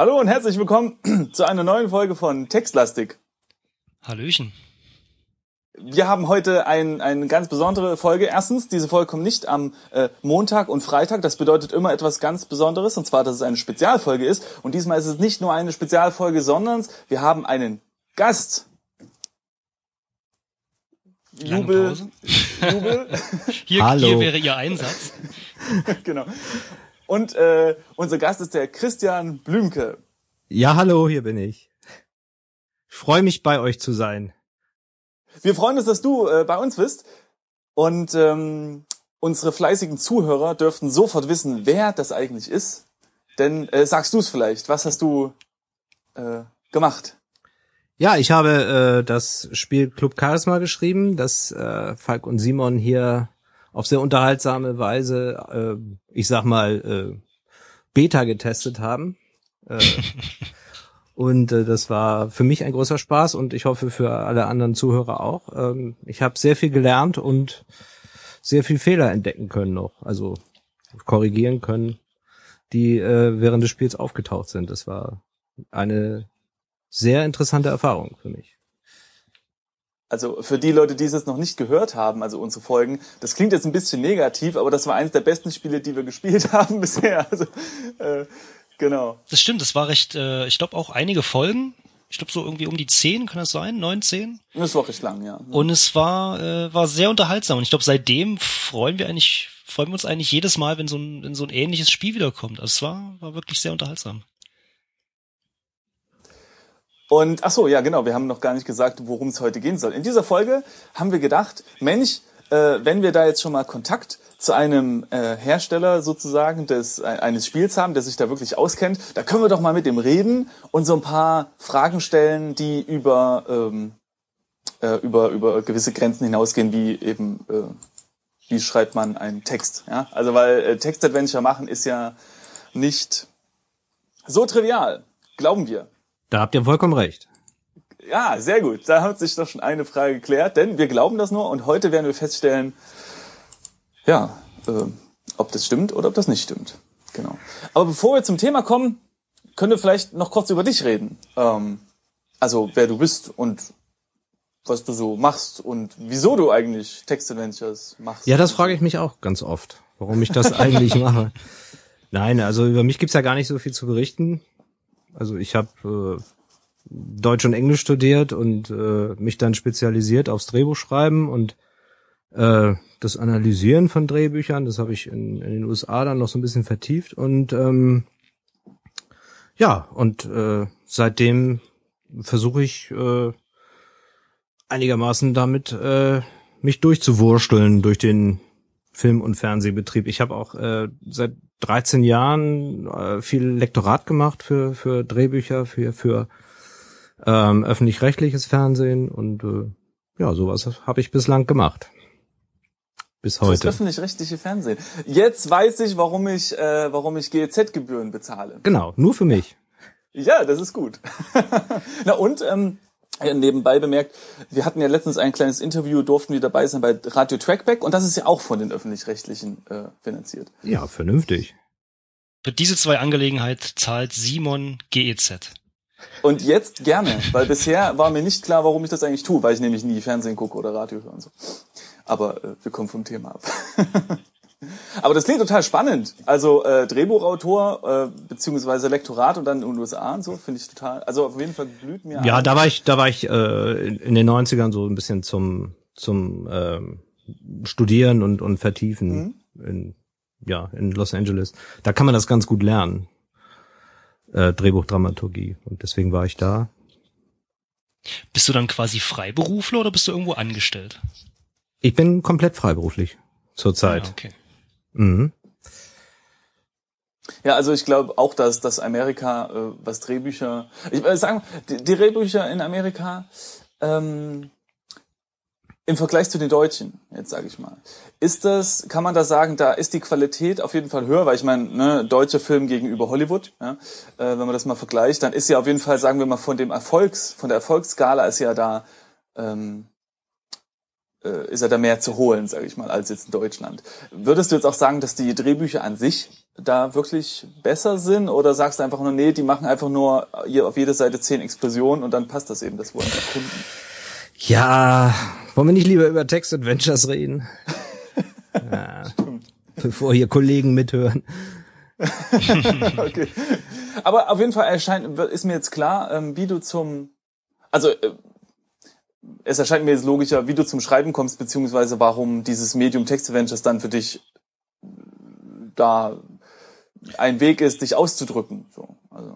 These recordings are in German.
Hallo und herzlich willkommen zu einer neuen Folge von Textlastik. Hallöchen. Wir haben heute ein, eine ganz besondere Folge. Erstens, diese Folge kommt nicht am äh, Montag und Freitag. Das bedeutet immer etwas ganz Besonderes, und zwar, dass es eine Spezialfolge ist. Und diesmal ist es nicht nur eine Spezialfolge, sondern wir haben einen Gast. Jubel. Jubel. Hier, Hallo. hier wäre Ihr Einsatz. genau. Und äh, unser Gast ist der Christian Blümke. Ja, hallo, hier bin ich. Ich freue mich, bei euch zu sein. Wir freuen uns, dass du äh, bei uns bist. Und ähm, unsere fleißigen Zuhörer dürften sofort wissen, wer das eigentlich ist. Denn äh, sagst du es vielleicht, was hast du äh, gemacht? Ja, ich habe äh, das Spiel Club Charisma geschrieben, das äh, Falk und Simon hier auf sehr unterhaltsame Weise, äh, ich sag mal, äh, Beta getestet haben. Äh, und äh, das war für mich ein großer Spaß und ich hoffe für alle anderen Zuhörer auch. Ähm, ich habe sehr viel gelernt und sehr viel Fehler entdecken können noch, also korrigieren können, die äh, während des Spiels aufgetaucht sind. Das war eine sehr interessante Erfahrung für mich. Also für die Leute, die es jetzt noch nicht gehört haben, also unsere Folgen, das klingt jetzt ein bisschen negativ, aber das war eines der besten Spiele, die wir gespielt haben bisher. Also äh, genau. Das stimmt, das war recht, äh, ich glaube auch einige Folgen. Ich glaube so irgendwie um die zehn, kann das sein? Neun, zehn? Das war recht lang, ja. Und es war, äh, war sehr unterhaltsam. Und ich glaube, seitdem freuen wir eigentlich, freuen wir uns eigentlich jedes Mal, wenn so ein, wenn so ein ähnliches Spiel wiederkommt. Also es war, war wirklich sehr unterhaltsam. Und ach so, ja genau, wir haben noch gar nicht gesagt, worum es heute gehen soll. In dieser Folge haben wir gedacht, Mensch, äh, wenn wir da jetzt schon mal Kontakt zu einem äh, Hersteller sozusagen des, äh, eines Spiels haben, der sich da wirklich auskennt, da können wir doch mal mit dem reden und so ein paar Fragen stellen, die über, ähm, äh, über, über gewisse Grenzen hinausgehen, wie eben, äh, wie schreibt man einen Text. Ja? Also weil äh, Textadventure machen ist ja nicht so trivial, glauben wir. Da habt ihr vollkommen recht. Ja, sehr gut. Da hat sich doch schon eine Frage geklärt, denn wir glauben das nur und heute werden wir feststellen, ja, äh, ob das stimmt oder ob das nicht stimmt. Genau. Aber bevor wir zum Thema kommen, können wir vielleicht noch kurz über dich reden. Ähm, also wer du bist und was du so machst und wieso du eigentlich Textadventures machst. Ja, das frage ich mich auch ganz oft, warum ich das eigentlich mache. Nein, also über mich gibt's ja gar nicht so viel zu berichten. Also ich habe äh, Deutsch und Englisch studiert und äh, mich dann spezialisiert aufs Drehbuchschreiben und äh, das Analysieren von Drehbüchern. Das habe ich in, in den USA dann noch so ein bisschen vertieft und ähm, ja und äh, seitdem versuche ich äh, einigermaßen damit äh, mich durchzuwursteln durch den Film- und Fernsehbetrieb. Ich habe auch äh, seit 13 Jahren äh, viel Lektorat gemacht für für Drehbücher, für für ähm, öffentlich-rechtliches Fernsehen und äh, ja, sowas habe ich bislang gemacht. Bis heute. öffentlich-rechtliche Fernsehen. Jetzt weiß ich, warum ich, äh, warum ich GEZ-Gebühren bezahle. Genau, nur für mich. Ja, das ist gut. Na und ähm, nebenbei bemerkt, wir hatten ja letztens ein kleines Interview, durften wir dabei sein bei Radio Trackback und das ist ja auch von den öffentlich-rechtlichen äh, finanziert. Ja, vernünftig. Für diese zwei Angelegenheit zahlt Simon GEZ. Und jetzt gerne, weil bisher war mir nicht klar, warum ich das eigentlich tue, weil ich nämlich nie Fernsehen gucke oder Radio höre und so. Aber äh, wir kommen vom Thema ab. Aber das klingt total spannend. Also äh, Drehbuchautor äh, beziehungsweise Lektorat und dann in den USA und so finde ich total. Also auf jeden Fall blüht mir. Ja, ein. da war ich, da war ich äh, in, den 90ern so ein bisschen zum zum ähm, Studieren und und Vertiefen in ja in Los Angeles. Da kann man das ganz gut lernen. Äh, Drehbuchdramaturgie und deswegen war ich da. Bist du dann quasi Freiberufler oder bist du irgendwo angestellt? Ich bin komplett freiberuflich zurzeit. Ah, okay. Mhm. Ja, also ich glaube auch, dass, dass Amerika, äh, was Drehbücher, ich will sagen, die, die Drehbücher in Amerika, ähm, im Vergleich zu den Deutschen, jetzt sage ich mal, ist das, kann man da sagen, da ist die Qualität auf jeden Fall höher, weil ich meine, ne, deutscher Film gegenüber Hollywood, ja, äh, wenn man das mal vergleicht, dann ist ja auf jeden Fall, sagen wir mal, von dem Erfolgs, von der Erfolgsskala ist ja da ähm, äh, ist ja da mehr zu holen, sage ich mal, als jetzt in Deutschland. Würdest du jetzt auch sagen, dass die Drehbücher an sich da wirklich besser sind oder sagst du einfach nur, nee, die machen einfach nur hier auf jeder Seite zehn Explosionen und dann passt das eben, das wollen die Kunden. Ja, wollen wir nicht lieber über Text-Adventures reden? ja, bevor hier Kollegen mithören. okay. Aber auf jeden Fall erscheint, ist mir jetzt klar, ähm, wie du zum, also äh, es erscheint mir jetzt logischer, wie du zum Schreiben kommst, beziehungsweise warum dieses Medium Text Adventures dann für dich da ein Weg ist, dich auszudrücken. So, also.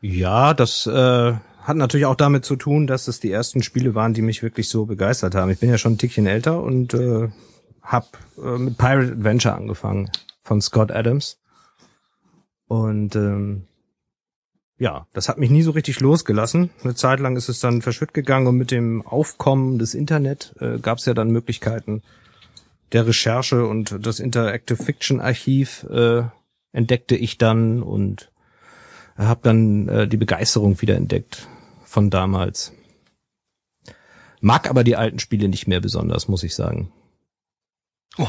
Ja, das äh, hat natürlich auch damit zu tun, dass es die ersten Spiele waren, die mich wirklich so begeistert haben. Ich bin ja schon ein Tickchen älter und äh, habe äh, mit Pirate Adventure angefangen von Scott Adams. Und ähm, ja, das hat mich nie so richtig losgelassen. Eine Zeit lang ist es dann verschütt gegangen und mit dem Aufkommen des Internet äh, gab es ja dann Möglichkeiten der Recherche und das Interactive Fiction Archiv äh, entdeckte ich dann und habe dann äh, die Begeisterung wieder entdeckt von damals. Mag aber die alten Spiele nicht mehr besonders, muss ich sagen.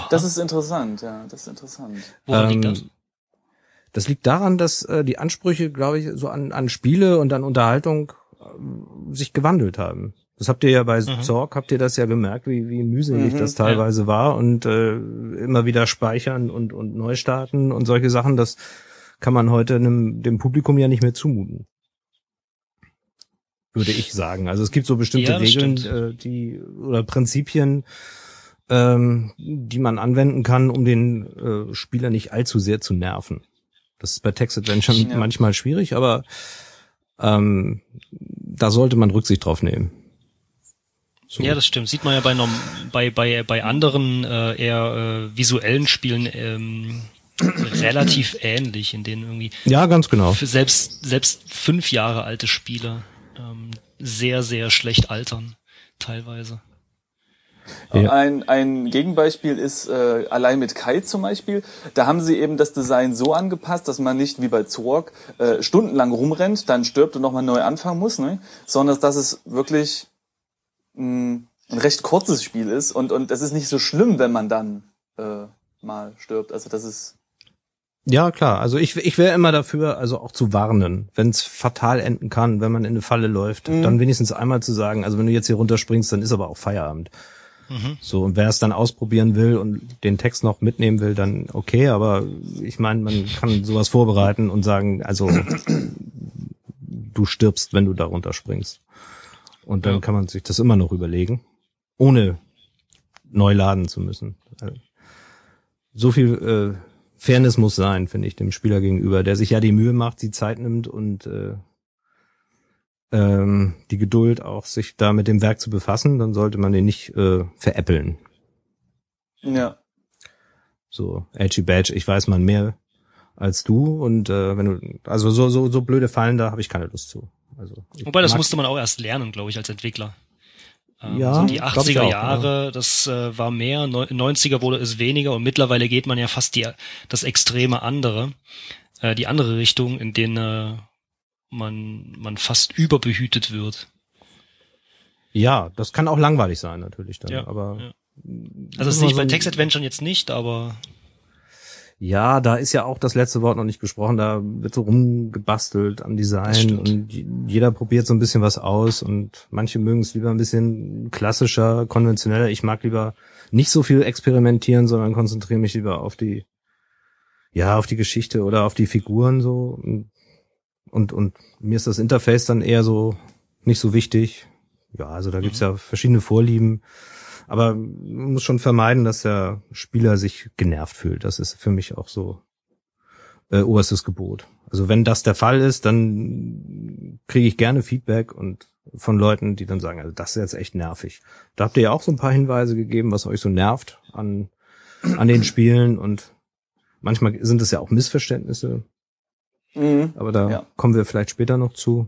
Das ist interessant, ja, das ist interessant. Woran liegt das? Das liegt daran, dass äh, die Ansprüche, glaube ich, so an, an Spiele und an Unterhaltung äh, sich gewandelt haben. Das habt ihr ja bei Mhm. Zorg, habt ihr das ja gemerkt, wie, wie mühselig Mhm, das teilweise war und äh, immer wieder speichern und, und neu starten und solche Sachen, das kann man heute einem, dem Publikum ja nicht mehr zumuten. Würde ich sagen. Also es gibt so bestimmte Ja, Regeln, stimmt. äh, die oder Prinzipien, ähm, die man anwenden kann, um den äh, Spieler nicht allzu sehr zu nerven. Das ist bei Text Adventure Ja. manchmal schwierig, aber ähm, da sollte man Rücksicht drauf nehmen. So. Ja, das stimmt. Sieht man ja bei, bei, bei, bei anderen äh, eher äh, visuellen Spielen ähm, relativ ähnlich, in denen irgendwie ja, ganz genau. selbst, selbst fünf Jahre alte Spiele ähm, sehr, sehr schlecht altern, teilweise. Ja. Ein, ein Gegenbeispiel ist äh, allein mit Kai zum Beispiel. Da haben sie eben das Design so angepasst, dass man nicht wie bei Zorg äh, stundenlang rumrennt, dann stirbt und nochmal neu anfangen muss, ne? sondern dass es wirklich mh, ein recht kurzes Spiel ist und und es ist nicht so schlimm, wenn man dann äh, mal stirbt. Also das ist Ja, klar. Also ich, ich wäre immer dafür, also auch zu warnen, wenn es fatal enden kann, wenn man in eine Falle läuft, Mhm. dann wenigstens einmal zu sagen, also wenn du jetzt hier runterspringst, dann ist aber auch Feierabend. Mhm. So, und wer es dann ausprobieren will und den Text noch mitnehmen will, dann okay, aber ich meine, man kann sowas vorbereiten und sagen, also du stirbst, wenn du da runterspringst. Und dann Ja. kann man sich das immer noch überlegen, ohne neu laden zu müssen. So viel äh, Fairness muss sein, finde ich, dem Spieler gegenüber, der sich ja die Mühe macht, die Zeit nimmt und äh, ähm, die Geduld auch, sich da mit dem Werk zu befassen, dann sollte man den nicht äh, veräppeln. ja. So, edgy badge, ich weiß man mehr als du und äh, wenn du, also so so so blöde Fallen, da habe ich keine Lust zu. Also Wobei, das musste man auch erst lernen, glaube ich, als Entwickler. Ähm, Ja, so die glaub ich 80er auch, Jahre, das äh, war mehr, Neu- 90er wurde es weniger und mittlerweile geht man ja fast die, das extreme andere, äh, die andere Richtung, in denen äh, man, man fast überbehütet wird. Ja, das kann auch langweilig sein natürlich dann, Ja, aber ja. Also das sehe ich so bei ein- Text-Adventuren jetzt nicht, aber Ja, da ist ja auch das letzte Wort noch nicht gesprochen. Da wird so rumgebastelt am Design und jeder probiert so ein bisschen was aus und manche mögen es lieber ein bisschen klassischer, konventioneller. Ich mag lieber nicht so viel experimentieren, sondern konzentriere mich lieber auf die, ja, auf die Geschichte oder auf die Figuren so und, und, und mir ist das Interface dann eher so nicht so wichtig. Ja, also da gibt's ja verschiedene Vorlieben. Aber man muss schon vermeiden, dass der Spieler sich genervt fühlt. Das ist für mich auch so äh, oberstes Gebot. Also wenn das der Fall ist, dann kriege ich gerne Feedback und von Leuten, die dann sagen, also das ist jetzt echt nervig. Da habt ihr ja auch so ein paar Hinweise gegeben, was euch so nervt an, an den Spielen und manchmal sind es ja auch Missverständnisse, Mhm. aber da Ja. kommen wir vielleicht später noch zu.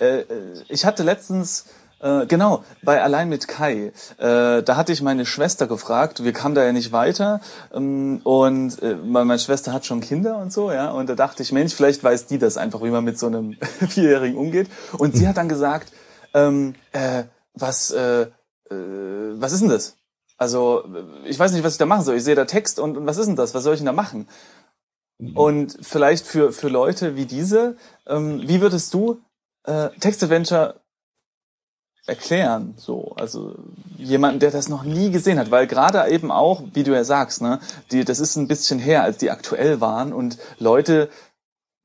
Äh, äh, ich hatte letztens, äh, genau, bei Allein mit Kai, äh, da hatte ich meine Schwester gefragt, wir kamen da ja nicht weiter ähm, und äh, meine Schwester hat schon Kinder und so, ja, und da dachte ich, Mensch, vielleicht weiß die das einfach, wie man mit so einem Vierjährigen umgeht. Und sie hat dann gesagt, ähm, äh, was, äh, äh, was ist denn das? Also, ich weiß nicht, was ich da machen soll. Ich sehe da Text und, und was ist denn das? Was soll ich denn da machen? Und vielleicht für, für Leute wie diese, ähm, wie würdest du äh, Text-Adventure erklären? So, also jemanden, der das noch nie gesehen hat, weil gerade eben auch, wie du ja sagst, ne, die, das ist ein bisschen her, als die aktuell waren und Leute,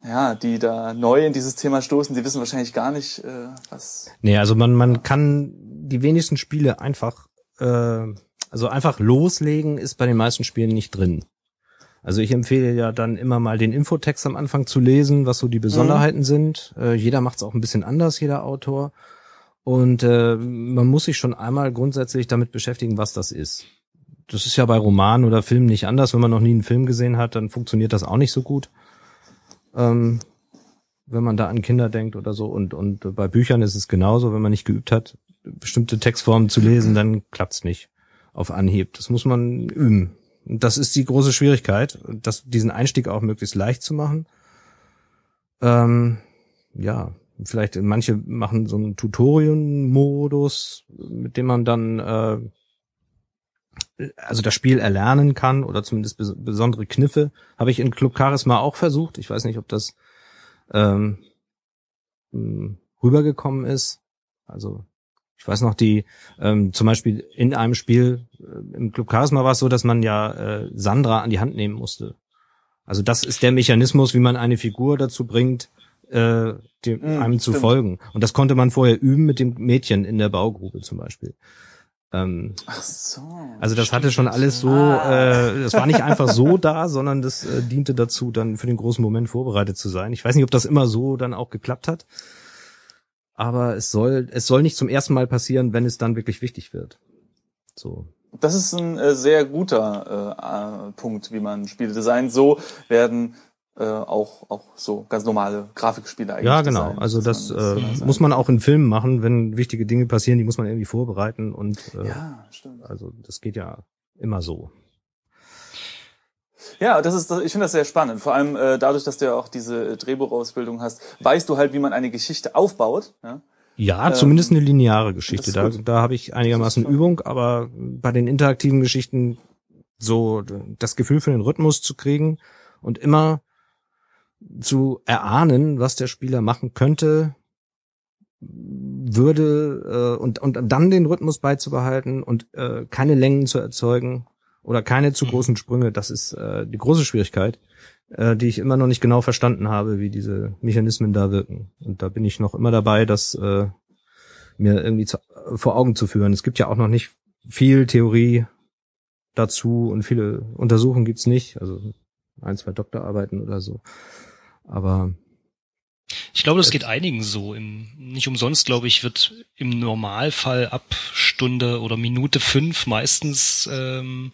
ja, die da neu in dieses Thema stoßen, die wissen wahrscheinlich gar nicht, äh, was. Nee, also man, man kann die wenigsten Spiele einfach, äh, also einfach loslegen ist bei den meisten Spielen nicht drin. Also ich empfehle ja dann immer mal den Infotext am Anfang zu lesen, was so die Besonderheiten mhm. sind. Äh, jeder macht es auch ein bisschen anders, jeder Autor. Und äh, man muss sich schon einmal grundsätzlich damit beschäftigen, was das ist. Das ist ja bei Romanen oder Filmen nicht anders. Wenn man noch nie einen Film gesehen hat, dann funktioniert das auch nicht so gut. Ähm, wenn man da an Kinder denkt oder so. Und, und bei Büchern ist es genauso, wenn man nicht geübt hat, bestimmte Textformen zu lesen, dann klappt's nicht auf Anhieb. Das muss man üben. Das ist die große Schwierigkeit, das, diesen Einstieg auch möglichst leicht zu machen. Ähm, ja, vielleicht manche machen so einen Tutorial-Modus, mit dem man dann äh, also das Spiel erlernen kann oder zumindest bes besondere Kniffe. Habe ich in Club Charisma auch versucht. Ich weiß nicht, ob das ähm, rübergekommen ist. Also ich weiß noch, die ähm, zum Beispiel in einem Spiel äh, im Club Charisma war es so, dass man ja äh, Sandra an die Hand nehmen musste. Also das ist der Mechanismus, wie man eine Figur dazu bringt, äh, dem, mm, einem zu folgen. Und das konnte man vorher üben mit dem Mädchen in der Baugrube zum Beispiel. Ähm, Ach so. Also das hatte schon alles so, ah. äh, das war nicht einfach so da, sondern das äh, diente dazu, dann für den großen Moment vorbereitet zu sein. Ich weiß nicht, ob das immer so dann auch geklappt hat aber es soll, es soll nicht zum ersten Mal passieren, wenn es dann wirklich wichtig wird. So. Das ist ein äh, sehr guter äh, Punkt, wie man Spiele designt. So werden äh, auch auch so ganz normale Grafikspiele eigentlich. Ja, genau. Designen, also das, das äh, muss man auch in Filmen machen, wenn wichtige Dinge passieren, die muss man irgendwie vorbereiten und äh, ja, stimmt. Also das geht ja immer so. Ja, das ist, ich finde das sehr spannend. Vor allem äh, dadurch, dass du ja auch diese äh, Drehbuchausbildung hast, weißt du halt, wie man eine Geschichte aufbaut. Ja, ja ähm, zumindest eine lineare Geschichte. Da, da habe ich einigermaßen Übung, aber bei den interaktiven Geschichten so das Gefühl für den Rhythmus zu kriegen und immer zu erahnen, was der Spieler machen könnte, würde äh, und und dann den Rhythmus beizubehalten und äh, keine Längen zu erzeugen oder keine zu großen Sprünge. Das ist äh, die große Schwierigkeit, äh, die ich immer noch nicht genau verstanden habe, wie diese Mechanismen da wirken. Und da bin ich noch immer dabei, das äh, mir irgendwie zu, vor Augen zu führen. Es gibt ja auch noch nicht viel Theorie dazu und viele Untersuchungen gibt's nicht. Also ein, zwei Doktorarbeiten oder so. Aber ich glaube, das geht einigen so. Im, nicht umsonst, glaube ich, wird im Normalfall ab Stunde oder Minute fünf meistens ähm,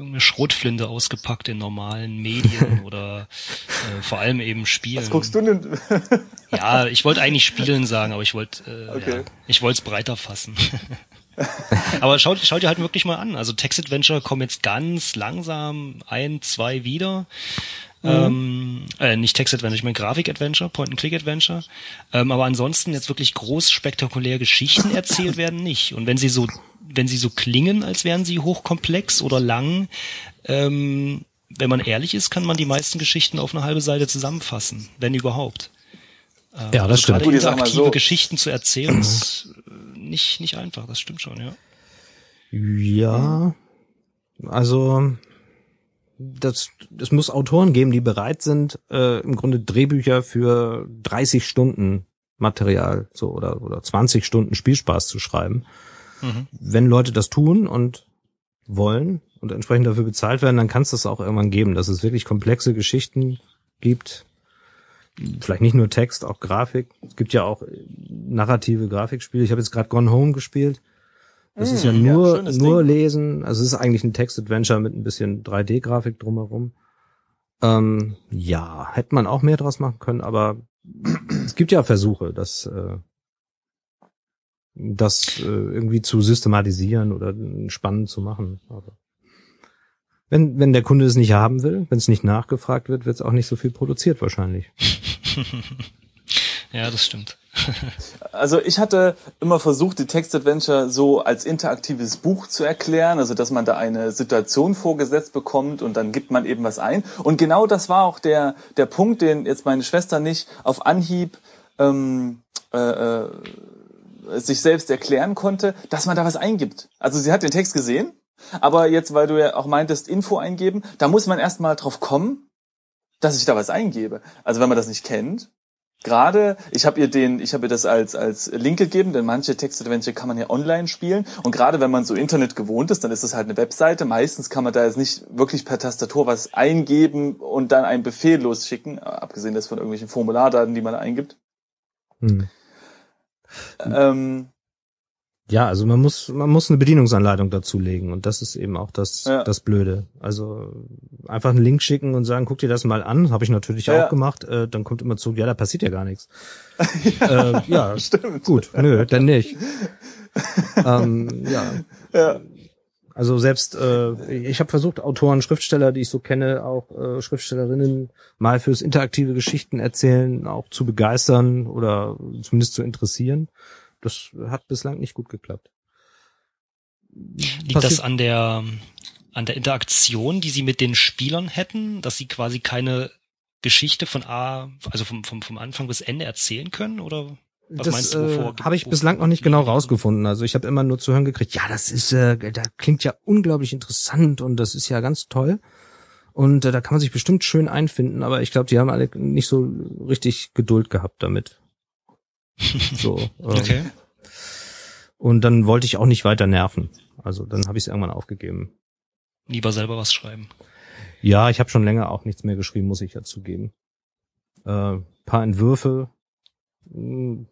irgendeine Schrotflinte ausgepackt in normalen Medien oder äh, vor allem eben Spielen. Was guckst du denn? ja, ich wollte eigentlich Spielen sagen, aber ich wollte äh, okay. ja, ich wollte es breiter fassen. aber schaut, schaut ihr halt wirklich mal an. Also Text Adventure kommen jetzt ganz langsam ein, zwei wieder. Mhm. Ähm, äh, nicht Text Adventure, ich meine Grafik Adventure, Point and Click Adventure. Ähm, aber ansonsten jetzt wirklich groß spektakuläre Geschichten erzählt werden nicht. Und wenn sie so wenn sie so klingen, als wären sie hochkomplex oder lang, ähm, wenn man ehrlich ist, kann man die meisten Geschichten auf eine halbe Seite zusammenfassen, wenn überhaupt. Äh, ja, das also stimmt. Gerade interaktive so. Geschichten zu erzählen, ist äh, nicht, nicht einfach, das stimmt schon, ja. Ja, also das, es muss Autoren geben, die bereit sind, äh, im Grunde Drehbücher für 30 Stunden Material so oder oder 20 Stunden Spielspaß zu schreiben. Mhm. Wenn Leute das tun und wollen und entsprechend dafür bezahlt werden, dann kann es das auch irgendwann geben, dass es wirklich komplexe Geschichten gibt. Vielleicht nicht nur Text, auch Grafik. Es gibt ja auch narrative Grafikspiele. Ich habe jetzt gerade Gone Home gespielt. Das mm, ist ja nur, ja, nur lesen. Also es ist eigentlich ein Text-Adventure mit ein bisschen 3D-Grafik drumherum. Ähm, ja, hätte man auch mehr draus machen können, aber es gibt ja Versuche, das äh, das äh, irgendwie zu systematisieren oder spannend zu machen. Aber wenn, wenn der Kunde es nicht haben will, wenn es nicht nachgefragt wird, wird es auch nicht so viel produziert wahrscheinlich. ja, das stimmt. Also ich hatte immer versucht, die Text-Adventure so als interaktives Buch zu erklären, also dass man da eine Situation vorgesetzt bekommt und dann gibt man eben was ein. Und genau das war auch der, der Punkt, den jetzt meine Schwester nicht auf Anhieb ähm, äh, äh, sich selbst erklären konnte, dass man da was eingibt. Also sie hat den Text gesehen, aber jetzt, weil du ja auch meintest, Info eingeben, da muss man erstmal drauf kommen, dass ich da was eingebe. Also wenn man das nicht kennt, gerade, ich habe ihr den, ich habe ihr das als als Link gegeben, denn manche Textadventure kann man ja online spielen und gerade wenn man so Internet gewohnt ist, dann ist das halt eine Webseite. Meistens kann man da jetzt nicht wirklich per Tastatur was eingeben und dann einen Befehl losschicken, abgesehen das von irgendwelchen Formulardaten, die man eingibt. Hm. Ähm, ja, also man muss man muss eine Bedienungsanleitung dazulegen und das ist eben auch das ja. das Blöde. Also einfach einen Link schicken und sagen, guck dir das mal an, habe ich natürlich ja. auch gemacht. Äh, dann kommt immer zu, ja, da passiert ja gar nichts. ja, äh, ja stimmt. Gut, nö, dann nicht. ähm, ja. ja. Also selbst äh, ich habe versucht, Autoren, Schriftsteller, die ich so kenne, auch äh, Schriftstellerinnen mal fürs interaktive Geschichten erzählen, auch zu begeistern oder zumindest zu interessieren. Das hat bislang nicht gut geklappt. Liegt Passiert das an der an der Interaktion, die sie mit den Spielern hätten, dass sie quasi keine Geschichte von A, also vom, vom, vom Anfang bis Ende erzählen können, oder? Was das meinst du, äh, habe ich bislang noch nicht genau rausgefunden. Also ich habe immer nur zu hören gekriegt, ja, das ist, äh, da klingt ja unglaublich interessant und das ist ja ganz toll. Und äh, da kann man sich bestimmt schön einfinden, aber ich glaube, die haben alle nicht so richtig Geduld gehabt damit. So. Ähm, okay. Und dann wollte ich auch nicht weiter nerven. Also dann habe ich es irgendwann aufgegeben. Lieber selber was schreiben. Ja, ich habe schon länger auch nichts mehr geschrieben, muss ich ja zugeben. Äh, paar Entwürfe, hm,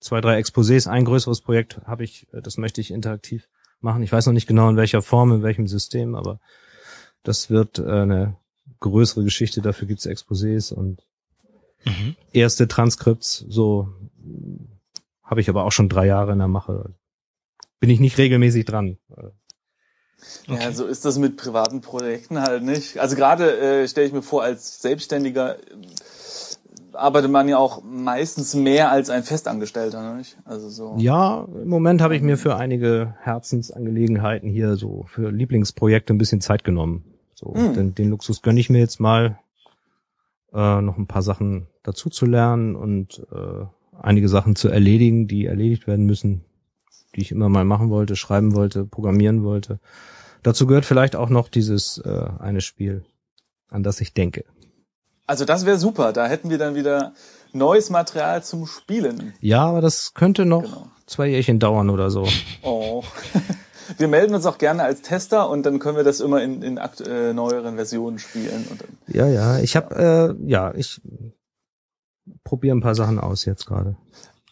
zwei, drei Exposés, ein größeres Projekt habe ich, äh, das möchte ich interaktiv machen. Ich weiß noch nicht genau in welcher Form, in welchem System, aber das wird äh, eine größere Geschichte, dafür gibt's Exposés und mhm. erste Transkripts, so habe ich aber auch schon drei Jahre in der Mache. Bin ich nicht regelmäßig dran. Okay. Ja, so ist das mit privaten Projekten halt nicht. Also gerade äh, stelle ich mir vor, als Selbstständiger arbeitet man ja auch meistens mehr als ein Festangestellter, nicht? Also so. Ja, im Moment habe ich mir für einige Herzensangelegenheiten hier so für Lieblingsprojekte ein bisschen Zeit genommen. So, mhm. den, den Luxus gönne ich mir jetzt mal, äh, noch ein paar Sachen dazu zu lernen und äh, einige Sachen zu erledigen, die erledigt werden müssen, die ich immer mal machen wollte, schreiben wollte, programmieren wollte. Dazu gehört vielleicht auch noch dieses äh, eine Spiel, an das ich denke. Also das wäre super. Da hätten wir dann wieder neues Material zum Spielen. Ja, aber das könnte noch genau. zwei Jährchen dauern oder so. Oh. Wir melden uns auch gerne als Tester und dann können wir das immer in, in akt äh, neueren Versionen spielen. Dann, ja, ja. Ich habe, äh, ja, ich probiere ein paar Sachen aus jetzt gerade.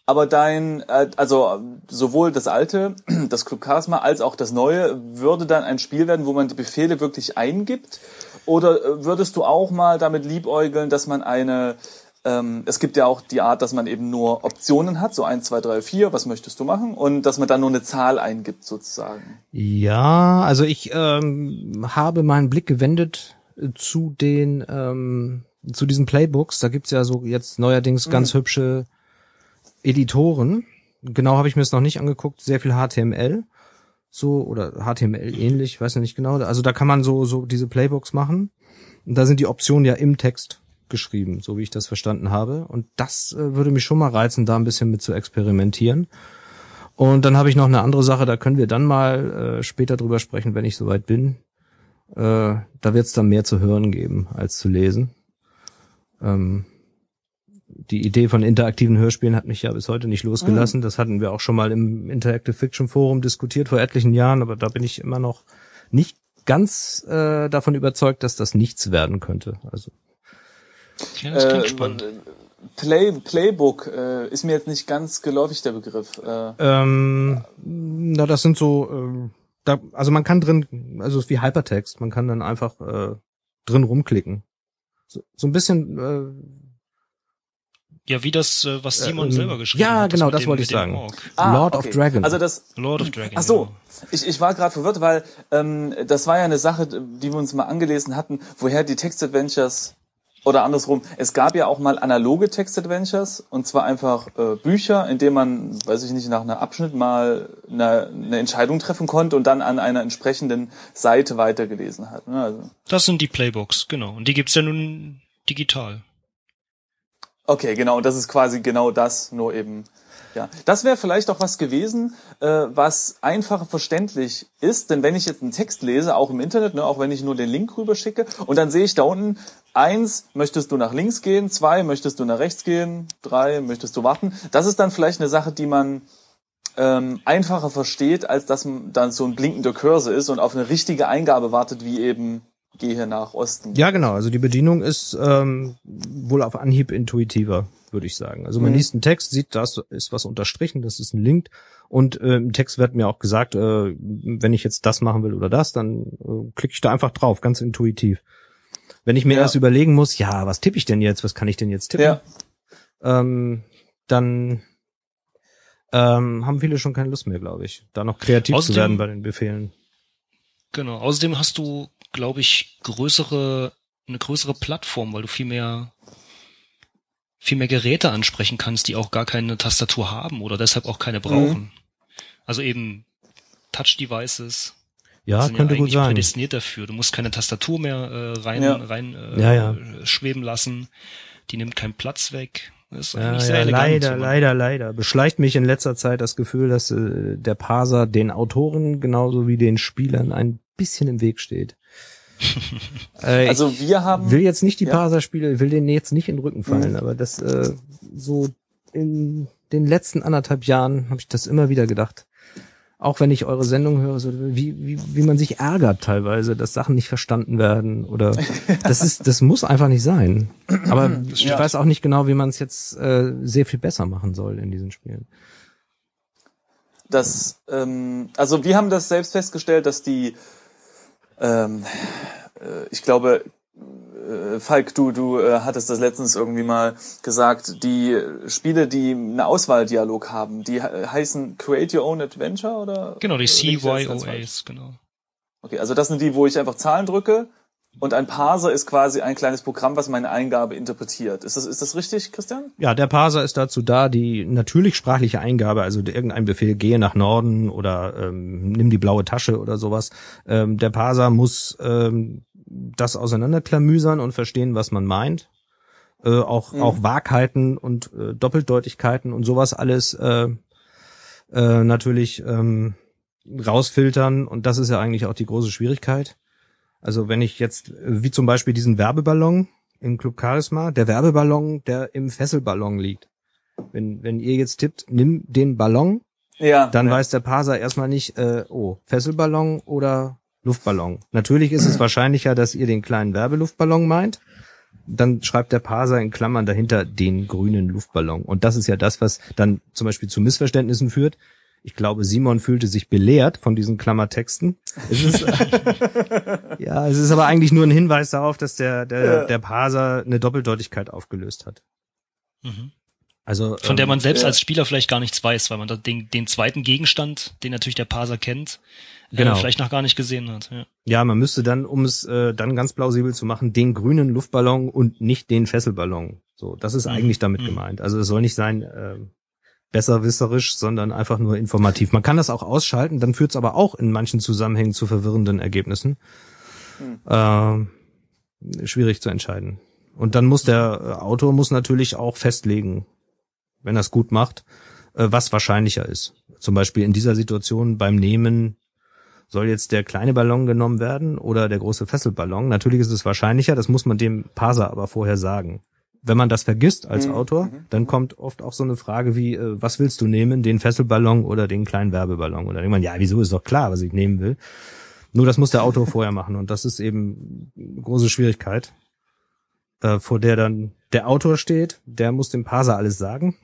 Aber dein, äh, also sowohl das alte, das Club Charisma, als auch das neue, würde dann ein Spiel werden, wo man die Befehle wirklich eingibt? Oder äh, würdest du auch mal damit liebäugeln, dass man eine, ähm, es gibt ja auch die Art, dass man eben nur Optionen hat, so eins, zwei, drei, vier, was möchtest du machen? Und dass man dann nur eine Zahl eingibt sozusagen. Ja, also ich ähm, habe meinen Blick gewendet äh, zu den, ähm, zu diesen Playbooks. Da gibt's ja so jetzt neuerdings mhm. ganz hübsche Editoren. Genau habe ich mir es noch nicht angeguckt. Sehr viel HTML so oder HTML ähnlich, weiß ja nicht genau. Also da kann man so so diese Playbooks machen und da sind die Optionen ja im Text geschrieben, so wie ich das verstanden habe und das äh, würde mich schon mal reizen, da ein bisschen mit zu experimentieren. Und dann habe ich noch eine andere Sache, da können wir dann mal äh, später drüber sprechen, wenn ich soweit bin. Äh, da wird es dann mehr zu hören geben als zu lesen. Ähm, die Idee von interaktiven Hörspielen hat mich ja bis heute nicht losgelassen. Mhm. Das hatten wir auch schon mal im Interactive Fiction Forum diskutiert vor etlichen Jahren, aber da bin ich immer noch nicht ganz äh, davon überzeugt, dass das nichts werden könnte. Also ja, das klingt äh, spannend. Play, Playbook äh, ist mir jetzt nicht ganz geläufig der Begriff. Äh, ähm, na, das sind so, äh, da, also man kann drin, also es ist wie Hypertext, man kann dann einfach äh, drin rumklicken. So, so ein bisschen äh, ja, wie das, äh, was Simon äh, selber geschrieben ja, hat. Ja, genau, das, wollte ich sagen. Ah, Lord okay. of Dragon. Also das. Lord of Dragon. Ach so, ja. ich, ich war gerade verwirrt, weil ähm, das war ja eine Sache, die wir uns mal angelesen hatten, woher die Text-Adventures oder andersrum, es gab ja auch mal analoge Text-Adventures und zwar einfach äh, Bücher, in denen man, weiß ich nicht, nach einem Abschnitt mal eine, eine Entscheidung treffen konnte und dann an einer entsprechenden Seite weitergelesen hat. Ne? Also. Das sind die Playbooks, genau. Und die gibt's ja nun digital. Okay, genau. Und das ist quasi genau das, nur eben ja, das wäre vielleicht auch was gewesen, äh, was einfacher verständlich ist, denn wenn ich jetzt einen Text lese, auch im Internet, ne, auch wenn ich nur den Link rüberschicke, und dann sehe ich da unten, eins, möchtest du nach links gehen, zwei, möchtest du nach rechts gehen, drei, möchtest du warten, das ist dann vielleicht eine Sache, die man ähm, einfacher versteht, als dass dann so ein blinkender Cursor ist und auf eine richtige Eingabe wartet, wie eben gehe nach Osten. Ja, genau. Also die Bedienung ist ähm, wohl auf Anhieb intuitiver würde ich sagen. Also man mhm. liest einen Text, sieht, das ist was unterstrichen, das ist ein Link und äh, im Text wird mir auch gesagt, äh, wenn ich jetzt das machen will oder das, dann äh, klicke ich da einfach drauf, ganz intuitiv. Wenn ich mir ja. erst überlegen muss, ja, was tippe ich denn jetzt, was kann ich denn jetzt tippen, ja. ähm, dann ähm, haben viele schon keine Lust mehr, glaube ich, da noch kreativ außerdem, zu werden bei den Befehlen. Genau. Außerdem hast du, glaube ich, größere eine größere Plattform, weil du viel mehr viel mehr Geräte ansprechen kannst, die auch gar keine Tastatur haben oder deshalb auch keine brauchen. Mhm. Also eben Touch-Devices. Ja, könnte ja gut sein. prädestiniert dafür. Du musst keine Tastatur mehr äh, rein, ja. rein äh, ja, ja. schweben lassen. Die nimmt keinen Platz weg. Das ist ja, sehr ja, leider, leider, leider. Beschleicht mich in letzter Zeit das Gefühl, dass äh, der Parser den Autoren genauso wie den Spielern ein bisschen im Weg steht. äh, also wir haben. Will jetzt nicht die ja. Parser-Spiele, will denen jetzt nicht in den Rücken fallen, mhm. aber das äh, so in den letzten anderthalb Jahren habe ich das immer wieder gedacht. Auch wenn ich eure Sendung höre, so wie, wie, wie man sich ärgert teilweise, dass Sachen nicht verstanden werden oder das ist, das muss einfach nicht sein. Aber ich ja. weiß auch nicht genau, wie man es jetzt äh, sehr viel besser machen soll in diesen Spielen. Das, ähm, also wir haben das selbst festgestellt, dass die ähm, äh, ich glaube, Falk, du, du äh, hattest das letztens irgendwie mal gesagt, die Spiele, die eine Auswahldialog haben, die heißen Create Your Own Adventure oder? Genau, die CYOAs, genau. Okay, also das sind die, wo ich einfach Zahlen drücke und ein Parser ist quasi ein kleines Programm, was meine Eingabe interpretiert. Ist das, ist das richtig, Christian? Ja, der Parser ist dazu da, die natürlich sprachliche Eingabe, also irgendein Befehl, gehe nach Norden oder ähm, nimm die blaue Tasche oder sowas. Ähm, der Parser muss ähm, das auseinanderklamüsern und verstehen, was man meint. Äh, auch, mhm. auch Wahrheiten und äh, Doppeldeutigkeiten und sowas alles äh, äh, natürlich ähm, rausfiltern. Und das ist ja eigentlich auch die große Schwierigkeit. Also wenn ich jetzt, wie zum Beispiel diesen Werbeballon im Club Charisma, der Werbeballon, der im Fesselballon liegt. Wenn, wenn ihr jetzt tippt, nimm den Ballon, ja, dann ja. weiß der Parser erstmal nicht, äh, oh, Fesselballon oder Luftballon. Natürlich ist es wahrscheinlicher, dass ihr den kleinen Werbeluftballon meint. Dann schreibt der Parser in Klammern dahinter den grünen Luftballon. Und das ist ja das, was dann zum Beispiel zu Missverständnissen führt. Ich glaube, Simon fühlte sich belehrt von diesen Klammertexten. Es ist, ja, es ist aber eigentlich nur ein Hinweis darauf, dass der, der, ja. der Parser eine Doppeldeutigkeit aufgelöst hat. Mhm. Also, von der man ähm, selbst ja. als Spieler vielleicht gar nichts weiß, weil man den, den zweiten Gegenstand, den natürlich der Parser kennt, genau. äh, vielleicht noch gar nicht gesehen hat. Ja, ja man müsste dann, um es äh, dann ganz plausibel zu machen, den grünen Luftballon und nicht den Fesselballon. So, das ist mhm. eigentlich damit mhm. gemeint. Also es soll nicht sein, äh, besserwisserisch, sondern einfach nur informativ. Man kann das auch ausschalten, dann führt es aber auch in manchen Zusammenhängen zu verwirrenden Ergebnissen. Hm. Äh, schwierig zu entscheiden. Und dann muss der Autor muss natürlich auch festlegen, wenn er es gut macht, äh, was wahrscheinlicher ist. Zum Beispiel in dieser Situation beim Nehmen soll jetzt der kleine Ballon genommen werden oder der große Fesselballon. Natürlich ist es wahrscheinlicher, das muss man dem Parser aber vorher sagen wenn man das vergisst als mhm. Autor, mhm. dann kommt oft auch so eine Frage wie, äh, was willst du nehmen, den Fesselballon oder den kleinen Werbeballon? Oder irgendwann, ja, wieso ist doch klar, was ich nehmen will. Nur das muss der Autor vorher machen und das ist eben eine große Schwierigkeit, äh, vor der dann der Autor steht, der muss dem Parser alles sagen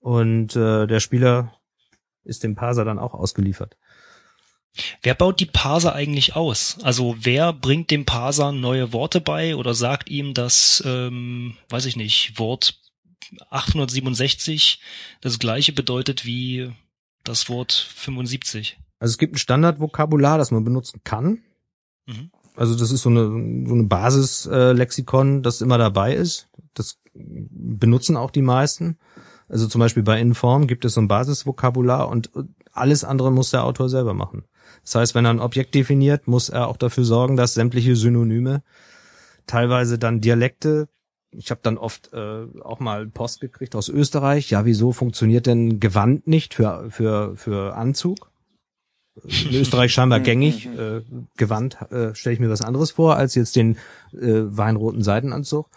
und äh, der Spieler ist dem Parser dann auch ausgeliefert. Wer baut die Parser eigentlich aus? Also wer bringt dem Parser neue Worte bei oder sagt ihm, dass, ähm, weiß ich nicht, Wort 867 das gleiche bedeutet wie das Wort 75? Also es gibt ein Standardvokabular, das man benutzen kann. Mhm. Also das ist so eine, so eine Basislexikon, das immer dabei ist. Das benutzen auch die meisten. Also zum Beispiel bei Inform gibt es so ein Basisvokabular und alles andere muss der Autor selber machen. Das heißt, wenn er ein Objekt definiert, muss er auch dafür sorgen, dass sämtliche Synonyme, teilweise dann Dialekte, ich habe dann oft äh, auch mal Post gekriegt aus Österreich, ja, wieso funktioniert denn Gewand nicht für, für, für Anzug? In Österreich scheinbar gängig, äh, Gewand äh, stelle ich mir was anderes vor, als jetzt den äh, weinroten Seitenanzug.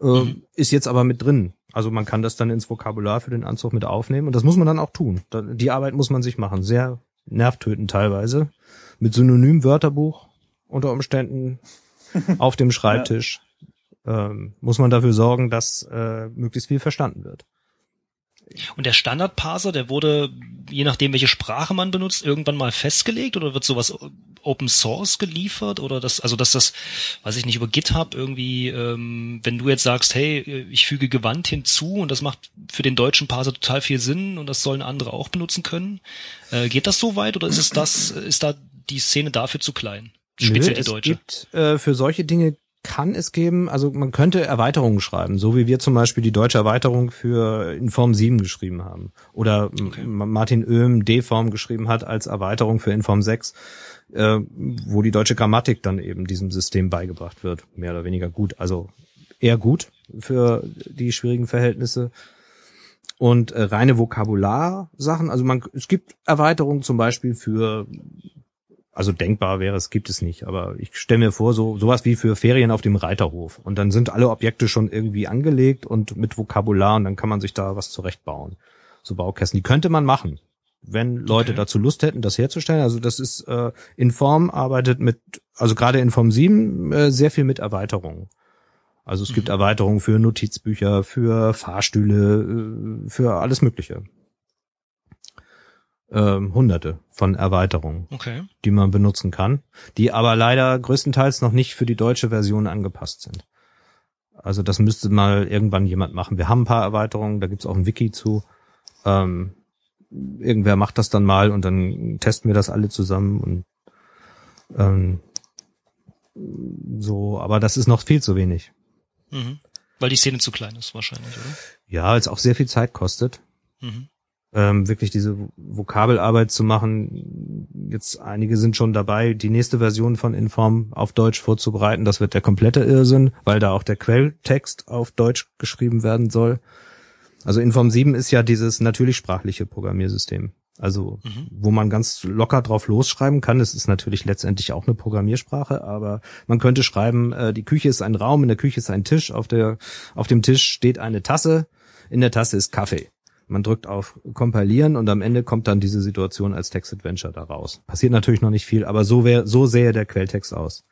Äh, mhm. Ist jetzt aber mit drin. Also man kann das dann ins Vokabular für den Anzug mit aufnehmen und das muss man dann auch tun. Die Arbeit muss man sich machen. Sehr nervtötend teilweise. Mit Synonym-Wörterbuch unter Umständen auf dem Schreibtisch ja. ähm, muss man dafür sorgen, dass äh, möglichst viel verstanden wird. Und der Standardparser, der wurde, je nachdem, welche Sprache man benutzt, irgendwann mal festgelegt oder wird sowas Open Source geliefert oder das, also dass das, weiß ich nicht, über GitHub irgendwie, ähm, wenn du jetzt sagst, hey, ich füge Gewand hinzu und das macht für den deutschen Parser total viel Sinn und das sollen andere auch benutzen können, äh, geht das so weit oder ist es das, ist da die Szene dafür zu klein? Speziell Nö, die deutsche. Es gibt äh, für solche Dinge kann es geben, also man könnte Erweiterungen schreiben, so wie wir zum Beispiel die deutsche Erweiterung für Inform 7 geschrieben haben. Oder okay. Martin Oehm D-Form geschrieben hat als Erweiterung für Inform 6, äh, wo die deutsche Grammatik dann eben diesem System beigebracht wird. Mehr oder weniger gut. Also eher gut für die schwierigen Verhältnisse. Und äh, reine Vokabularsachen, also man, es gibt Erweiterungen zum Beispiel für also denkbar wäre es, gibt es nicht. Aber ich stelle mir vor, so sowas wie für Ferien auf dem Reiterhof. Und dann sind alle Objekte schon irgendwie angelegt und mit Vokabular und dann kann man sich da was zurechtbauen. So Baukästen. Die könnte man machen, wenn Leute okay. dazu Lust hätten, das herzustellen. Also das ist äh, Inform arbeitet mit, also gerade Inform 7 äh, sehr viel mit Erweiterungen. Also es mhm. gibt Erweiterungen für Notizbücher, für Fahrstühle, äh, für alles Mögliche ähm, hunderte von Erweiterungen, okay. die man benutzen kann, die aber leider größtenteils noch nicht für die deutsche Version angepasst sind. Also das müsste mal irgendwann jemand machen. Wir haben ein paar Erweiterungen, da gibt's auch ein Wiki zu. Ähm, irgendwer macht das dann mal und dann testen wir das alle zusammen und ähm, so, aber das ist noch viel zu wenig. Mhm. Weil die Szene zu klein ist wahrscheinlich, oder? Ja, weil es auch sehr viel Zeit kostet. Mhm ähm, wirklich diese Vokabelarbeit zu machen. Jetzt einige sind schon dabei, die nächste Version von Inform auf Deutsch vorzubereiten. Das wird der komplette Irrsinn, weil da auch der Quelltext auf Deutsch geschrieben werden soll. Also Inform 7 ist ja dieses natürlich sprachliche Programmiersystem. Also, mhm. wo man ganz locker drauf losschreiben kann. Es ist natürlich letztendlich auch eine Programmiersprache, aber man könnte schreiben, äh, die Küche ist ein Raum, in der Küche ist ein Tisch, auf der, auf dem Tisch steht eine Tasse, in der Tasse ist Kaffee. Man drückt auf Kompilieren und am Ende kommt dann diese Situation als Text-Adventure daraus. Passiert natürlich noch nicht viel, aber so, wär, so sähe der Quelltext aus.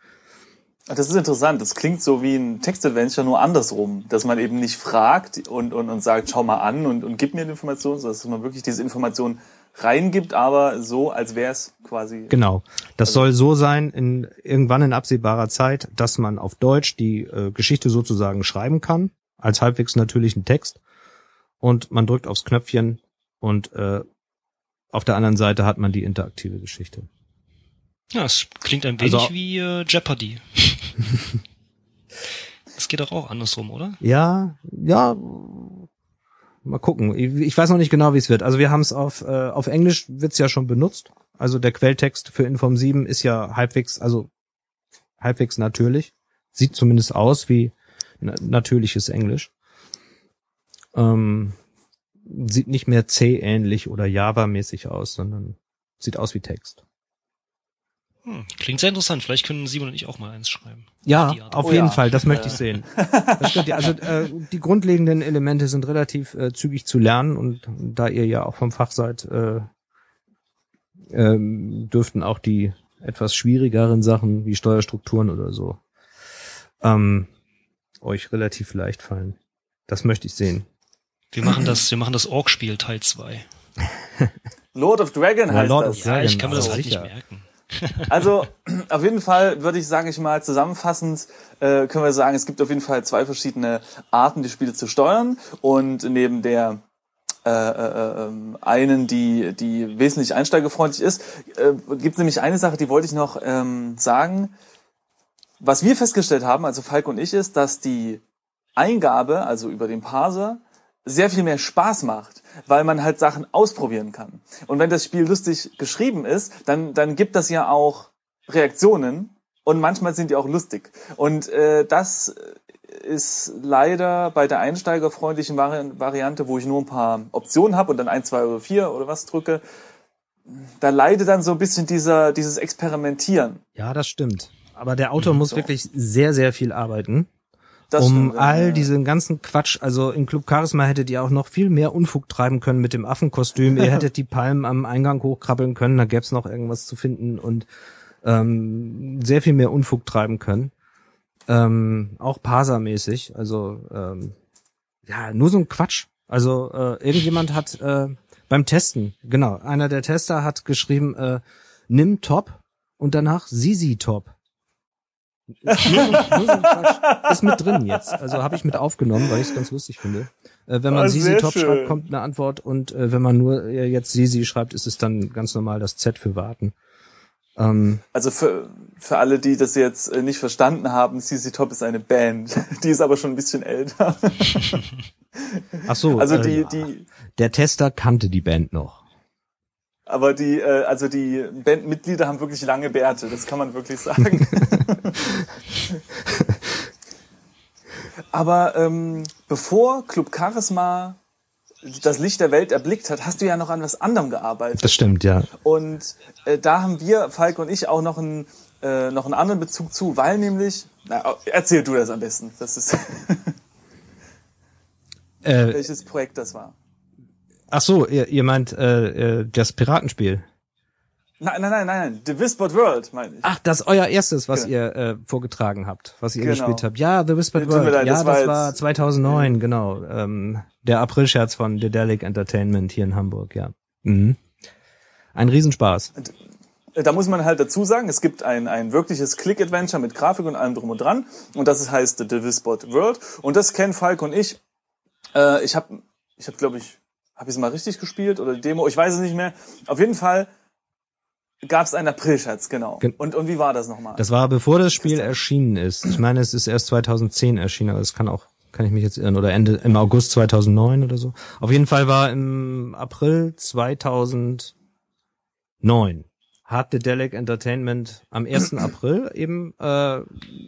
Das ist interessant. Das klingt so wie ein Text-Adventure, nur andersrum. Dass man eben nicht fragt und, und, und sagt, schau mal an und, und gib mir die Information, sondern dass man wirklich diese Information reingibt, aber so, als wäre es quasi. Genau. Das also soll so sein, in, irgendwann in absehbarer Zeit, dass man auf Deutsch die äh, Geschichte sozusagen schreiben kann, als halbwegs natürlichen Text und man drückt aufs Knöpfchen und äh, auf der anderen Seite hat man die interaktive Geschichte. Ja, es klingt ein wenig also, wie äh, Jeopardy. das geht doch auch andersrum, oder? Ja, ja. Mal gucken. Ich, ich weiß noch nicht genau, wie es wird. Also wir haben es auf äh, auf Englisch wird's ja schon benutzt. Also der Quelltext für Inform 7 ist ja halbwegs, also halbwegs natürlich. Sieht zumindest aus wie natürliches Englisch. Ähm, sieht nicht mehr C-ähnlich oder Java-mäßig aus, sondern sieht aus wie Text. Hm, klingt sehr interessant. Vielleicht können Simon und ich auch mal eins schreiben. Ja, auf oh jeden ja. Fall. Das möchte ich sehen. ja, also äh, die grundlegenden Elemente sind relativ äh, zügig zu lernen und da ihr ja auch vom Fach seid, äh, ähm, dürften auch die etwas schwierigeren Sachen wie Steuerstrukturen oder so ähm, euch relativ leicht fallen. Das möchte ich sehen. Wir machen das, wir machen das Ork-Spiel Teil 2. Lord of Dragon heißt Lord das. Of Dragon, ja, ich kann mir das halt nicht merken. Also auf jeden Fall würde ich, sage ich mal, zusammenfassend äh, können wir sagen, es gibt auf jeden Fall zwei verschiedene Arten, die Spiele zu steuern und neben der äh, äh, ähm, einen, die die wesentlich einsteigerfreundlich ist, äh, gibt es nämlich eine Sache, die wollte ich noch ähm, sagen was wir festgestellt haben, also Falk und ich, ist, dass die Eingabe, also über den Parser, sehr viel mehr Spaß macht, weil man halt Sachen ausprobieren kann. Und wenn das Spiel lustig geschrieben ist, dann, dann gibt das ja auch Reaktionen und manchmal sind die auch lustig. Und äh, das ist leider bei der einsteigerfreundlichen Vari Variante, wo ich nur ein paar Optionen habe und dann ein, zwei oder vier oder was drücke, da leidet dann so ein bisschen dieser, dieses Experimentieren. Ja, das stimmt. Aber der Autor muss So. wirklich sehr, sehr viel arbeiten. Das um stimmt, all ja. diesen ganzen Quatsch, also in Club Charisma hättet ihr auch noch viel mehr Unfug treiben können mit dem Affenkostüm. ihr hättet die Palmen am Eingang hochkrabbeln können, da gäb's noch irgendwas zu finden und ähm, sehr viel mehr Unfug treiben können. Ähm, auch Parser-mäßig, also ähm, ja, nur so ein Quatsch. Also äh, irgendjemand hat äh, beim Testen, genau, einer der Tester hat geschrieben, äh, nimm Top und danach Sisi Top. Nur so, nur so ein Quatsch. Ist mit drin jetzt. Also habe ich mit aufgenommen, weil ich es ganz lustig finde. Äh, wenn man Oh, Sisi Top schön. schreibt, kommt eine Antwort und äh, wenn man nur äh, jetzt Sisi schreibt, ist es dann ganz normal das Z für warten. Ähm, Also für, für alle, die das jetzt äh, nicht verstanden haben, CC Top ist eine Band. Die ist aber schon ein bisschen älter. ach so, Also äh, die, die, der Tester kannte die Band noch. Aber die, äh, also die Bandmitglieder haben wirklich lange Bärte, das kann man wirklich sagen. aber ähm, bevor Club Charisma das Licht der Welt erblickt hat, hast du ja noch an was anderem gearbeitet. Das stimmt, ja. Und äh, da haben wir, Falk und ich, auch noch einen, äh, noch einen anderen Bezug zu, weil nämlich, na, erzähl du das am besten. Das ist, Äh, welches Projekt das war. Ach so, ihr, ihr meint äh, äh, das Piratenspiel. Nein, nein, nein, nein, The Whispered World, meine ich. Ach, das ist euer erstes, was Genau. ihr äh, vorgetragen habt, was ihr Genau. gespielt habt. Ja, The Whispered World. leid, ja, das das war war, jetzt- 2009, genau. Ähm, der Aprilscherz von Dedelic Entertainment hier in Hamburg, ja. Mhm. Ein Riesenspaß. Da muss man halt dazu sagen, es gibt ein, ein wirkliches Click-Adventure mit Grafik und allem drum und dran. Und das heißt The Whispered World. Und das kennen Falk und ich. Äh, ich habe, ich hab, glaube ich, habe ich es mal richtig gespielt oder die Demo? Ich weiß es nicht mehr. Auf jeden Fall gab es einen Aprilscherz, genau. Gen- Und, und wie war das nochmal? Das war bevor das Spiel erschienen ist. Ich meine, es ist erst 2010 erschienen, aber es kann auch, kann ich mich jetzt irren, oder Ende, im August 2009 oder so. Auf jeden Fall war im April 2009 hat Dedelic Entertainment am 1. April eben äh,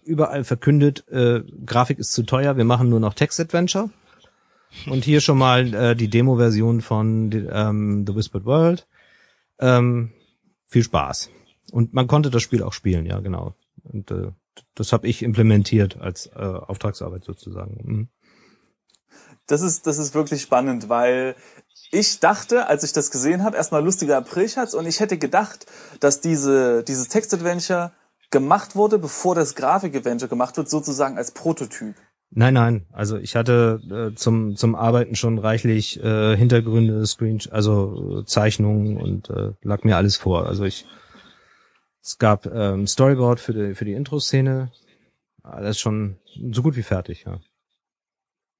überall verkündet, äh, Grafik ist zu teuer, wir machen nur noch Text-Adventure. Und hier schon mal äh, die Demo-Version von ähm, The Whispered World. Ähm, viel Spaß. Und man konnte das Spiel auch spielen, ja, genau. Und äh, das habe ich implementiert als äh, Auftragsarbeit sozusagen. Mhm. Das ist, das ist wirklich spannend, weil ich dachte, als ich das gesehen habe, erstmal lustiger Aprilscherz und ich hätte gedacht, dass diese, dieses Text-Adventure gemacht wurde, bevor das Grafik-Adventure gemacht wird, sozusagen als Prototyp. Nein, nein. Also ich hatte äh, zum zum Arbeiten schon reichlich äh, Hintergründe, Screen, also äh, Zeichnungen und äh, lag mir alles vor. Also ich es gab ähm, Storyboard für die für die Intro-Szene, alles schon so gut wie fertig, ja.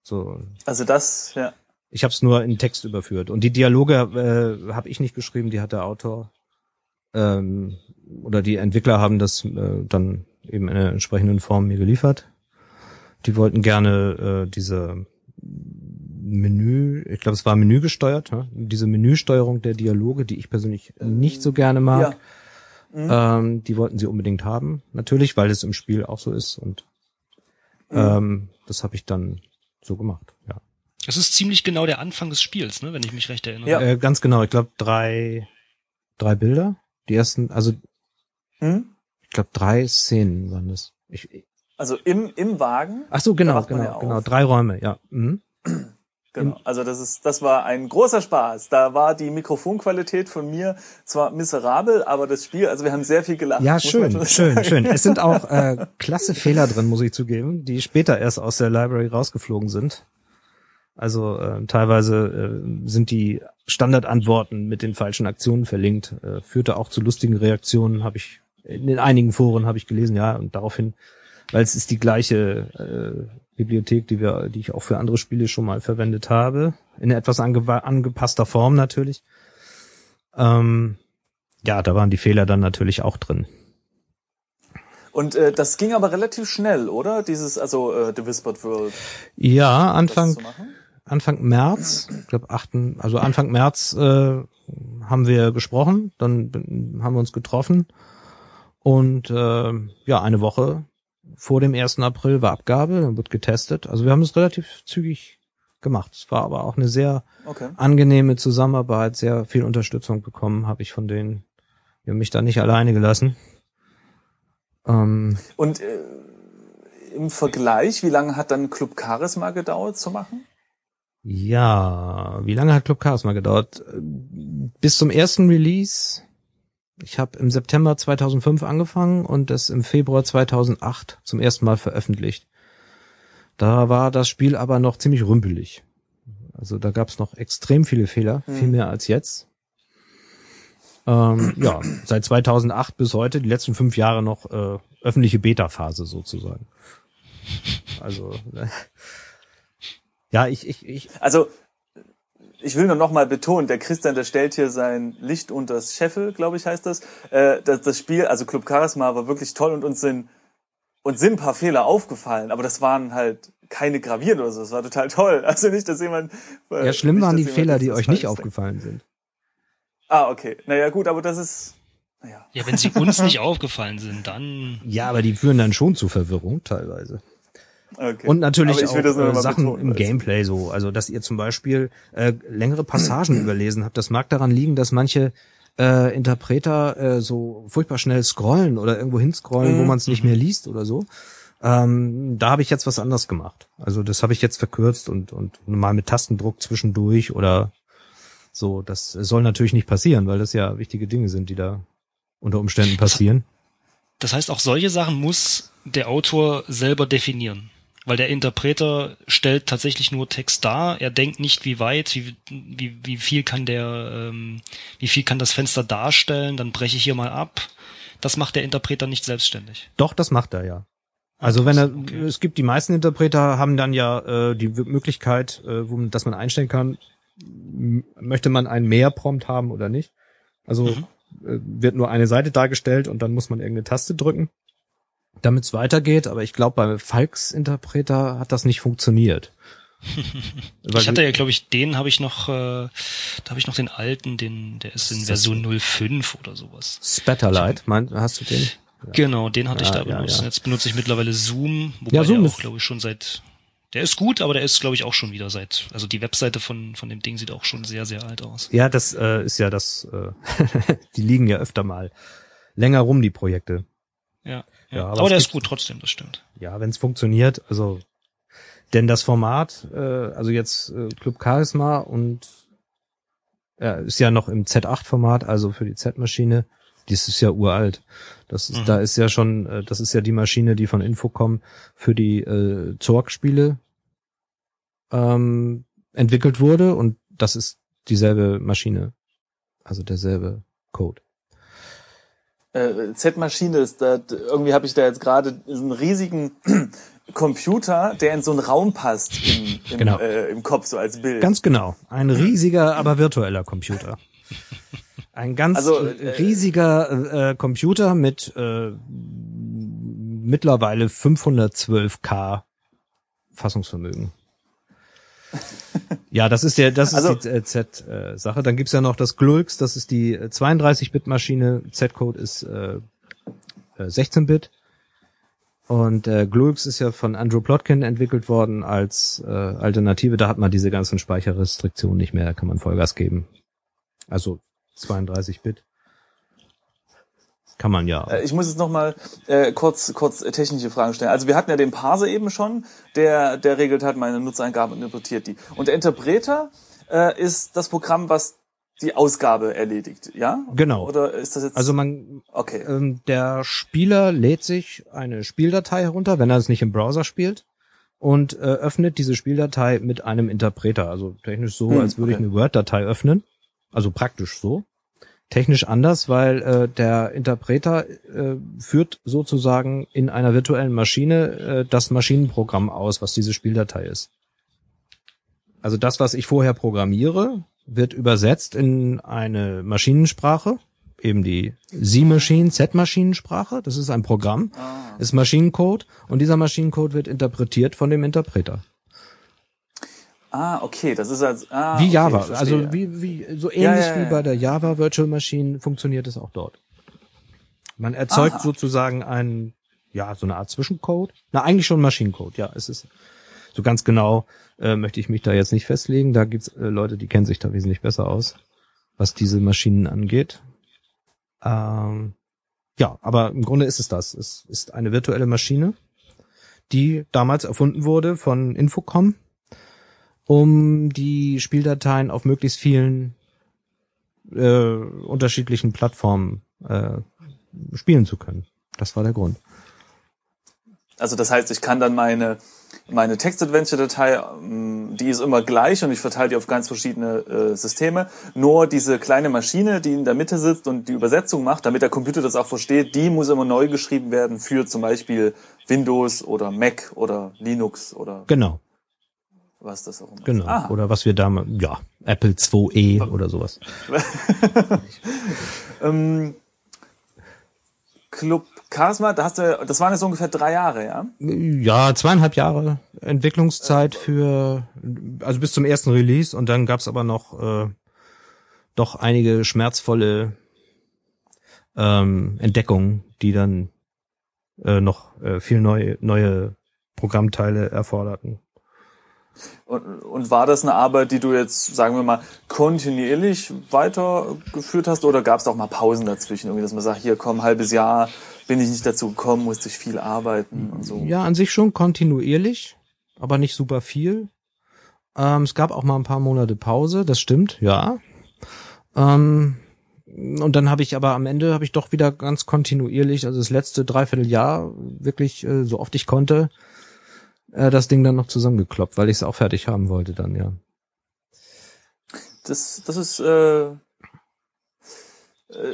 So Also das, ja. Ich habe es nur in Text überführt. Und die Dialoge äh, habe ich nicht geschrieben, die hat der Autor. Ähm, oder die Entwickler haben das äh, dann eben in einer entsprechenden Form mir geliefert. Die wollten gerne äh, diese Menü, ich glaube es war Menü gesteuert, ne? diese Menüsteuerung der Dialoge, die ich persönlich nicht so gerne mag. Ja. Ähm, die wollten sie unbedingt haben, natürlich, weil es im Spiel auch so ist. Und ähm, das habe ich dann so gemacht, ja. Es ist ziemlich genau der Anfang des Spiels, ne, wenn ich mich recht erinnere. Ja. Äh, ganz genau, ich glaube drei, drei Bilder. Die ersten, also Hm? ich glaube drei Szenen waren das. Ich, Also im, im Wagen. ach so, genau, genau, ja genau. Drei Räume, ja. Mhm. Genau. Also das ist, das war ein großer Spaß. Da war die Mikrofonqualität von mir zwar miserabel, aber das Spiel, also wir haben sehr viel gelacht. Ja, schön, schön, schön. Es sind auch äh, klasse Fehler drin, muss ich zugeben, die später erst aus der Library rausgeflogen sind. Also äh, teilweise äh, sind die Standardantworten mit den falschen Aktionen verlinkt, äh, führte auch zu lustigen Reaktionen, habe ich in einigen Foren habe ich gelesen, ja, und daraufhin, weil es ist die gleiche äh, Bibliothek, die wir, die ich auch für andere Spiele schon mal verwendet habe, in etwas ange angepasster Form natürlich. Ähm, ja, da waren die Fehler dann natürlich auch drin. Und äh, das ging aber relativ schnell, oder? Dieses, also äh, The Whispered World. Ja, Anfang, Anfang März, ich glaube achten, also Anfang März äh, haben wir gesprochen, dann haben wir uns getroffen und äh, ja, eine Woche vor dem 1. April war Abgabe, dann wird getestet. Also wir haben es relativ zügig gemacht. Es war aber auch eine sehr okay. angenehme Zusammenarbeit, sehr viel Unterstützung bekommen habe ich von denen. Die haben mich da nicht alleine gelassen. Ähm, Und äh, im Vergleich, wie lange hat dann Club Charisma gedauert zu machen? Ja, wie lange hat Club Charisma gedauert? Bis zum ersten Release. Ich habe im September 2005 angefangen und das im Februar 2008 zum ersten Mal veröffentlicht. Da war das Spiel aber noch ziemlich rümpelig. Also da gab es noch extrem viele Fehler, hm. viel mehr als jetzt. Ähm, ja, seit 2008 bis heute, die letzten fünf Jahre noch äh, öffentliche Beta-Phase sozusagen. Also äh, ja, ich, ich, ich. Also ich will nur noch mal betonen, der Christian, der stellt hier sein Licht unters Scheffel, glaube ich, heißt das. Äh, das. Das Spiel, also Club Charisma, war wirklich toll und uns sind und sind ein paar Fehler aufgefallen, aber das waren halt keine gravierenden oder so. Das war total toll. Also nicht, dass jemand. Äh, ja, schlimm nicht, waren die Fehler, die euch nicht aufgefallen sind. Ah, okay. Naja, gut, aber das ist. Naja. Ja, wenn sie uns nicht aufgefallen sind, dann. Ja, aber die führen dann schon zu Verwirrung teilweise. Okay. Und natürlich auch äh, Sachen betonen, im Gameplay so. Also, dass ihr zum Beispiel äh, längere Passagen überlesen habt. Das mag daran liegen, dass manche äh, Interpreter äh, so furchtbar schnell scrollen oder irgendwo hinscrollen, mhm. wo man es nicht mehr liest oder so. Ähm, da habe ich jetzt was anderes gemacht. Also das habe ich jetzt verkürzt und, und mal mit Tastendruck zwischendurch oder so. Das soll natürlich nicht passieren, weil das ja wichtige Dinge sind, die da unter Umständen passieren. Das heißt, auch solche Sachen muss der Autor selber definieren weil der Interpreter stellt tatsächlich nur Text dar. Er denkt nicht, wie weit, wie, wie, wie viel kann der, ähm, wie viel kann das Fenster darstellen. Dann breche ich hier mal ab. Das macht der Interpreter nicht selbstständig. Doch, das macht er ja. Also wenn er, okay. es gibt die meisten Interpreter haben dann ja äh, die Möglichkeit, äh, wo, dass man einstellen kann, möchte man ein Mehr-Prompt haben oder nicht. Also mhm. äh, wird nur eine Seite dargestellt und dann muss man irgendeine Taste drücken damit es weitergeht, aber ich glaube, bei Falks Interpreter hat das nicht funktioniert. ich hatte ja, glaube ich, den habe ich noch, äh, da habe ich noch den alten, den, der ist in Version 05 oder sowas. Spatterlight, mein, hast du den? Ja. Genau, den hatte ja, ich da benutzt. Ja, Jetzt benutze ich mittlerweile Zoom, wobei ja, Zoom der auch, glaube ich, schon seit, der ist gut, aber der ist, glaube ich, auch schon wieder seit, also die Webseite von, von dem Ding sieht auch schon sehr, sehr alt aus. Ja, das äh, ist ja das, äh, die liegen ja öfter mal länger rum, die Projekte. Ja. Ja, aber, aber der ist gut trotzdem, das stimmt. Ja, wenn es funktioniert, also denn das Format, äh, also jetzt äh, Club Charisma und ja, ist ja noch im Z8-Format, also für die Z-Maschine. Dies ist ja uralt. Das ist, mhm. da ist ja schon, äh, das ist ja die Maschine, die von Infocom für die äh, Zorg-Spiele ähm, entwickelt wurde und das ist dieselbe Maschine, also derselbe Code äh, Z-Maschine ist da, irgendwie habe ich da jetzt gerade einen riesigen Computer, der in so einen Raum passt im, im, genau. äh, im Kopf, so als Bild. Ganz genau. Ein riesiger, aber virtueller Computer. Ein ganz also, äh, riesiger äh, Computer mit äh, mittlerweile 512k Fassungsvermögen. Ja, das ist der, das ist also, die äh, Z-Sache. Dann gibt's ja noch das Glulx, das ist die 32-Bit-Maschine. Z-Code ist äh, 16-Bit. Äh, Und äh, Glulx ist ja von Andrew Plotkin entwickelt worden als äh, Alternative. Da hat man diese ganzen Speicherrestriktionen nicht mehr, da kann man Vollgas geben. Also 32-Bit. Kann man ja. Äh, ich muss jetzt noch mal äh, kurz kurz technische Fragen stellen. Also wir hatten ja den Parser eben schon, der der regelt hat meine Nutzeingaben und interpretiert die. Und der Interpreter äh, ist das Programm, was die Ausgabe erledigt, ja? Genau. Oder ist das jetzt? Also man, okay. Ähm, der Spieler lädt sich eine Spieldatei herunter, wenn er es nicht im Browser spielt, und äh, öffnet diese Spieldatei mit einem Interpreter. Also technisch so, hm, als würde okay. ich eine Word-Datei öffnen. Also praktisch so technisch anders, weil äh, der Interpreter äh, führt sozusagen in einer virtuellen Maschine äh, das Maschinenprogramm aus, was diese Spieldatei ist. Also das, was ich vorher programmiere, wird übersetzt in eine Maschinensprache eben die Z-Machine, Z-Maschinensprache. Das ist ein Programm, Ah. ist Maschinencode und dieser Maschinencode wird interpretiert von dem Interpreter. Ah, okay, das ist als ah, Wie Java, also wie, wie so ähnlich Ja, ja, ja. wie bei der Java Virtual Machine funktioniert es auch dort. Man erzeugt Aha. sozusagen ein ja so eine Art Zwischencode. Na eigentlich schon Maschinencode. Ja, es ist so ganz genau äh, möchte ich mich da jetzt nicht festlegen. Da gibt's äh, Leute, die kennen sich da wesentlich besser aus, was diese Maschinen angeht. Ähm, ja, aber im Grunde ist es das. Es ist eine virtuelle Maschine, die damals erfunden wurde von Infocom um die Spieldateien auf möglichst vielen äh, unterschiedlichen Plattformen äh, spielen zu können. Das war der Grund. Also das heißt, ich kann dann meine meine Text-Adventure-Datei, ähm, die ist immer gleich und ich verteile die auf ganz verschiedene äh, Systeme. Nur diese kleine Maschine, die in der Mitte sitzt und die Übersetzung macht, damit der Computer das auch versteht, die muss immer neu geschrieben werden für zum Beispiel Windows oder Mac oder Linux oder Genau, was das auch immer ist. genau. Aha. Oder was wir damals, ja, Apple 2e oder sowas. Ähm, Club Charisma, da hast du, das waren jetzt ungefähr drei Jahre, ja? Ja, zweieinhalb Jahre Entwicklungszeit für, also bis zum ersten Release und dann gab's aber noch äh, doch einige schmerzvolle ähm, Entdeckungen, die dann äh, noch äh, viel neue, neue Programmteile erforderten. Und, und war das eine Arbeit, die du jetzt, sagen wir mal, kontinuierlich weitergeführt hast oder gab es auch mal Pausen dazwischen? Irgendwie, dass man sagt, hier komm, halbes Jahr bin ich nicht dazu gekommen, musste ich viel arbeiten und so. Ja, an sich schon kontinuierlich, aber nicht super viel. Ähm, es gab auch mal ein paar Monate Pause, das stimmt, ja. Ähm, und dann habe ich aber am Ende habe ich doch wieder ganz kontinuierlich, also das letzte Dreivierteljahr wirklich äh, so oft ich konnte, äh, das Ding dann noch zusammengekloppt, weil ich es auch fertig haben wollte dann, ja. Das, das ist, äh, äh,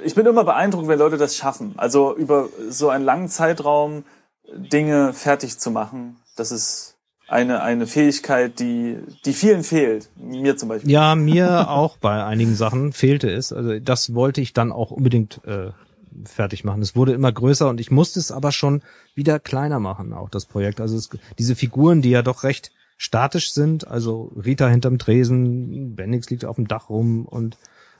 ich bin immer beeindruckt, wenn Leute das schaffen. Also über so einen langen Zeitraum Dinge fertig zu machen. Das ist eine, eine Fähigkeit, die, die vielen fehlt. Mir zum Beispiel. Ja, mir auch bei einigen Sachen fehlte es. Also das wollte ich dann auch unbedingt äh, fertig machen. Es wurde immer größer und ich musste es aber schon wieder kleiner machen, auch das Projekt. Also es, diese Figuren, die ja doch recht statisch sind, also Rita hinterm Tresen, Bendix liegt auf dem Dach rum und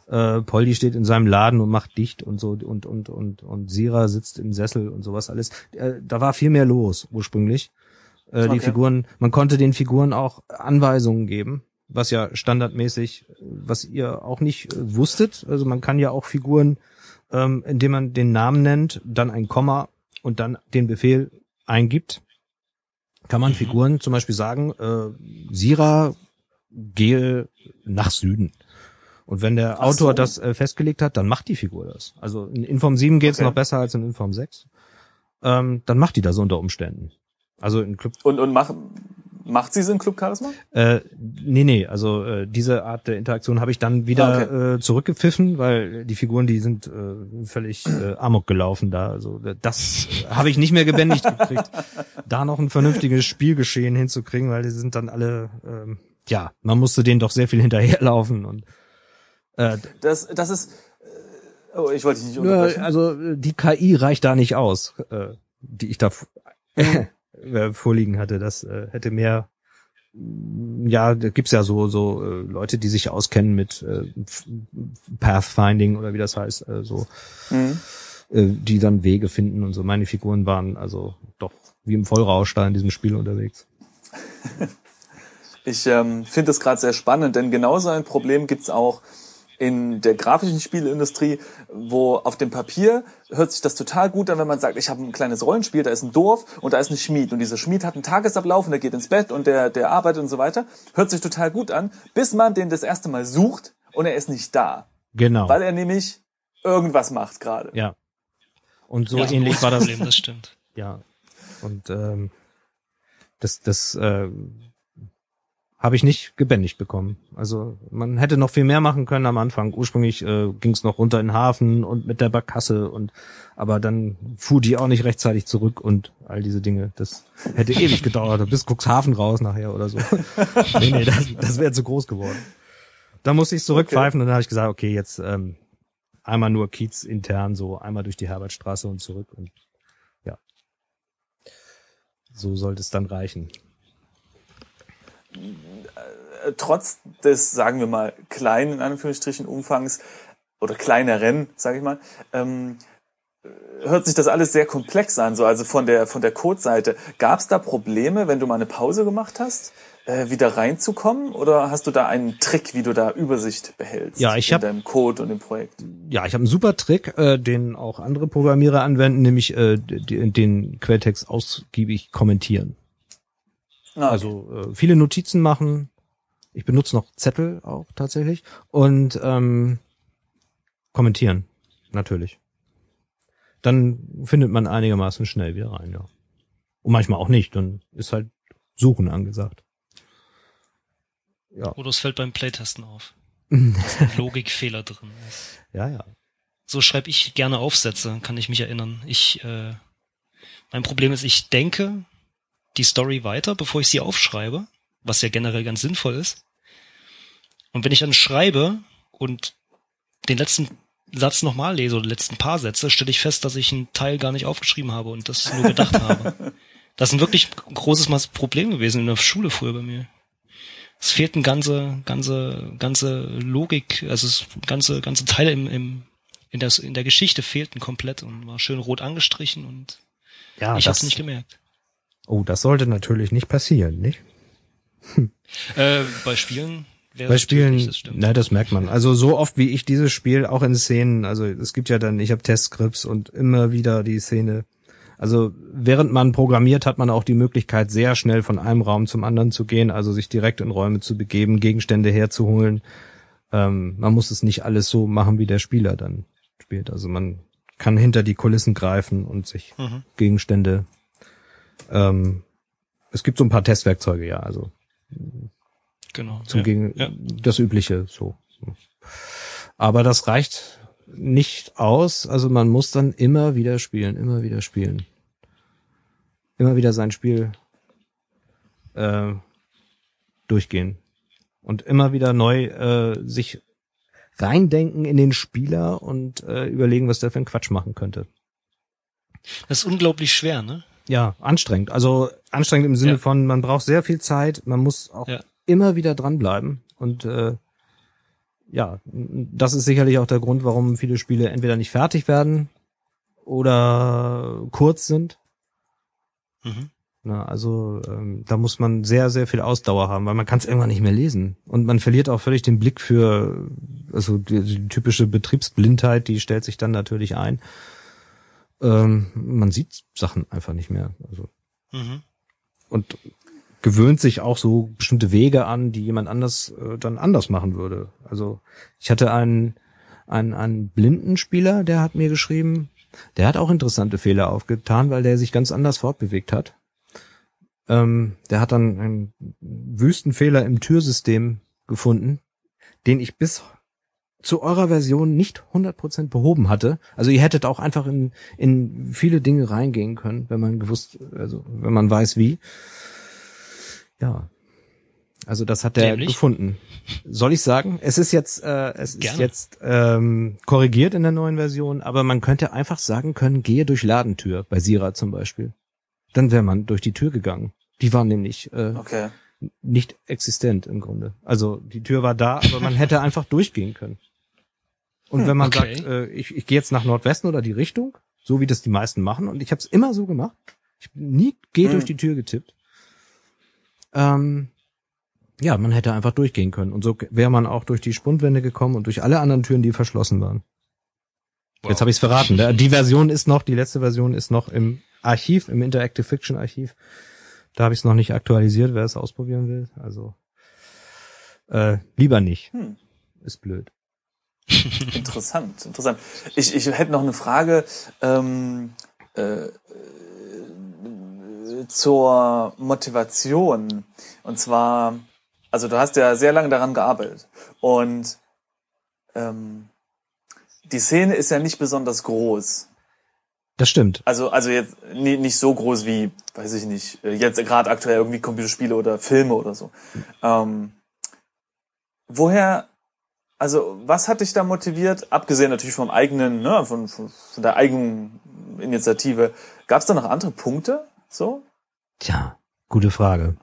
äh, Polly steht in seinem Laden und macht dicht und so und und und und Sira sitzt im Sessel und sowas alles. Äh, da war viel mehr los ursprünglich. Äh, Okay. Die Figuren, man konnte den Figuren auch Anweisungen geben, was ja standardmäßig, was ihr auch nicht äh, wusstet. Also man kann ja auch Figuren, ähm, indem man den Namen nennt, dann ein Komma und dann den Befehl eingibt, kann man Figuren zum Beispiel sagen, äh, Sira gehe nach Süden. Und wenn der Ach Autor so. das äh, festgelegt hat, dann macht die Figur das. Also in Inform 7 geht's Okay. noch besser als in Inform 6. Ähm, dann macht die das unter Umständen. Also in Club Und, und macht, macht sie es in Club Charisma? äh, nee, nee, also äh, diese Art der Interaktion habe ich dann wieder äh, zurückgepfiffen, weil die Figuren, die sind äh, völlig äh, amok gelaufen da. Also äh, das habe ich nicht mehr gebändigt gekriegt, da noch ein vernünftiges Spielgeschehen hinzukriegen, weil die sind dann alle, ähm, ja, man musste denen doch sehr viel hinterherlaufen und äh, Das, das ist, äh, oh, ich wollte dich nicht unterbrechen. also die KI reicht da nicht aus, äh, die ich da äh, vorliegen hatte. Das äh, hätte mehr ja, da gibt's ja so so äh, Leute, die sich auskennen mit äh, Pathfinding oder wie das heißt, äh, so Mhm. äh, die dann Wege finden und so. Meine Figuren waren also doch wie im Vollrausch da in diesem Spiel unterwegs. Ich ähm, finde das gerade sehr spannend, denn genauso ein Problem gibt's auch in der grafischen Spielindustrie, wo auf dem Papier hört sich das total gut an, wenn man sagt, ich habe ein kleines Rollenspiel, da ist ein Dorf und da ist ein Schmied und dieser Schmied hat einen Tagesablauf und der geht ins Bett und der, der arbeitet und so weiter. Hört sich total gut an, bis man den das erste Mal sucht und er ist nicht da, Genau. weil er nämlich irgendwas macht gerade. ja. Und so Ja, ähnlich war das Problem, das stimmt. Ja. Und ähm, das, das äh, habe ich nicht gebändigt bekommen. Also man hätte noch viel mehr machen können am Anfang. Ursprünglich äh, ging es noch runter in den Hafen und mit der Barkasse und aber dann fuhr die auch nicht rechtzeitig zurück und all diese Dinge. Das hätte ewig gedauert, bis Cuxhaven raus nachher oder so. nee, nee, das, das wäre zu groß geworden. Da musste ich zurückpfeifen und dann habe ich gesagt, okay, jetzt ähm, einmal nur Kiez intern, so einmal durch die Herbertstraße und zurück und ja. So sollte es dann reichen. Äh, trotz des, sagen wir mal, kleinen, in Anführungsstrichen, Umfangs oder kleineren, sage ich mal, ähm, hört sich das alles sehr komplex an, so also von der von der Code-Seite. Gab es da Probleme, wenn du mal eine Pause gemacht hast, äh, wieder reinzukommen, oder hast du da einen Trick, wie du da Übersicht behältst ja, ich in hab, deinem Code und dem Projekt? Ja, ich habe einen super Trick, äh, den auch andere Programmierer anwenden, nämlich äh, den, den Quelltext ausgiebig kommentieren. Ah, okay. Also äh, viele Notizen machen. Ich benutze noch Zettel auch tatsächlich und ähm, kommentieren natürlich dann findet man einigermaßen schnell wieder rein, ja. Und manchmal auch nicht, dann ist halt Suchen angesagt. Ja. Oder es fällt beim Playtesten auf. dass ein Logikfehler drin ist. Ja, ja. So schreibe ich gerne Aufsätze, kann ich mich erinnern. Ich, äh, mein Problem ist, ich denke die Story weiter, bevor ich sie aufschreibe, was ja generell ganz sinnvoll ist. Und wenn ich dann schreibe und den letzten Satz nochmal lese oder die letzten paar Sätze, stelle ich fest, dass ich einen Teil gar nicht aufgeschrieben habe und das nur gedacht habe. Das ist ein wirklich großes Problem gewesen in der Schule früher bei mir. Es fehlten ganze, ganze, ganze Logik, also es, ganze, ganze Teile im, im, in, der, in der Geschichte fehlten komplett und war schön rot angestrichen und ja, ich habe es nicht gemerkt. Oh, das sollte natürlich nicht passieren, nicht? Äh, bei Spielen bei Spielen, das na, das merkt man. Also so oft wie ich dieses Spiel auch in Szenen, also es gibt ja dann, ich habe Testscripts und immer wieder die Szene. Also während man programmiert, hat man auch die Möglichkeit, sehr schnell von einem Raum zum anderen zu gehen, also sich direkt in Räume zu begeben, Gegenstände herzuholen. Ähm, man muss es nicht alles so machen, wie der Spieler dann spielt. Also man kann hinter die Kulissen greifen und sich mhm. Gegenstände. Ähm, es gibt so ein paar Testwerkzeuge, ja. Also Genau. Zum ja. Gegen ja. das übliche so. Aber das reicht nicht aus, also man muss dann immer wieder spielen, immer wieder spielen. Immer wieder sein Spiel äh, durchgehen und immer wieder neu äh, sich reindenken in den Spieler und äh, überlegen, was der für einen Quatsch machen könnte. Das ist unglaublich schwer, ne? Ja, anstrengend. Also anstrengend im Sinne ja. von, man braucht sehr viel Zeit, man muss auch ja immer wieder dranbleiben. Und äh, ja, das ist sicherlich auch der Grund, warum viele Spiele entweder nicht fertig werden oder kurz sind. Mhm. Na, also ähm, da muss man sehr, sehr viel Ausdauer haben, weil man kann es irgendwann nicht mehr lesen. Und man verliert auch völlig den Blick für, also die, die typische Betriebsblindheit, die stellt sich dann natürlich ein. Ähm, man sieht Sachen einfach nicht mehr. Also. Mhm. Und gewöhnt sich auch so bestimmte Wege an, die jemand anders äh, dann anders machen würde. Also ich hatte einen, einen, einen blinden Spieler, der hat mir geschrieben, der hat auch interessante Fehler aufgetan, weil der sich ganz anders fortbewegt hat. Ähm, der hat dann einen Wüstenfehler im Türsystem gefunden, den ich bis zu eurer Version nicht 100% behoben hatte. Also ihr hättet auch einfach in, in viele Dinge reingehen können, wenn man gewusst, also wenn man weiß wie. Ja. Also das hat er gefunden. Soll ich sagen? Es ist jetzt, äh, es Gerne. ist jetzt ähm, korrigiert in der neuen Version, aber man könnte einfach sagen können, gehe durch Ladentür bei Sira zum Beispiel. Dann wäre man durch die Tür gegangen. Die war nämlich äh, okay. nicht existent im Grunde. Also die Tür war da, aber man hätte einfach durchgehen können. Und wenn man okay. sagt, äh, ich, ich gehe jetzt nach Nordwesten oder die Richtung, so wie das die meisten machen, und ich habe es immer so gemacht, ich nie geh hm. durch die Tür getippt, ähm, ja, man hätte einfach durchgehen können. Und so wäre man auch durch die Spundwände gekommen und durch alle anderen Türen, die verschlossen waren. Wow. Jetzt habe ich es verraten. Die Version ist noch, die letzte Version ist noch im Archiv, im Interactive Fiction Archiv. Da habe ich es noch nicht aktualisiert, wer es ausprobieren will. Also äh, lieber nicht. Hm. Ist blöd. Interessant, interessant. Ich, ich hätte noch eine Frage. Ähm, äh, zur Motivation. Und zwar, also du hast ja sehr lange daran gearbeitet. Und ähm, die Szene ist ja nicht besonders groß. Das stimmt. Also, also jetzt nicht so groß wie, weiß ich nicht, jetzt gerade aktuell irgendwie Computerspiele oder Filme oder so. Ähm, woher also was hat dich da motiviert, abgesehen natürlich vom eigenen, ne, von, von, von der eigenen Initiative, gab es da noch andere Punkte? So? Tja, gute Frage.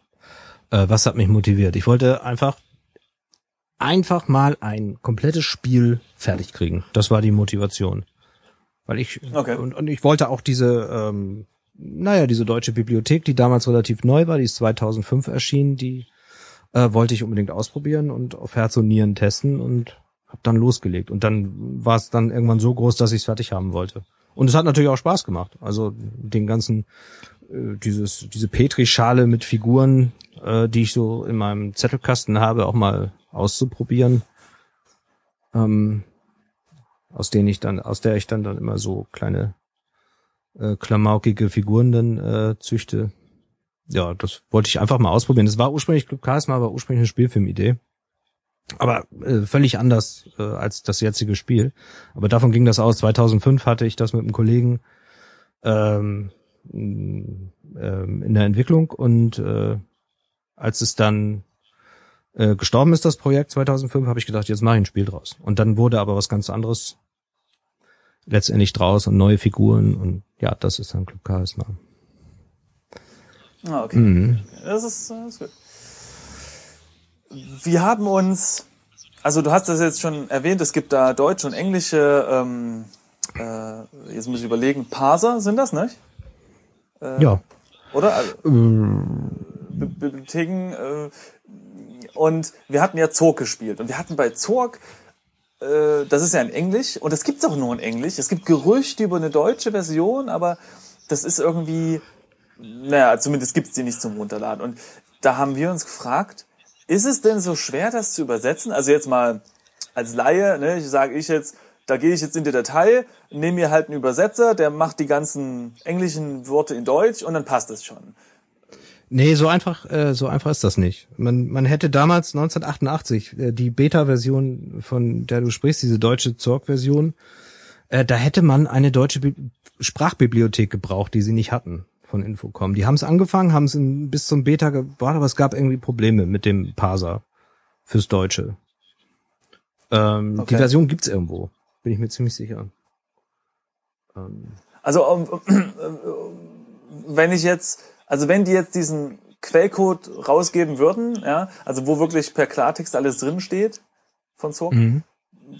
Äh, was hat mich motiviert? Ich wollte einfach einfach mal ein komplettes Spiel fertig kriegen. Das war die Motivation. Weil ich Okay. und, und ich wollte auch diese ähm, naja, diese deutsche Bibliothek, die damals relativ neu war, die ist 2005 erschienen, die äh, wollte ich unbedingt ausprobieren und auf Herz und Nieren testen und habe dann losgelegt. Und dann war es dann irgendwann so groß, dass ich es fertig haben wollte. Und es hat natürlich auch Spaß gemacht. Also den ganzen, äh, dieses, diese Petri-Schale mit Figuren, äh, die ich so in meinem Zettelkasten habe, auch mal auszuprobieren. Ähm, aus denen ich dann, aus der ich dann dann immer so kleine äh, klamaukige Figuren dann äh, züchte. Ja, das wollte ich einfach mal ausprobieren. Das war ursprünglich Club Charisma, war ursprünglich eine Spielfilmidee. Aber äh, völlig anders äh, als das jetzige Spiel. Aber davon ging das aus. 2005 hatte ich das mit einem Kollegen ähm, m, ähm, in der Entwicklung und äh, als es dann äh, gestorben ist, das Projekt 2005, habe ich gedacht, jetzt mache ich ein Spiel draus. Und dann wurde aber was ganz anderes letztendlich draus und neue Figuren und ja, das ist dann Club Charisma. Ah, okay. Mhm. Das ist, das ist gut. Wir haben uns, also du hast das jetzt schon erwähnt, es gibt da deutsche und englische, ähm, äh, jetzt muss ich überlegen, Parser sind das, nicht? Ja. Oder? Also, Ähm, Bi- Bibliotheken. Äh, und wir hatten ja Zorg gespielt. Und wir hatten bei Zorg, äh, das ist ja in Englisch, und das gibt's auch nur in Englisch. Es gibt Gerüchte über eine deutsche Version, aber das ist irgendwie, naja, zumindest gibt's die nicht zum Runterladen. Und da haben wir uns gefragt, ist es denn so schwer, das zu übersetzen? Also jetzt mal als Laie, ne, ich sage ich jetzt, da gehe ich jetzt in die Datei, nehme mir halt einen Übersetzer, der macht die ganzen englischen Worte in Deutsch und dann passt es schon. Nee, so einfach, äh, so einfach ist das nicht. Man, man hätte damals 1988 äh, die Beta-Version, von der du sprichst, diese deutsche Zorg-Version, äh, da hätte man eine deutsche Bi Sprachbibliothek gebraucht, die sie nicht hatten von Infocom. Die haben es angefangen, haben es bis zum Beta gebracht, aber es gab irgendwie Probleme mit dem Parser fürs Deutsche. Ähm, Okay. Die Version gibt's irgendwo, bin ich mir ziemlich sicher. Ähm, Also um, wenn ich jetzt, also wenn die jetzt diesen Quellcode rausgeben würden, ja, also wo wirklich per Klartext alles drin steht von Zorg, mhm.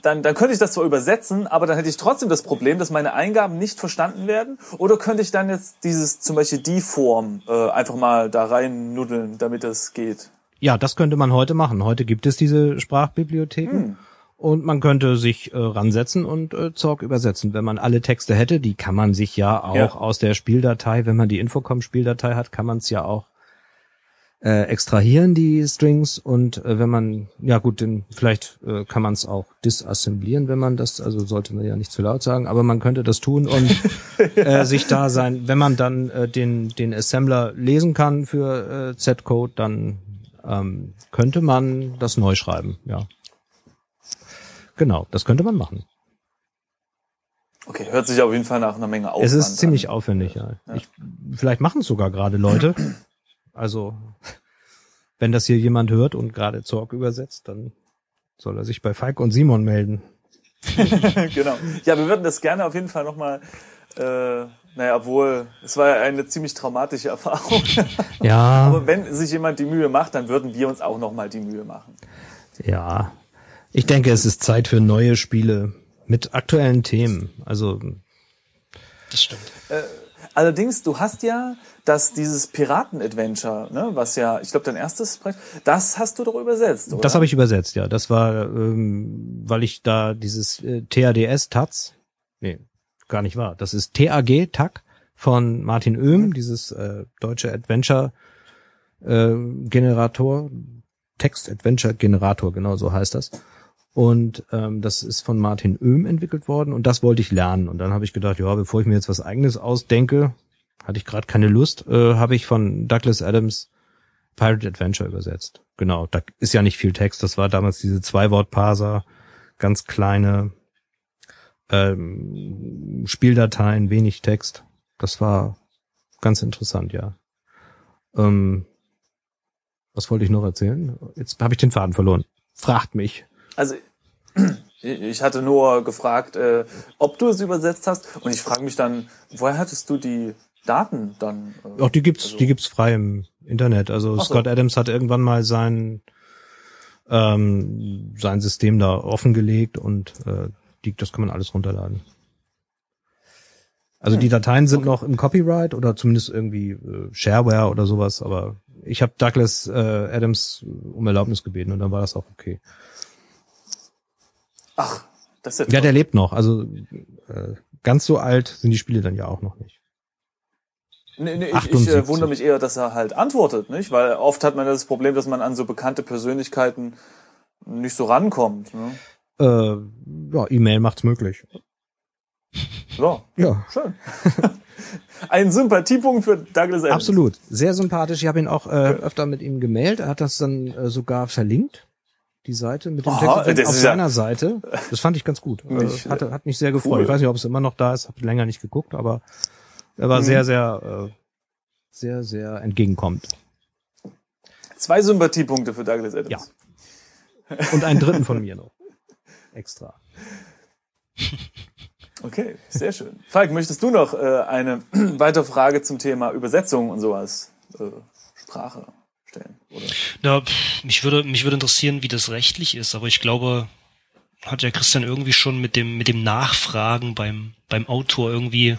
Dann, dann könnte ich das zwar übersetzen, aber dann hätte ich trotzdem das Problem, dass meine Eingaben nicht verstanden werden. Oder könnte ich dann jetzt dieses zum Beispiel die Form äh, einfach mal da rein nuddeln, damit das geht? Ja, das könnte man heute machen. Heute gibt es diese Sprachbibliotheken und man könnte sich äh, ransetzen und äh, Zorg übersetzen. Wenn man alle Texte hätte, die kann man sich ja auch Ja. aus der Spieldatei, wenn man die Infocom-Spieldatei hat, kann man es ja auch äh, extrahieren, die Strings. Und äh, wenn man, ja gut, dann vielleicht äh, kann man es auch disassemblieren, wenn man das, also sollte man ja nicht zu laut sagen, aber man könnte das tun und äh, sich da sein, wenn man dann äh, den, den Assembler lesen kann für äh, Z-Code, dann ähm, könnte man das neu schreiben, ja. Genau, das könnte man machen. Okay, hört sich auf jeden Fall nach einer Menge Aufwand es ist ziemlich an. aufwendig, ja. Ich, vielleicht machen es sogar gerade Leute. Also, wenn das hier jemand hört und gerade Zorg übersetzt, dann soll er sich bei Falk und Simon melden. genau. Ja, wir würden das gerne auf jeden Fall nochmal, äh, naja, obwohl, es war ja eine ziemlich traumatische Erfahrung. Ja, Aber wenn sich jemand die Mühe macht, dann würden wir uns auch nochmal die Mühe machen. ja. Ich denke, es ist Zeit für neue Spiele mit aktuellen Themen. Also, Das stimmt. Allerdings, du hast ja das, dieses Piraten-Adventure, ne, was ja, ich glaube, dein erstes Projekt, das hast du doch übersetzt, oder? das habe ich übersetzt, ja. Das war, ähm, weil ich da dieses äh, TADS TAZ, nee, gar nicht wahr. Das ist TAG TAG von Martin Oehm, dieses äh, deutsche Adventure äh, Generator, Text Adventure Generator, genau so heißt das. Und ähm, das ist von Martin Oehm entwickelt worden und das wollte ich lernen. Und dann habe ich gedacht, ja, bevor ich mir jetzt was eigenes ausdenke, hatte ich gerade keine Lust, äh, habe ich von Douglas Adams Pirate Adventure übersetzt. Genau, da ist ja nicht viel Text. Das war damals diese Zwei-Wort-Parser, ganz kleine ähm, Spieldateien, wenig Text. Das war ganz interessant, ja. Ähm, was wollte ich noch erzählen? Jetzt habe ich den Faden verloren. Fragt mich. Also, ich hatte nur gefragt, äh, ob du es übersetzt hast. Und ich frage mich dann, woher hattest du die Daten dann? Äh, Auch die gibt's, also, die gibt's frei im Internet. Also so. Scott Adams hat irgendwann mal sein ähm, sein System da offengelegt und äh, die, das kann man alles runterladen. Also die Dateien sind okay. noch im Copyright oder zumindest irgendwie äh, Shareware oder sowas, aber ich habe Douglas äh, Adams um Erlaubnis gebeten und dann war das auch okay. Ach, das ist ja, ja der lebt noch. Also äh, ganz so alt sind die Spiele dann ja auch noch nicht. Nee, nee, ich, ich äh, wundere mich eher, dass er halt antwortet, nicht? Weil oft hat man das Problem, dass man an so bekannte Persönlichkeiten nicht so rankommt. Ne? Äh, ja, E-Mail macht's möglich. So. Ja. Schön. Ein Sympathiepunkt für Douglas Adams. Absolut. Sehr sympathisch. Ich habe ihn auch äh, öfter mit ihm gemailt. Er hat das dann äh, sogar verlinkt. Die Seite mit dem Aha, Text auf seiner ja Seite. Das fand ich ganz gut. Mich, äh, hat, hat mich sehr gefreut. Cool. Ich weiß nicht, ob es immer noch da ist. Habe länger nicht geguckt, aber er war mhm. sehr, sehr, äh, sehr, sehr entgegenkommend. Zwei Sympathiepunkte für Douglas Adams. Ja. Und einen dritten von mir noch. Extra. Okay, sehr schön. Falk, möchtest du noch äh, eine weitere Frage zum Thema Übersetzung und sowas, äh, Sprache stellen? Oder? Na, mich würde mich würde interessieren, wie das rechtlich ist, aber ich glaube, hat ja Christian irgendwie schon mit dem mit dem Nachfragen beim beim Autor irgendwie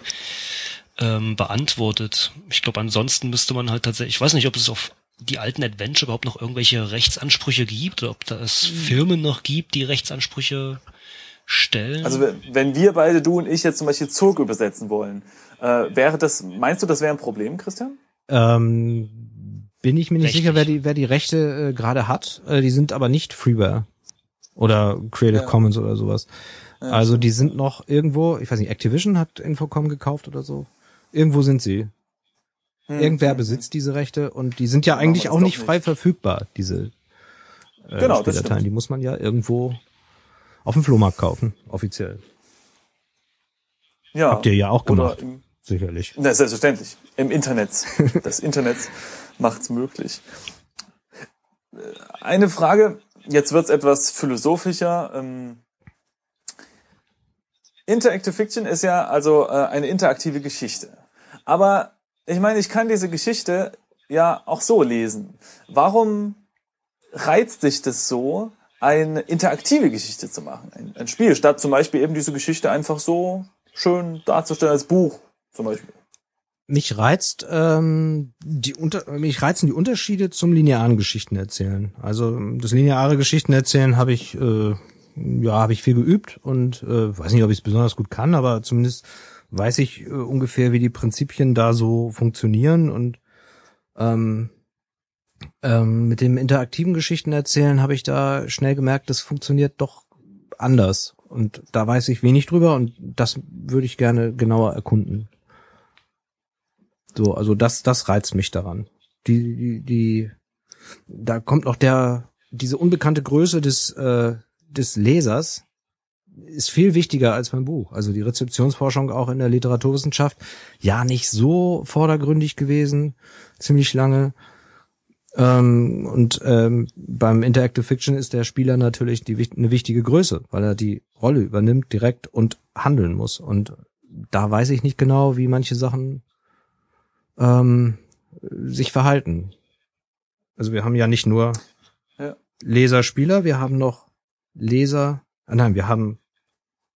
ähm, beantwortet. Ich glaube, ansonsten müsste man halt tatsächlich, ich weiß nicht, ob es auf die alten Adventure überhaupt noch irgendwelche Rechtsansprüche gibt oder ob da es mhm. Firmen noch gibt, die Rechtsansprüche stellen. Also wenn wir beide, du und ich jetzt zum Beispiel Zug übersetzen wollen, äh, wäre das, meinst du, das wäre ein Problem, Christian? Ähm, bin ich mir nicht Rechtlich. sicher, wer die, wer die Rechte äh, gerade hat. Äh, die sind aber nicht Freeware oder Creative ja. Commons oder sowas. Ja, also die sind noch irgendwo, ich weiß nicht, Activision hat Infocom gekauft oder so. Irgendwo sind sie. Hm, Irgendwer besitzt diese Rechte und die sind ja eigentlich auch nicht frei nicht. verfügbar, diese äh, genau, Spieldateien. Die muss man ja irgendwo auf dem Flohmarkt kaufen, offiziell. Ja. Habt ihr ja auch gemacht. Im, sicherlich. Na, selbstverständlich. Im Internet. Das Internet macht's möglich. Eine Frage, jetzt wird's etwas philosophischer. Ähm, Interactive Fiction ist ja also äh, eine interaktive Geschichte. Aber ich meine, ich kann diese Geschichte ja auch so lesen. Warum reizt dich das so, eine interaktive Geschichte zu machen? Ein, ein Spiel, statt zum Beispiel eben diese Geschichte einfach so schön darzustellen als Buch zum Beispiel. Mich reizt ähm, die unter mich reizen die Unterschiede zum linearen Geschichtenerzählen. Also das lineare Geschichtenerzählen habe ich äh, ja habe ich viel geübt und äh, weiß nicht, ob ich es besonders gut kann, aber zumindest weiß ich äh, ungefähr, wie die Prinzipien da so funktionieren und ähm, ähm, mit dem interaktiven Geschichten erzählen habe ich da schnell gemerkt, das funktioniert doch anders und da weiß ich wenig drüber und das würde ich gerne genauer erkunden. So, also das, das reizt mich daran. Die, die, die, da kommt noch der, diese unbekannte Größe des, äh, des Lesers, ist viel wichtiger als beim Buch. Also die Rezeptionsforschung auch in der Literaturwissenschaft, ja, nicht so vordergründig gewesen, ziemlich lange. Ähm, und ähm, beim Interactive Fiction ist der Spieler natürlich die, eine wichtige Größe, weil er die Rolle übernimmt direkt und handeln muss. Und da weiß ich nicht genau, wie manche Sachen ähm, sich verhalten. Also wir haben ja nicht nur ja. Leser-Spieler, wir haben noch Leser, ah nein, wir haben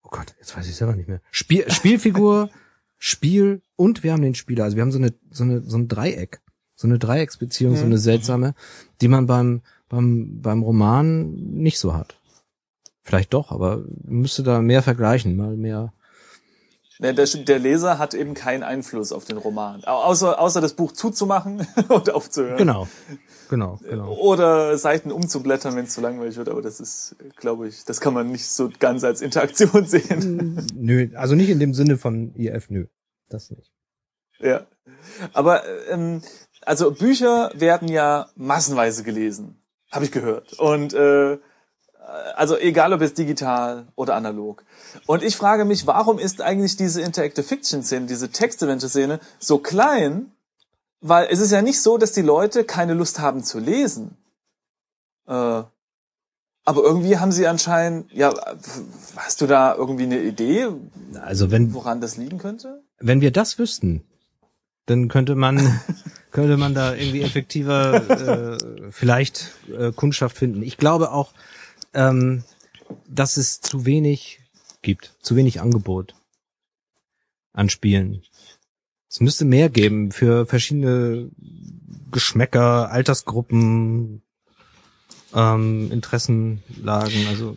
oh Gott, jetzt weiß ich selber nicht mehr. Spiel, Spielfigur, Spiel und wir haben den Spieler. Also wir haben so eine, so eine, so ein Dreieck. So eine Dreiecksbeziehung, mhm. so eine seltsame, die man beim, beim, beim Roman nicht so hat. Vielleicht doch, aber müsste da mehr vergleichen, mal mehr. Der, der Leser hat eben keinen Einfluss auf den Roman, außer, außer das Buch zuzumachen und aufzuhören. Genau, genau, genau. Oder Seiten umzublättern, wenn es zu langweilig wird, aber das ist, glaube ich, das kann man nicht so ganz als Interaktion sehen. Nö, also nicht in dem Sinne von IF, nö, das nicht. Ja, aber ähm, also Bücher werden ja massenweise gelesen, habe ich gehört. Und äh, also egal ob es digital oder analog. Und ich frage mich, warum ist eigentlich diese Interactive Fiction Szene, diese Text-Adventure Szene so klein? Weil es ist ja nicht so, dass die Leute keine Lust haben zu lesen. Äh, Aber irgendwie haben sie anscheinend, ja, hast du da irgendwie eine Idee, Also wenn, woran das liegen könnte? wenn wir das wüssten, dann könnte man, könnte man da irgendwie effektiver äh, vielleicht äh, Kundschaft finden. Ich glaube auch, ähm, dass es zu wenig gibt, zu wenig Angebot an Spielen. Es müsste mehr geben für verschiedene Geschmäcker, Altersgruppen, ähm, Interessenlagen. Also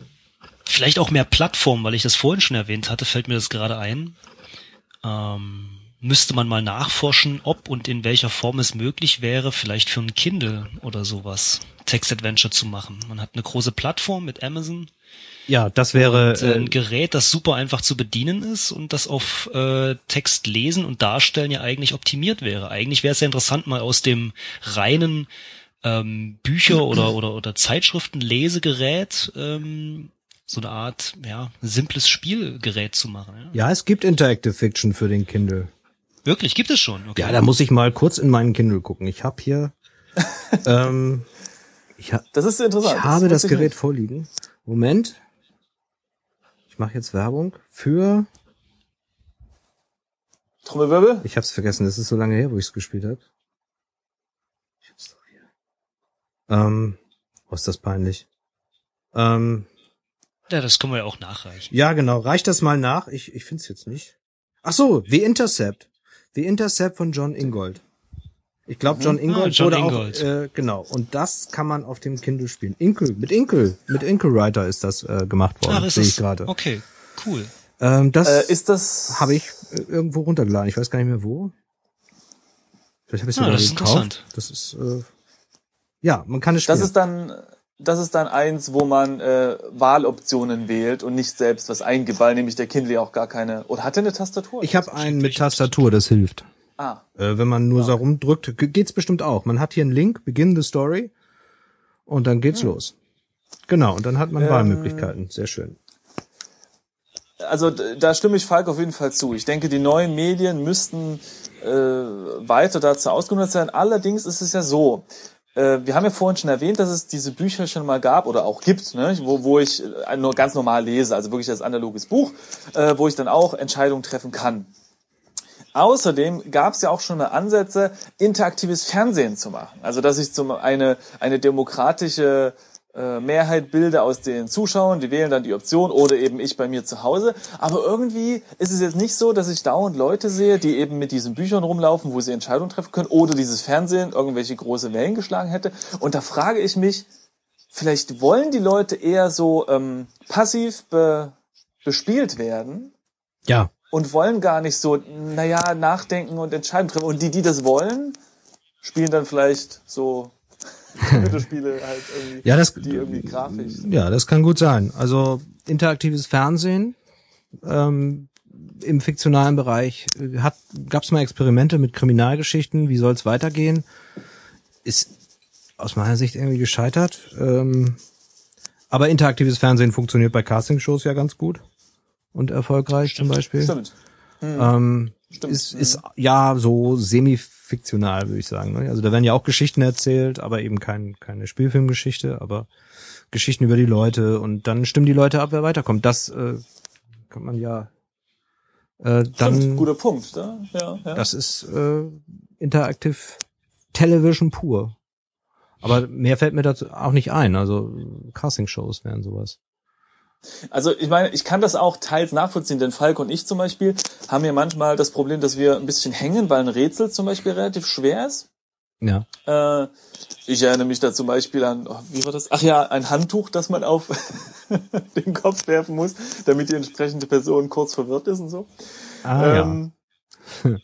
Vielleicht auch mehr Plattformen, weil ich das vorhin schon erwähnt hatte, fällt mir das gerade ein. Ähm, müsste man mal nachforschen, ob und in welcher Form es möglich wäre, vielleicht für ein Kindle oder sowas Text-Adventure zu machen. Man hat eine große Plattform mit Amazon, ja, das wäre und, äh, äh, ein Gerät, das super einfach zu bedienen ist und das auf äh, Text lesen und darstellen ja eigentlich optimiert wäre. Eigentlich wäre es ja interessant, mal aus dem reinen ähm, Bücher oder oder oder Zeitschriften-Lesegerät ähm, so eine Art ja simples Spielgerät zu machen. Ja? ja, es gibt Interactive Fiction für den Kindle. Wirklich, gibt es schon. Okay. Ja, da muss ich mal kurz in meinen Kindle gucken. Ich habe hier, ähm, ich, ha Das ist interessant. ich habe das Gerät vorliegen. Moment. Ich mache jetzt Werbung für. nicht. Trommelwirbel? Ich hab's vergessen. Das ist so lange her, wo ich's gespielt habe. Ich hab's doch hier. Ähm, was ist das peinlich? Ähm, Ja, das können wir ja auch nachreichen. ja, genau. Reicht das mal nach? Ich, ich find's jetzt nicht. Ach so, The Intercept. The Intercept von John Ingold. Ich glaube, John Ingold Ah, John wurde Ingold. auch, äh, genau. Und das kann man auf dem Kindle spielen. Inkel, mit Inkel, mit Inkel Writer ist das äh, gemacht worden, Ach, sehe ich es? gerade. Okay, cool. Ähm, das Äh, ist das. habe ich äh, irgendwo runtergeladen. Ich weiß gar nicht mehr wo. Vielleicht habe ich Ah, sogar das gekauft. Das ist äh, ja, man kann es spielen. Das ist dann. Das ist dann eins, wo man äh, Wahloptionen wählt und nicht selbst was eingibt, weil nämlich der Kindle ja auch gar keine. Oder hat er eine Tastatur? ich habe einen mit Tastatur, das hilft. Ah, Äh, wenn man nur so rumdrückt, ge- geht's bestimmt auch. Man hat hier einen Link, Begin the Story, und dann geht's Hm. los. Genau, und dann hat man Ähm, Wahlmöglichkeiten. Sehr schön. Also da stimme ich Falk auf jeden Fall zu. Ich denke, die neuen Medien müssten äh, weiter dazu ausgenutzt sein. Allerdings ist es ja so, äh, wir haben ja vorhin schon erwähnt, dass es diese Bücher schon mal gab oder auch gibt, ne, wo, wo ich äh, nur ganz normal lese, also wirklich als analoges Buch, äh, wo ich dann auch Entscheidungen treffen kann. Außerdem gab es ja auch schon Ansätze, interaktives Fernsehen zu machen. Also dass ich zum eine eine demokratische äh, Mehrheit bilde aus den Zuschauern, die wählen dann die Option oder eben ich bei mir zu Hause. Aber irgendwie ist es jetzt nicht so, dass ich dauernd Leute sehe, die eben mit diesen Büchern rumlaufen, wo sie Entscheidungen treffen können oder dieses Fernsehen irgendwelche große Wellen geschlagen hätte. Und da frage ich mich, vielleicht wollen die Leute eher so ähm, passiv be bespielt werden Ja, und wollen gar nicht so, naja, nachdenken und Entscheidungen treffen. Und die, die das wollen, spielen dann vielleicht so Computerspiele halt irgendwie, Ja, das- die irgendwie grafisch ja, das kann gut sein. Also interaktives Fernsehen ähm, im fiktionalen Bereich äh, hat gab's mal Experimente mit Kriminalgeschichten. Wie soll's weitergehen? Ist aus meiner Sicht irgendwie gescheitert. Ähm, aber interaktives Fernsehen funktioniert bei Castingshows ja ganz gut und erfolgreich zum Beispiel. Stimmt. Ähm, Stimmt. ist, ist ja so semi-fiktional, würde ich sagen. Ne? Also da werden ja auch Geschichten erzählt, aber eben kein, keine Spielfilmgeschichte, aber Geschichten über die Leute und dann stimmen die Leute ab, wer weiterkommt. Das äh, kann man ja äh, Stimmt, dann. guter Punkt. Ja, ja, ja. Das ist äh, Interactive Television pur. Aber mehr fällt mir dazu auch nicht ein. Also Casting-Shows wären sowas. Also ich meine, ich kann das auch teils nachvollziehen, denn Falk und ich zum Beispiel haben ja manchmal das Problem, dass wir ein bisschen hängen, weil ein Rätsel zum Beispiel relativ schwer ist. Ja. Äh, ich erinnere mich da zum Beispiel an, oh, wie war das? Ach ja, ein Handtuch, das man auf den Kopf werfen muss, damit die entsprechende Person kurz verwirrt ist und so. Ah, Ähm,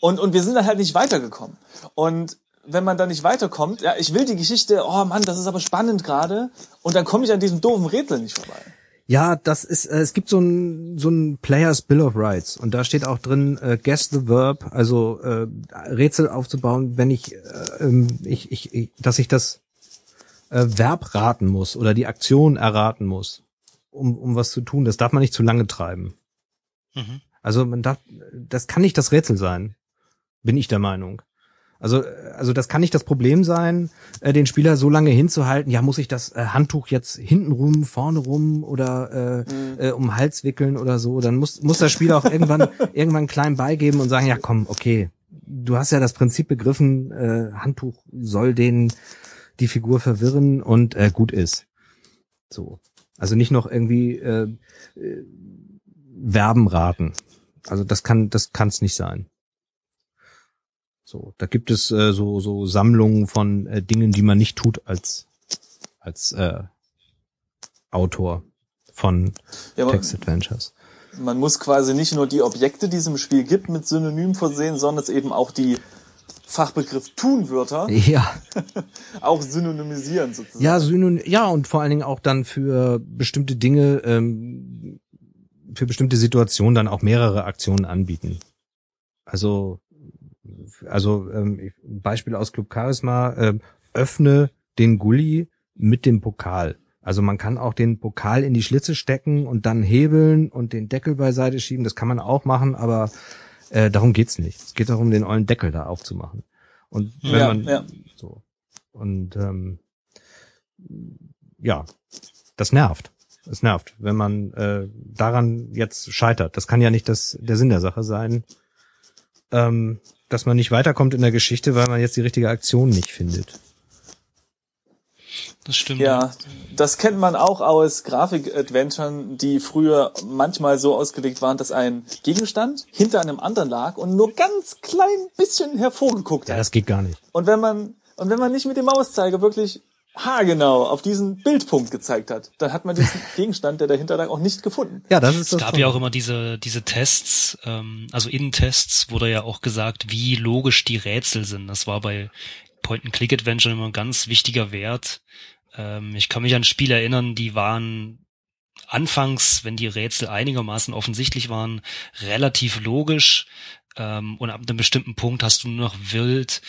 und, und wir sind dann halt nicht weitergekommen. Und wenn man dann nicht weiterkommt, ja, ich will die Geschichte, oh Mann, das ist aber spannend gerade, und dann komme ich an diesem doofen Rätsel nicht vorbei. Ja, das ist, äh, es gibt so ein, so ein Players Bill of Rights und da steht auch drin, äh, guess the verb, also äh, Rätsel aufzubauen, wenn ich, äh, ähm, ich, ich, ich, dass ich das äh, Verb raten muss oder die Aktion erraten muss, um, um was zu tun. Das darf man nicht zu lange treiben. Mhm. Also man darf, das kann nicht das Rätsel sein, bin ich der Meinung. Also, also das kann nicht das Problem sein, äh, den Spieler so lange hinzuhalten. Ja, muss ich das äh, Handtuch jetzt hinten rum, vorne rum oder äh, äh, um den Hals wickeln oder so? Dann muss muss das Spieler auch irgendwann irgendwann klein beigeben und sagen, ja komm, okay, du hast ja das Prinzip begriffen, äh, Handtuch soll den die Figur verwirren und äh, gut ist. So. Also nicht noch irgendwie äh, äh, Verben raten. Also das kann das kann es nicht sein. So, da gibt es äh, so so Sammlungen von äh, Dingen, die man nicht tut als als äh, Autor von ja, Text Adventures. Man muss quasi nicht nur die Objekte, die es im Spiel gibt, mit Synonym versehen, sondern es eben auch die Fachbegriff Tunwörter ja. auch synonymisieren sozusagen. Ja, synon ja und vor allen Dingen auch dann für bestimmte Dinge, ähm, für bestimmte Situationen dann auch mehrere Aktionen anbieten. Also, also ähm, Beispiel aus Club Charisma, äh, öffne den Gully mit dem Pokal. Also man kann auch den Pokal in die Schlitze stecken und dann hebeln und den Deckel beiseite schieben. Das kann man auch machen, aber äh, darum geht's nicht. Es geht darum, den ollen Deckel da aufzumachen. Und wenn ja, man ja. so und ähm, ja, das nervt. Es nervt, wenn man äh, daran jetzt scheitert. Das kann ja nicht das der Sinn der Sache sein, ähm, dass man nicht weiterkommt in der Geschichte, weil man jetzt die richtige Aktion nicht findet. Das stimmt. Ja, das kennt man auch aus Grafik-Adventuren, die früher manchmal so ausgelegt waren, dass ein Gegenstand hinter einem anderen lag und nur ganz klein bisschen hervorgeguckt hat. Ja, das geht gar nicht. Und wenn man, und wenn man nicht mit dem Mauszeiger wirklich haargenau auf diesen Bildpunkt gezeigt hat, dann hat man diesen Gegenstand, der dahinter lag, auch nicht gefunden. Ja, das ist Es gab ja auch immer diese, diese Tests, ähm, also Innentests wurde ja auch gesagt, wie logisch die Rätsel sind. Das war bei Point-and-Click-Adventure immer ein ganz wichtiger Wert, ähm, ich kann mich an Spiele erinnern, die waren anfangs, wenn die Rätsel einigermaßen offensichtlich waren, relativ logisch. Ähm, und ab einem bestimmten Punkt hast du nur noch wild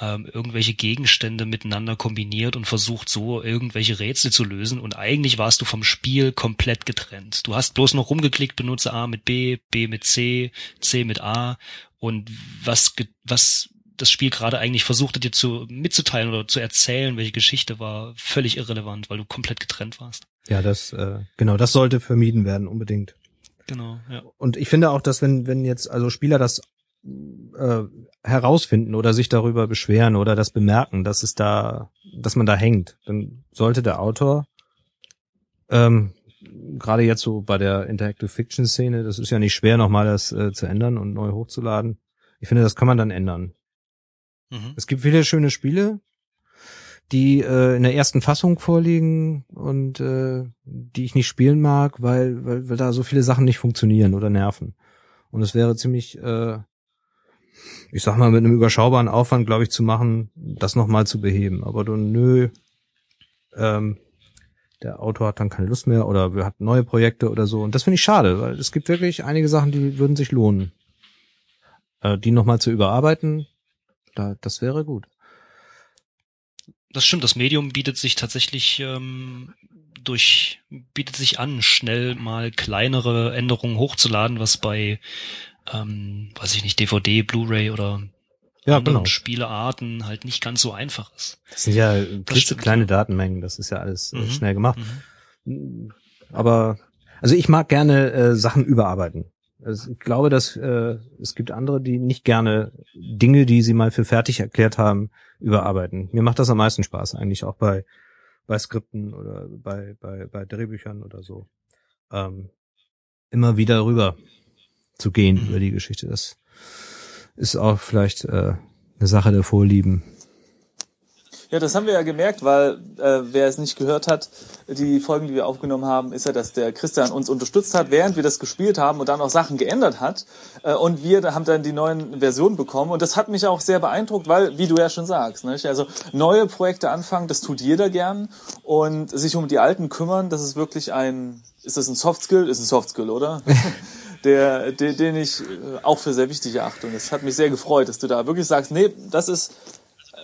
ähm, irgendwelche Gegenstände miteinander kombiniert und versucht so irgendwelche Rätsel zu lösen. Und eigentlich warst du vom Spiel komplett getrennt. Du hast bloß noch rumgeklickt, benutze A mit B, B mit C, C mit A. Und was, was das Spiel gerade eigentlich versuchte dir zu mitzuteilen oder zu erzählen, welche Geschichte war völlig irrelevant, weil du komplett getrennt warst. Ja, das äh, genau, das sollte vermieden werden unbedingt. Genau, ja. Und ich finde auch, dass wenn wenn jetzt also Spieler das äh, herausfinden oder sich darüber beschweren oder das bemerken, dass es da, dass man da hängt, dann sollte der Autor ähm, gerade jetzt so bei der Interactive Fiction Szene, das ist ja nicht schwer, nochmal das äh, zu ändern und neu hochzuladen. Ich finde, das kann man dann ändern. Mhm. Es gibt viele schöne Spiele, die äh, in der ersten Fassung vorliegen und äh, die ich nicht spielen mag, weil, weil, weil da so viele Sachen nicht funktionieren oder nerven. Und es wäre ziemlich, äh, ich sag mal, mit einem überschaubaren Aufwand, glaube ich, zu machen, das nochmal zu beheben. Aber du, nö, ähm, der Autor hat dann keine Lust mehr oder wir hatten neue Projekte oder so. Und das finde ich schade, weil es gibt wirklich einige Sachen, die würden sich lohnen. Äh, die nochmal zu überarbeiten, da, das wäre gut. Das stimmt, das Medium bietet sich tatsächlich ähm, durch, bietet sich an, schnell mal kleinere Änderungen hochzuladen, was bei, ähm, weiß ich nicht, DVD, Blu-ray oder ja, anderen genau. Spielearten halt nicht ganz so einfach ist. Das sind ja kleine Datenmengen, das ist ja alles äh, mhm. schnell gemacht. Mhm. Aber also ich mag gerne äh, Sachen überarbeiten. Also ich glaube, dass äh, es gibt andere, die nicht gerne Dinge, die sie mal für fertig erklärt haben, überarbeiten. Mir macht das am meisten Spaß eigentlich auch bei bei Skripten oder bei bei bei Drehbüchern oder so. Ähm, immer wieder rüber zu gehen über die Geschichte. Das ist auch vielleicht äh, eine Sache der Vorlieben. Ja, das haben wir ja gemerkt, weil äh, wer es nicht gehört hat, die Folgen, die wir aufgenommen haben, ist ja, dass der Christian uns unterstützt hat, während wir das gespielt haben und dann auch Sachen geändert hat. Äh, und wir haben dann die neuen Versionen bekommen. Und das hat mich auch sehr beeindruckt, weil, wie du ja schon sagst, nicht? also neue Projekte anfangen, das tut jeder gern. Und sich um die alten kümmern, das ist wirklich ein, ist das ein Soft Skill? Ist ein Soft Skill, oder? der, den, den ich äh, auch für sehr wichtig erachte. Und es hat mich sehr gefreut, dass du da wirklich sagst, nee, das ist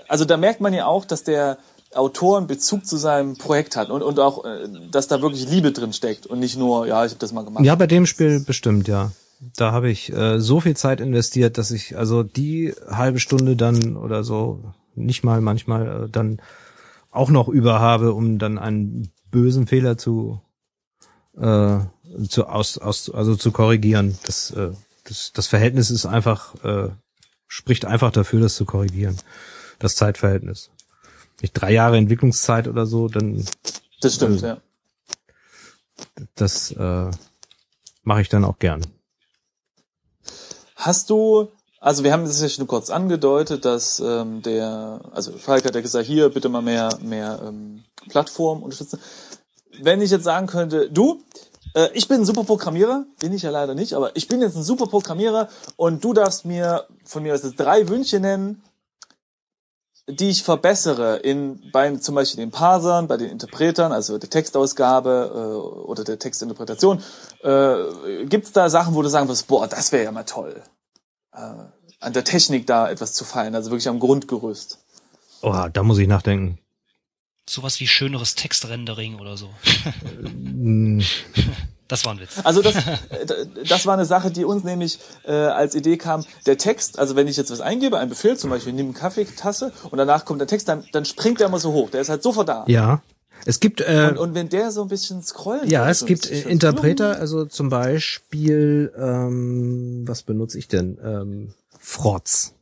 also da merkt man ja auch, dass der Autor einen Bezug zu seinem Projekt hat und, und auch, äh, dass da wirklich Liebe drin steckt und nicht nur, ja, ich habe das mal gemacht. Ja, bei dem Spiel bestimmt, ja. Da habe ich äh, so viel Zeit investiert, dass ich also die halbe Stunde dann oder so, nicht mal manchmal, äh, dann auch noch über habe, um dann einen bösen Fehler zu, äh, zu aus, aus, also zu korrigieren. Das, äh, das, das Verhältnis ist einfach, äh, spricht einfach dafür, das zu korrigieren. Das Zeitverhältnis. Nicht drei Jahre Entwicklungszeit oder so, dann Das stimmt, Äh, ja. das äh, mache ich dann auch gern. Hast du, also wir haben das ja schon kurz angedeutet, dass ähm, der, also Falk hat ja gesagt, hier bitte mal mehr, mehr ähm, Plattformen unterstützen. Wenn ich jetzt sagen könnte, du, äh, ich bin ein super Programmierer, bin ich ja leider nicht, aber ich bin jetzt ein super Programmierer und du darfst mir von mir aus jetzt drei Wünsche nennen, die ich verbessere in bei zum Beispiel den Parsern, bei den Interpretern, also der Textausgabe äh, oder der Textinterpretation. Äh, Gibt es da Sachen, wo du sagen wirst, boah, das wäre ja mal toll, äh, an der Technik da etwas zu feilen, also wirklich am Grundgerüst. Oh, da muss ich nachdenken. Sowas wie schöneres Textrendering oder so. Das war ein Witz. Also das, äh, das war eine Sache, die uns nämlich äh, als Idee kam. Der Text, also wenn ich jetzt was eingebe, einen Befehl, zum Beispiel nimm eine Kaffeetasse und danach kommt der Text, dann, dann springt der immer so hoch. Der ist halt sofort da. Ja. Es gibt äh, Und, und wenn der so ein bisschen scrollen Ja, es ein gibt äh, Interpreter, also zum Beispiel, ähm, was benutze ich denn? Ähm, Frotz.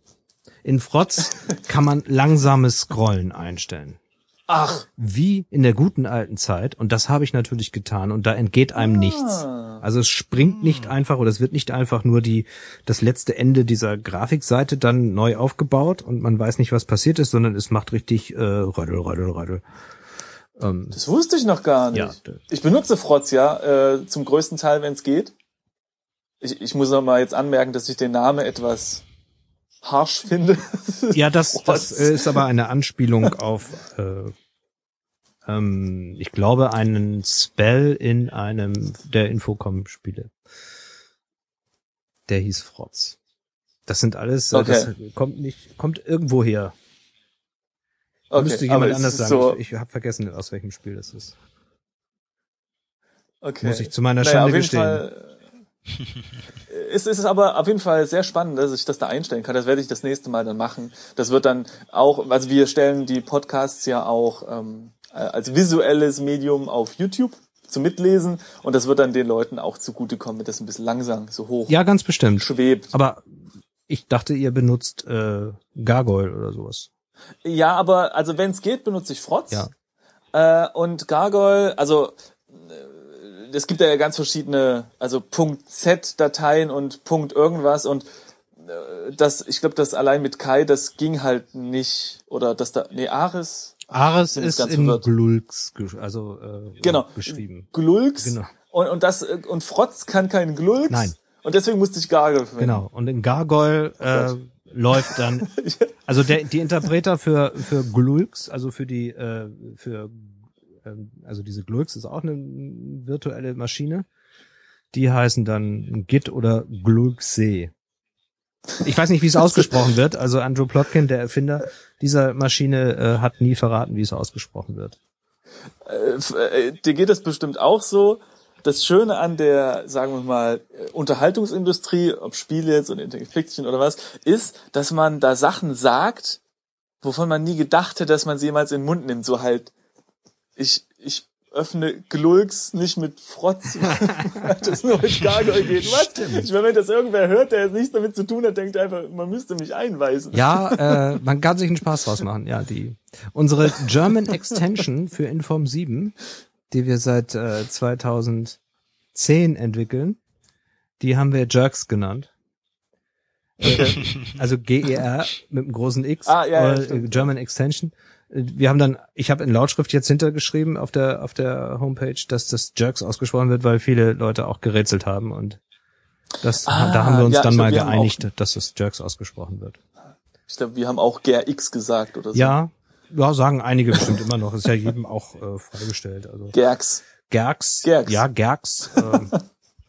In Frotz kann man langsames Scrollen einstellen. Ach, Wie in der guten alten Zeit. Und das habe ich natürlich getan. Und da entgeht einem nichts. Also es springt nicht einfach oder es wird nicht einfach nur die, das letzte Ende dieser Grafikseite dann neu aufgebaut und man weiß nicht, was passiert ist, sondern es macht richtig äh, Rödel, Rödel, Rödel. Ähm, das wusste ich noch gar nicht. Ja, ich benutze Frotz ja äh, zum größten Teil, wenn es geht. Ich, ich muss noch mal jetzt anmerken, dass ich den Namen etwas harsch finde. Ja, das, das äh, ist aber eine Anspielung auf, äh, ähm, ich glaube, einen Spell in einem der Infocom-Spiele. Der hieß Frotz. Das sind alles, äh, das Okay. kommt nicht, kommt irgendwo her. Okay, Müsste jemand anders sagen. So, ich ich habe vergessen, aus welchem Spiel das ist. okay. Muss ich zu meiner Naja, Schande gestehen. Fall, es ist aber auf jeden Fall sehr spannend, dass ich das da einstellen kann. Das werde ich das nächste Mal dann machen. Das wird dann auch, also wir stellen die Podcasts ja auch ähm, äh, als visuelles Medium auf YouTube zum Mitlesen und das wird dann den Leuten auch zugutekommen, wenn das ein bisschen langsam so hoch Ja, ganz bestimmt. schwebt. Aber ich dachte, ihr benutzt äh, Gargoyle oder sowas. Ja, aber also wenn es geht, benutze ich Frotz. Ja. Äh, und Gargoyle, also es gibt ja ganz verschiedene, also Punkt Z-Dateien und Punkt irgendwas und äh, das, ich glaube, das allein mit Kai, das ging halt nicht. Oder das da, nee, Ares, Ares ist in verwirrt. Glulks, also äh, genau, geschrieben. Glulks. Genau. Und, und das, äh, und Frotz kann kein Glulks. Nein. Und deswegen musste ich Gargoyle verwenden. Genau. Und in Gargoyle äh, Gott. läuft dann, also der, die Interpreter für für Glulks, also für die äh, für also diese Glulks ist auch eine virtuelle Maschine. Die heißen dann Git oder Glulksee. Ich weiß nicht, wie es ausgesprochen wird. Also Andrew Plotkin, der Erfinder dieser Maschine, äh, hat nie verraten, wie es ausgesprochen wird. Äh, äh, dir geht es bestimmt auch so. Das Schöne an der, sagen wir mal, äh, Unterhaltungsindustrie, ob Spiele jetzt und Fiction oder was, ist, dass man da Sachen sagt, wovon man nie gedacht hätte, dass man sie jemals in den Mund nimmt. So halt, ich, ich öffne Glulks nicht mit Frotz, weil das nur mit Gargoyle geht. Was? Ich meine, wenn das irgendwer hört, der jetzt nichts damit zu tun hat, denkt einfach, man müsste mich einweisen. Ja, äh, man kann sich einen Spaß draus machen. Ja, die unsere German Extension für Inform 7, die wir seit äh, 2010 entwickeln, die haben wir Jerks genannt. Äh, also GER mit einem großen X, Ah, ja, ja, äh. German Extension. Äh, Wir haben dann, ich habe in Lautschrift jetzt hintergeschrieben auf der auf der Homepage, dass das Jerks ausgesprochen wird, weil viele Leute auch gerätselt haben und das, Ah, da haben wir uns ja, dann glaub, mal haben auch- geeinigt, dass das Jerks ausgesprochen wird. Ich glaube, wir haben auch GRX gesagt oder so. Ja, ja, sagen einige bestimmt immer noch. Ist ja jedem auch äh, freigestellt. Also Gerx. Gerks, Gerks. ja, Gerks ähm,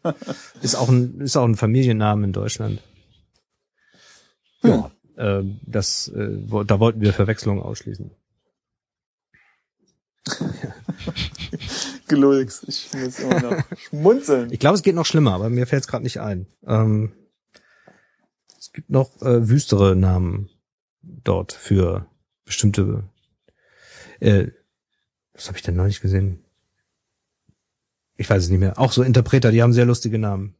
ist auch ein ist auch ein Familiennamen in Deutschland. Ja, ähm, das äh, da wollten wir Verwechslungen ausschließen. Glulks. Ich muss immer noch schmunzeln. Ich glaube, es geht noch schlimmer, aber mir fällt es gerade nicht ein. Ähm, es gibt noch äh, wüstere Namen dort für bestimmte. Äh, was habe ich denn noch nicht gesehen? Ich weiß es nicht mehr. Auch so Interpreter, die haben sehr lustige Namen.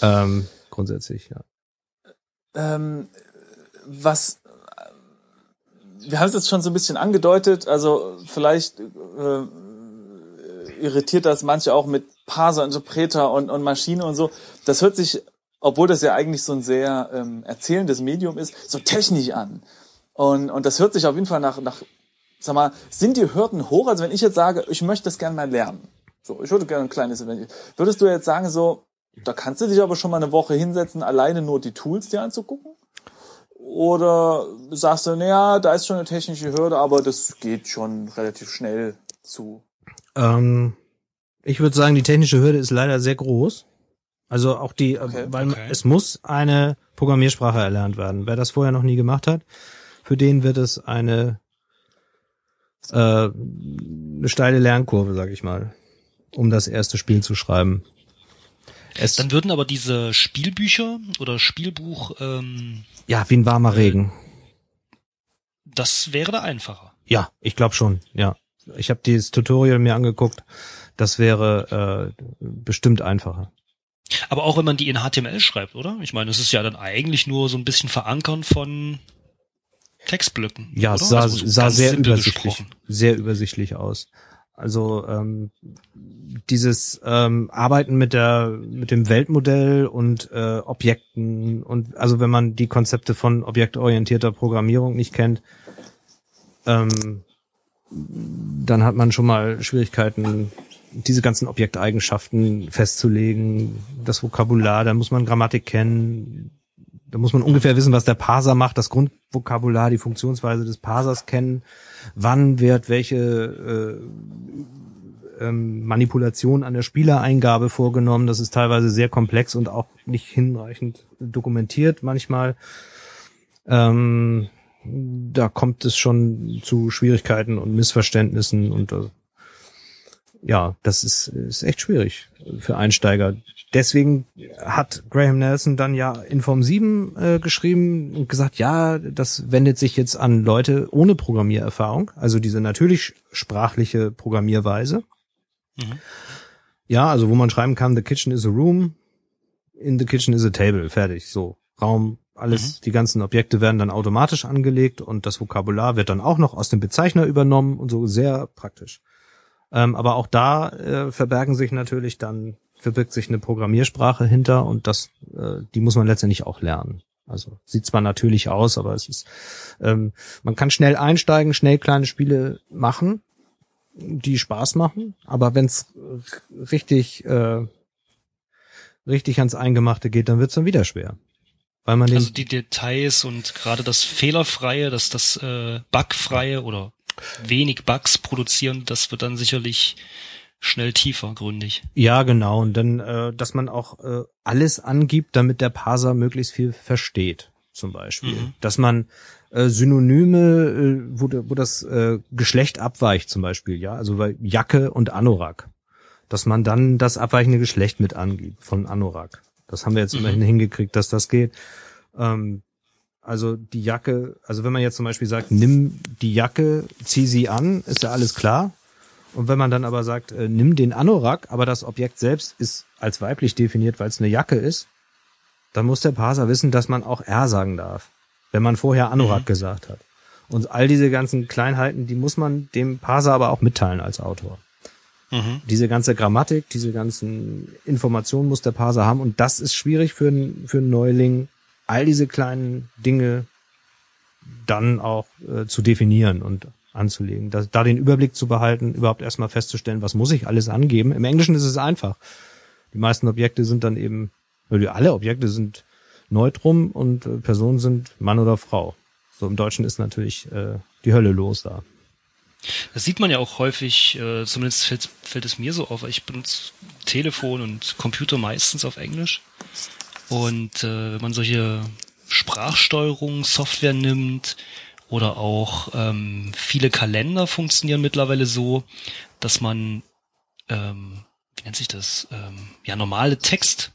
Ähm, grundsätzlich, ja. Ähm, was wir haben es jetzt schon so ein bisschen angedeutet, also vielleicht äh, irritiert das manche auch mit Parser, Interpreter und, und Maschine und so. Das hört sich, obwohl das ja eigentlich so ein sehr ähm, erzählendes Medium ist, so technisch an. Und, und das hört sich auf jeden Fall nach, nach, sag mal, sind die Hürden hoch? Also wenn ich jetzt sage, ich möchte das gerne mal lernen. So, ich würde gerne ein kleines Event. Würdest du jetzt sagen, so, da kannst du dich aber schon mal eine Woche hinsetzen, alleine nur die Tools dir anzugucken? Oder sagst du, naja, da ist schon eine technische Hürde, aber das geht schon relativ schnell zu? Ähm, ich würde sagen, die technische Hürde ist leider sehr groß. Also auch die, äh, Okay. weil Okay. es muss eine Programmiersprache erlernt werden. Wer das vorher noch nie gemacht hat, für den wird es eine, äh, eine steile Lernkurve, sag ich mal, um das erste Spiel zu schreiben. Es, Dann würden aber diese Spielbücher oder Spielbuch, ähm, ja, wie ein warmer Regen. das wäre da einfacher. Ja, ich glaube schon, ja. Ich habe dieses Tutorial mir angeguckt. Das wäre äh, bestimmt einfacher. Aber auch wenn man die in HTML schreibt, oder? Ich meine, es ist ja dann eigentlich nur so ein bisschen Verankern von Textblöcken. Ja, es sah, Also so sah sehr übersichtlich, gesprochen. sehr übersichtlich aus. Also ähm, dieses ähm, Arbeiten mit der mit dem Weltmodell und äh, Objekten und also wenn man die Konzepte von objektorientierter Programmierung nicht kennt, ähm, dann hat man schon mal Schwierigkeiten, diese ganzen Objekteigenschaften festzulegen, das Vokabular, da muss man Grammatik kennen, da muss man ungefähr wissen, was der Parser macht, das Grundvokabular, die Funktionsweise des Parsers kennen, wann wird welche äh, ähm, Manipulation an der Spielereingabe vorgenommen. Das ist teilweise sehr komplex und auch nicht hinreichend dokumentiert manchmal. Ähm, da kommt es schon zu Schwierigkeiten und Missverständnissen und äh, ja, das ist, ist echt schwierig für Einsteiger. Deswegen hat Graham Nelson dann ja Inform 7 äh, geschrieben und gesagt, ja, das wendet sich jetzt an Leute ohne Programmiererfahrung, also diese natürlich sprachliche Programmierweise. Mhm. Ja, also wo man schreiben kann, the kitchen is a room, in the kitchen is a table, fertig, so. Raum, alles, die ganzen Objekte werden dann automatisch angelegt und das Vokabular wird dann auch noch aus dem Bezeichner übernommen und so sehr praktisch. Ähm, aber auch da äh, verbergen sich natürlich dann, verbirgt sich eine Programmiersprache hinter und das, äh, die muss man letztendlich auch lernen. Also sieht zwar natürlich aus, aber es ist, ähm, man kann schnell einsteigen, schnell kleine Spiele machen, die Spaß machen, aber wenn es richtig, äh, richtig ans Eingemachte geht, dann wird es dann wieder schwer. Weil man Also die Details und gerade das Fehlerfreie, das, das äh, Bugfreie oder wenig Bugs produzieren, das wird dann sicherlich schnell tiefer gründig. Ja, genau. Und dann, äh, dass man auch äh, alles angibt, damit der Parser möglichst viel versteht, zum Beispiel. Mhm. Dass man äh, Synonyme, äh, wo, wo das äh, Geschlecht abweicht, zum Beispiel, ja, also bei Jacke und Anorak. Dass man dann das abweichende Geschlecht mit angibt von Anorak. Das haben wir jetzt Mhm. immerhin hingekriegt, dass das geht. Ähm, also die Jacke, also wenn man jetzt zum Beispiel sagt, nimm die Jacke, zieh sie an, ist ja alles klar. Und wenn man dann aber sagt, äh, nimm den Anorak, aber das Objekt selbst ist als weiblich definiert, weil es eine Jacke ist, dann muss der Parser wissen, dass man auch R sagen darf, wenn man vorher Anorak Mhm. gesagt hat. Und all diese ganzen Kleinheiten, die muss man dem Parser aber auch mitteilen als Autor. Mhm. Diese ganze Grammatik, diese ganzen Informationen muss der Parser haben und das ist schwierig für, einen- für einen Neuling, all diese kleinen Dinge dann auch äh, zu definieren und anzulegen. Da, da den Überblick zu behalten, überhaupt erstmal festzustellen, was muss ich alles angeben. Im Englischen ist es einfach. Die meisten Objekte sind dann eben, oder alle Objekte sind Neutrum und äh, Personen sind Mann oder Frau. So im Deutschen ist natürlich äh, die Hölle los da. Das sieht man ja auch häufig, äh, zumindest fällt, fällt es mir so auf, weil ich benutze Telefon und Computer meistens auf Englisch. Und äh, wenn man solche Sprachsteuerung, Software nimmt Oder auch ähm, viele Kalender funktionieren mittlerweile so, dass man, ähm, wie nennt sich das, ähm, ja, normale Text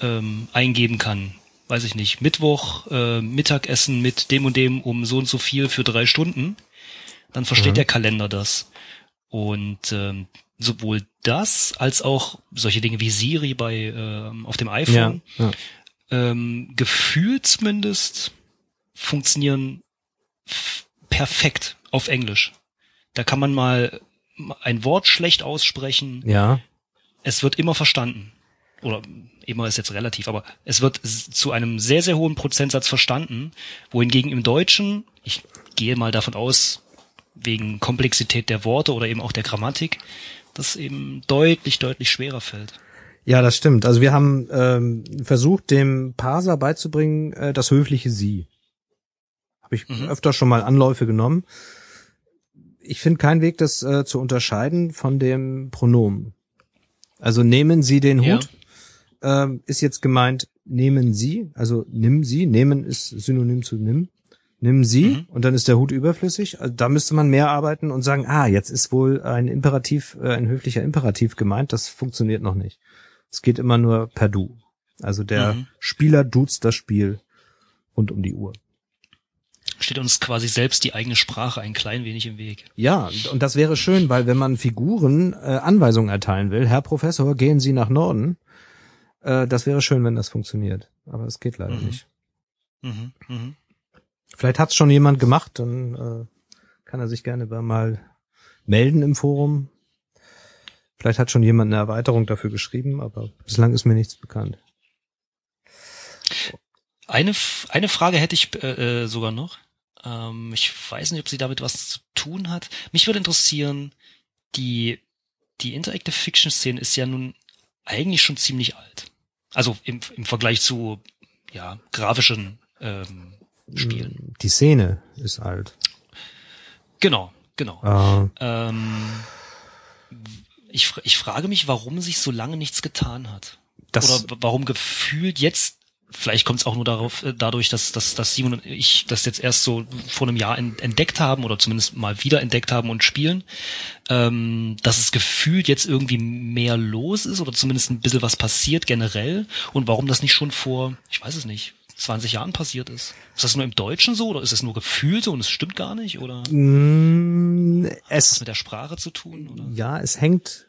ähm, eingeben kann. Weiß ich nicht, Mittwoch, äh, Mittagessen mit dem und dem um so und so viel für drei Stunden. Dann versteht Mhm. der Kalender das. Und ähm, sowohl das als auch solche Dinge wie Siri bei ähm, auf dem Ja, iPhone ja. ähm, gefühlt zumindest funktionieren perfekt auf Englisch. Da kann man mal ein Wort schlecht aussprechen, ja. es wird immer verstanden. Oder immer ist jetzt relativ, aber es wird zu einem sehr, sehr hohen Prozentsatz verstanden, wohingegen im Deutschen, ich gehe mal davon aus, wegen Komplexität der Worte oder eben auch der Grammatik, das eben deutlich, deutlich schwerer fällt. Ja, das stimmt. Also wir haben ähm, versucht, dem Parser beizubringen, äh, das höfliche Sie. Habe ich Mhm. öfter schon mal Anläufe genommen. Ich finde keinen Weg, das äh, zu unterscheiden von dem Pronomen. Also nehmen Sie den Ja. Hut, ähm, ist jetzt gemeint, nehmen Sie, also nimm Sie, nehmen ist synonym zu nimm. Nimm Sie Mhm. und dann ist der Hut überflüssig. Also da müsste man mehr arbeiten und sagen, ah, jetzt ist wohl ein Imperativ, äh, ein höflicher Imperativ gemeint. Das funktioniert noch nicht. Es geht immer nur per Du. Also der Mhm. Spieler duzt das Spiel rund um die Uhr. Steht uns quasi selbst die eigene Sprache ein klein wenig im Weg. Ja, und das wäre schön, weil wenn man Figuren äh, Anweisungen erteilen will, Herr Professor, gehen Sie nach Norden, äh, das wäre schön, wenn das funktioniert. Aber es geht leider Mhm. nicht. Mhm, mhm. Vielleicht hat's schon jemand gemacht, dann äh, kann er sich gerne mal melden im Forum. Vielleicht hat schon jemand eine Erweiterung dafür geschrieben, aber bislang ist mir nichts bekannt. Eine, eine Frage hätte ich äh, äh, sogar noch. Ähm, ich weiß nicht, ob sie damit was zu tun hat. Mich würde interessieren, die, die Interactive Fiction Szene ist ja nun eigentlich schon ziemlich alt. Also im, im Vergleich zu ja, grafischen ähm, Spielen. Die Szene ist alt. Genau, genau. Äh, Ähm, ich, ich frage mich, warum sich so lange nichts getan hat. das, Oder warum gefühlt jetzt, vielleicht kommt es auch nur darauf, äh, dadurch, dass, dass, dass Simon und ich das jetzt erst so vor einem Jahr en- entdeckt haben oder zumindest mal wieder entdeckt haben und spielen, ähm, dass es gefühlt jetzt irgendwie mehr los ist oder zumindest ein bisschen was passiert generell und warum das nicht schon vor, ich weiß es nicht, 20 Jahren passiert ist. Ist das nur im Deutschen so oder ist es nur gefühlt so und es stimmt gar nicht oder hat mh, das es, mit der Sprache zu tun? Oder? ja, es hängt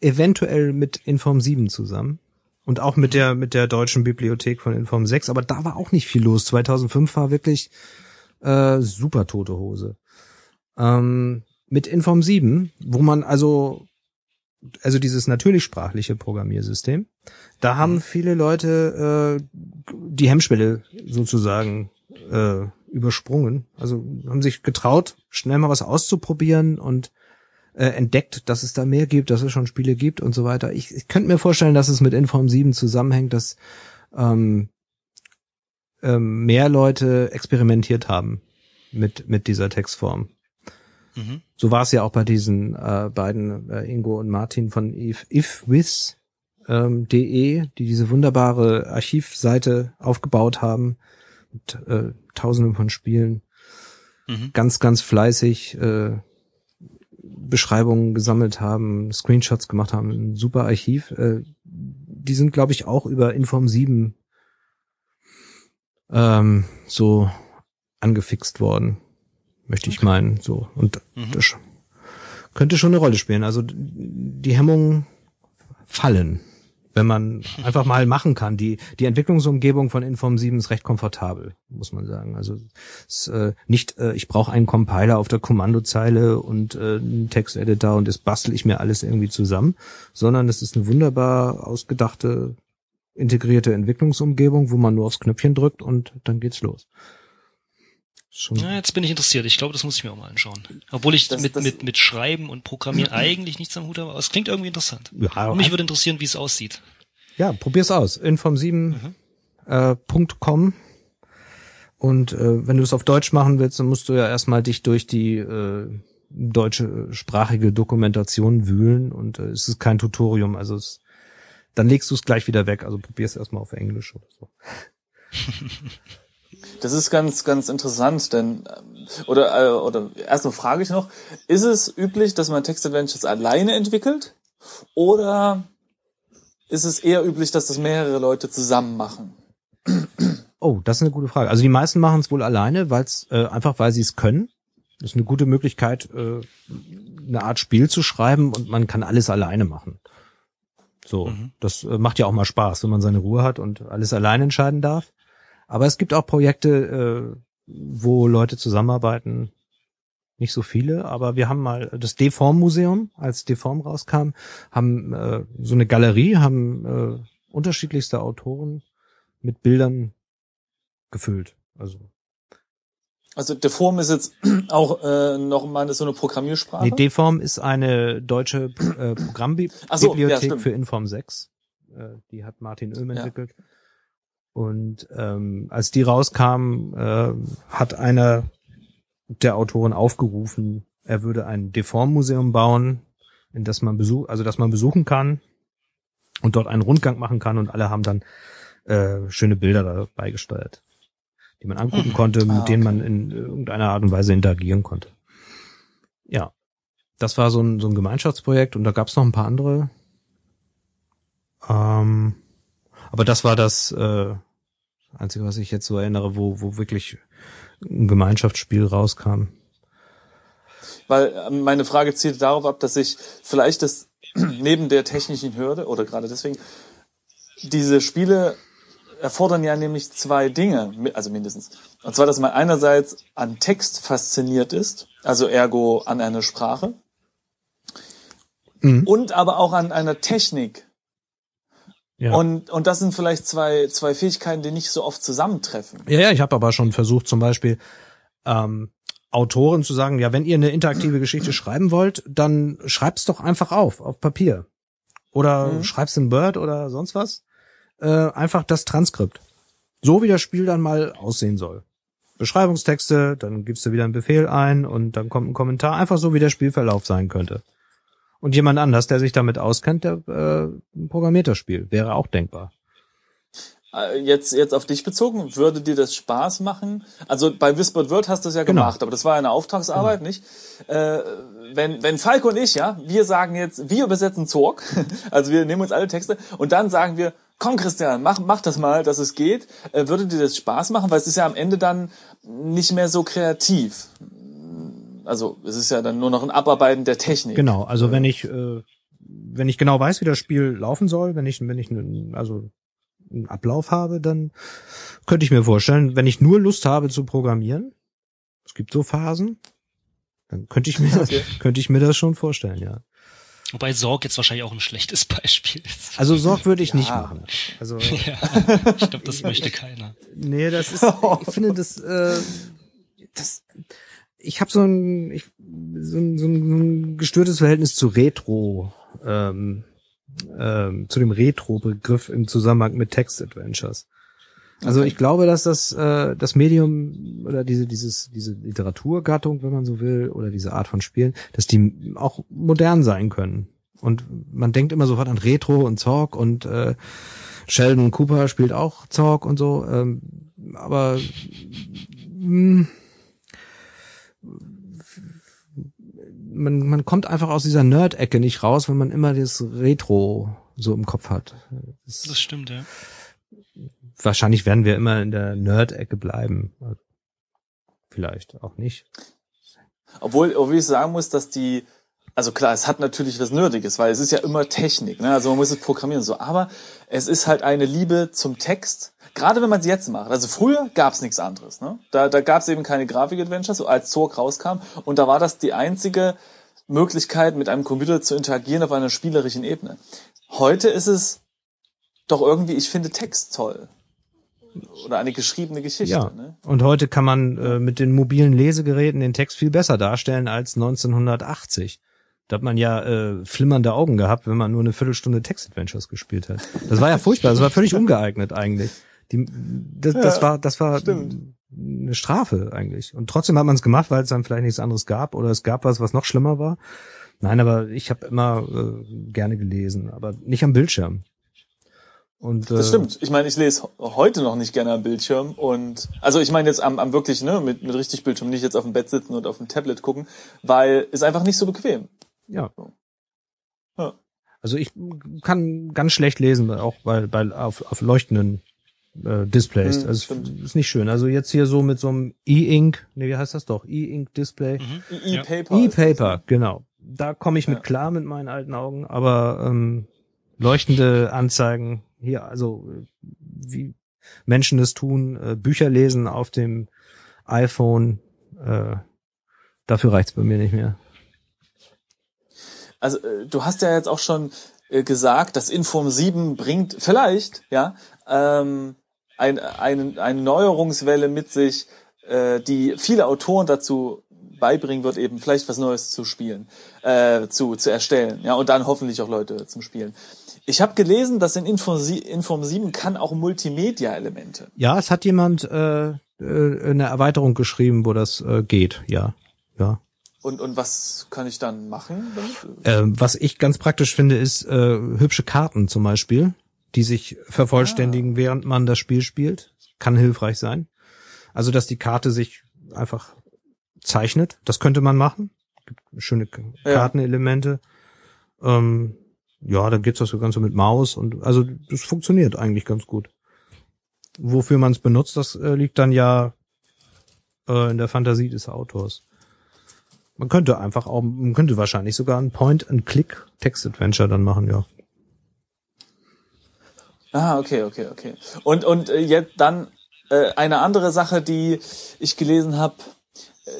eventuell mit Inform 7 zusammen. Und auch mit der, mit der deutschen Bibliothek von Inform 6, aber da war auch nicht viel los. 2005 war wirklich äh, super tote Hose. Ähm, mit Inform 7, wo man also, also dieses natürlich sprachliche Programmiersystem, da haben Mhm. viele Leute äh, die Hemmschwelle sozusagen äh, übersprungen. Also haben sich getraut, schnell mal was auszuprobieren und äh, entdeckt, dass es da mehr gibt, dass es schon Spiele gibt und so weiter. Ich, ich könnte mir vorstellen, dass es mit Inform 7 zusammenhängt, dass ähm, ähm, mehr Leute experimentiert haben mit, mit dieser Textform. Mhm. So war es ja auch bei diesen äh, beiden, äh, Ingo und Martin von if, ifwiz.de, ähm, de, die diese wunderbare Archivseite aufgebaut haben mit äh, tausenden von Spielen. Mhm. Ganz, ganz fleißig äh, Beschreibungen gesammelt haben, Screenshots gemacht haben, ein super Archiv. Äh, die sind, glaube ich, auch über Inform 7 ähm, so angefixt worden, möchte ich meinen. So und Mhm. das könnte schon eine Rolle spielen. Also die Hemmungen fallen, wenn man einfach mal machen kann. Die die Entwicklungsumgebung von Inform 7 ist recht komfortabel, muss man sagen. Also ist äh, nicht, äh, ich brauche einen Compiler auf der Kommandozeile und äh, einen Texteditor und das bastel ich mir alles irgendwie zusammen, sondern es ist eine wunderbar ausgedachte integrierte Entwicklungsumgebung, wo man nur aufs Knöpfchen drückt und dann geht's los. Schon Ja, jetzt bin ich interessiert. Ich glaube, das muss ich mir auch mal anschauen. Obwohl ich Das- mit, das- mit, mit Schreiben und Programmieren eigentlich nichts am Hut habe, aber es klingt irgendwie interessant. ja, Und mich würde interessieren, wie es aussieht. Ja, probier's aus. Inform7 äh, .com und äh, wenn du es auf Deutsch machen willst, dann musst du ja erstmal dich durch die äh, deutsche sprachige Dokumentation wühlen und äh, es ist kein Tutorium, also es, dann legst du es gleich wieder weg, also probier's erstmal auf Englisch oder so. Das ist ganz, ganz interessant, denn oder äh, oder erstmal frage ich noch: Ist es üblich, dass man Text-Adventures alleine entwickelt, oder ist es eher üblich, dass das mehrere Leute zusammen machen? Oh, das ist eine gute Frage. Also die meisten machen es wohl alleine, weil es äh, einfach, weil sie es können. Das ist eine gute Möglichkeit, äh, eine Art Spiel zu schreiben und man kann alles alleine machen. So, mhm. das äh, macht ja auch mal Spaß, wenn man seine Ruhe hat und alles alleine entscheiden darf. Aber es gibt auch Projekte, äh, wo Leute zusammenarbeiten. Nicht so viele, aber wir haben mal das Deform Museum, als Deform rauskam, haben äh, so eine Galerie, haben äh, unterschiedlichste Autoren mit Bildern gefüllt. Also also Deform ist jetzt auch äh, noch mal so eine Programmiersprache? Nee, Deform ist eine deutsche äh, Programmbibliothek so, ja, für Inform 6. Äh, die hat Martin Oehm entwickelt. Ja. Und ähm, als die rauskam, äh, hat einer der Autoren aufgerufen, er würde ein Deform-Museum bauen, in das man besuch, also das man besuchen kann und dort einen Rundgang machen kann und alle haben dann äh, schöne Bilder dabei gesteuert die man angucken mhm. konnte, mit ah, okay. denen man in irgendeiner Art und Weise interagieren konnte. Ja, das war so ein, so ein Gemeinschaftsprojekt und da gab es noch ein paar andere. Ähm, aber das war das äh, Einzige, was ich jetzt so erinnere, wo, wo wirklich ein Gemeinschaftsspiel rauskam. Weil ähm, meine Frage zielt darauf ab, dass ich vielleicht das neben der technischen Hürde oder gerade deswegen diese Spiele erfordern ja nämlich zwei Dinge, also mindestens. Und zwar, dass man einerseits an Text fasziniert ist, also ergo an einer Sprache, mhm. und aber auch an einer Technik. Ja. Und, und das sind vielleicht zwei, zwei Fähigkeiten, die nicht so oft zusammentreffen. Ja, ja, ich habe aber schon versucht, zum Beispiel ähm, Autoren zu sagen, ja, wenn ihr eine interaktive Geschichte schreiben wollt, dann schreibt's doch einfach auf, auf Papier. Oder mhm. schreib's in Word oder sonst was äh, einfach das Transkript. So wie das Spiel dann mal aussehen soll. Beschreibungstexte, dann gibst du wieder einen Befehl ein und dann kommt ein Kommentar, einfach so wie der Spielverlauf sein könnte. Und jemand anders, der sich damit auskennt, der äh, programmiert das Spiel. Wäre auch denkbar. Äh, jetzt, jetzt auf dich bezogen, würde dir das Spaß machen? Also bei Whispered Word hast du es ja genau. gemacht, aber das war eine Auftragsarbeit, genau. nicht? Äh, wenn, wenn Falco und ich, ja, wir sagen jetzt, wir übersetzen Zorg, also wir nehmen uns alle Texte und dann sagen wir, komm Christian, mach, mach das mal, dass es geht. Äh, würde dir das Spaß machen? Weil es ist ja am Ende dann nicht mehr so kreativ. Also es ist ja dann nur noch ein Abarbeiten der Technik. Genau, also wenn ich äh, wenn ich genau weiß, wie das Spiel laufen soll, wenn ich wenn ich also einen Ablauf habe, dann könnte ich mir vorstellen, wenn ich nur Lust habe zu programmieren, es gibt so Phasen, dann könnte ich mir okay. könnte ich mir das schon vorstellen, ja. Wobei Sorg jetzt wahrscheinlich auch ein schlechtes Beispiel ist. Also Sorg würde ich ja. nicht machen. Also ja, ich glaube, das möchte keiner. Nee, das ist, ich finde das, äh, das, ich habe so ein, ich, so ein, so ein gestörtes Verhältnis zu Retro, ähm, ähm, zu dem Retro-Begriff im Zusammenhang mit Text-Adventures. Also okay. ich glaube, dass das äh, das Medium oder diese dieses diese Literaturgattung, wenn man so will, oder diese Art von Spielen, dass die auch modern sein können. Und man denkt immer sofort an Retro und Zorg und äh, Sheldon Cooper spielt auch Zorg und so, ähm, aber mh, hm, man, man kommt einfach aus dieser Nerd-Ecke nicht raus, wenn man immer das Retro so im Kopf hat. Das, das stimmt, ja wahrscheinlich werden wir immer in der Nerd-Ecke bleiben. Vielleicht auch nicht. Obwohl, obwohl ich sagen muss, dass die, also klar, es hat natürlich was Nerdiges, weil es ist ja immer Technik, ne? Also man muss es programmieren so, aber es ist halt eine Liebe zum Text. Gerade wenn man es jetzt macht. Also früher gab es nichts anderes. Ne? Da, da gab es eben keine Grafik-Adventures, so als Zorg rauskam. Und da war das die einzige Möglichkeit, mit einem Computer zu interagieren auf einer spielerischen Ebene. Heute ist es doch irgendwie, ich finde Text toll oder eine geschriebene Geschichte. Ja. Ne? Und heute kann man äh, mit den mobilen Lesegeräten den Text viel besser darstellen als 1980. Da hat man ja äh, flimmernde Augen gehabt, wenn man nur eine Viertelstunde Text-Adventures gespielt hat. Das war ja furchtbar, das war völlig ungeeignet eigentlich. Die, das, das ja, war, das war stimmt. eine Strafe eigentlich. Und trotzdem hat man es gemacht, weil es dann vielleicht nichts anderes gab oder es gab was, was noch schlimmer war. Nein, aber ich habe immer äh, gerne gelesen, aber nicht am Bildschirm. Und, Das äh, stimmt. Ich meine, ich lese heute noch nicht gerne am Bildschirm und also ich meine jetzt am, am wirklich ne mit, mit richtig Bildschirm nicht jetzt auf dem Bett sitzen und auf dem Tablet gucken, weil ist einfach nicht so bequem. Ja. Ja. Also ich kann ganz schlecht lesen, auch bei, bei auf, auf leuchtenden äh, Displays. Hm, also stimmt. ist nicht schön. Also jetzt hier so mit so einem E-Ink, nee, wie heißt das doch? E-Ink Display. Mhm. E-. E-Paper. das, E-Paper, genau. Da komme ich mit Ja. klar mit meinen alten Augen, aber ähm, leuchtende Anzeigen hier, also äh, wie Menschen das tun, äh, Bücher lesen auf dem iPhone, äh, dafür reicht's bei mir nicht mehr. Also äh, du hast ja jetzt auch schon äh, gesagt, dass Inform 7 bringt vielleicht, ja, ähm, ein, ein, eine Neuerungswelle mit sich, äh, die viele Autoren dazu beibringen wird, eben vielleicht was Neues zu spielen, äh, zu, zu erstellen, ja, und dann hoffentlich auch Leute zum Spielen. Ich habe gelesen, dass in Inform, Inform 7 kann auch Multimedia-Elemente. Ja, es hat jemand äh, äh, eine Erweiterung geschrieben, wo das äh, geht, ja. Ja. Und, und was kann ich dann machen? Ähm, was ich ganz praktisch finde, ist äh, hübsche Karten zum Beispiel, die sich vervollständigen, während man das Spiel spielt. Kann hilfreich sein. Also, dass die Karte sich einfach zeichnet. Das könnte man machen. Gibt schöne K- Ja. Kartenelemente. Ähm, ja, dann geht's das so ganz so mit Maus und also das funktioniert eigentlich ganz gut. Wofür man es benutzt, das äh, liegt dann ja äh, in der Fantasie des Autors. Man könnte einfach auch, man könnte wahrscheinlich sogar ein Point-and-Click-Text-Adventure dann machen, ja. Ah, okay, okay, okay. Und und äh, jetzt dann äh, eine andere Sache, die ich gelesen habe,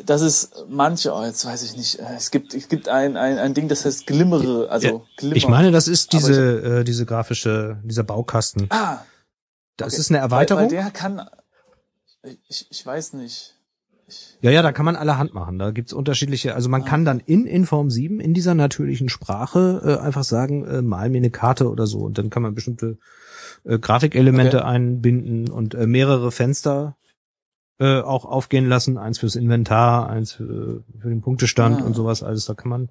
das ist manche, oh, jetzt weiß ich nicht, äh, es gibt es gibt ein ein, ein Ding, das heißt Glimmere, also Ja, Glimmer. Ich meine, das ist diese, äh, diese grafische, dieser Baukasten. ah, Das okay. ist eine weil, Erweiterung. weil der kann ich, ich weiß nicht. Ich, Ja, ja, da kann man allerhand machen. Da gibt's unterschiedliche, also man kann dann in Inform 7 in dieser natürlichen Sprache äh, einfach sagen, äh, mal mir eine Karte oder so und dann kann man bestimmte äh, Grafikelemente Okay. einbinden und äh, mehrere Fenster äh, auch aufgehen lassen, eins fürs Inventar, eins für, für den Punktestand Ah. und sowas alles. Da kann man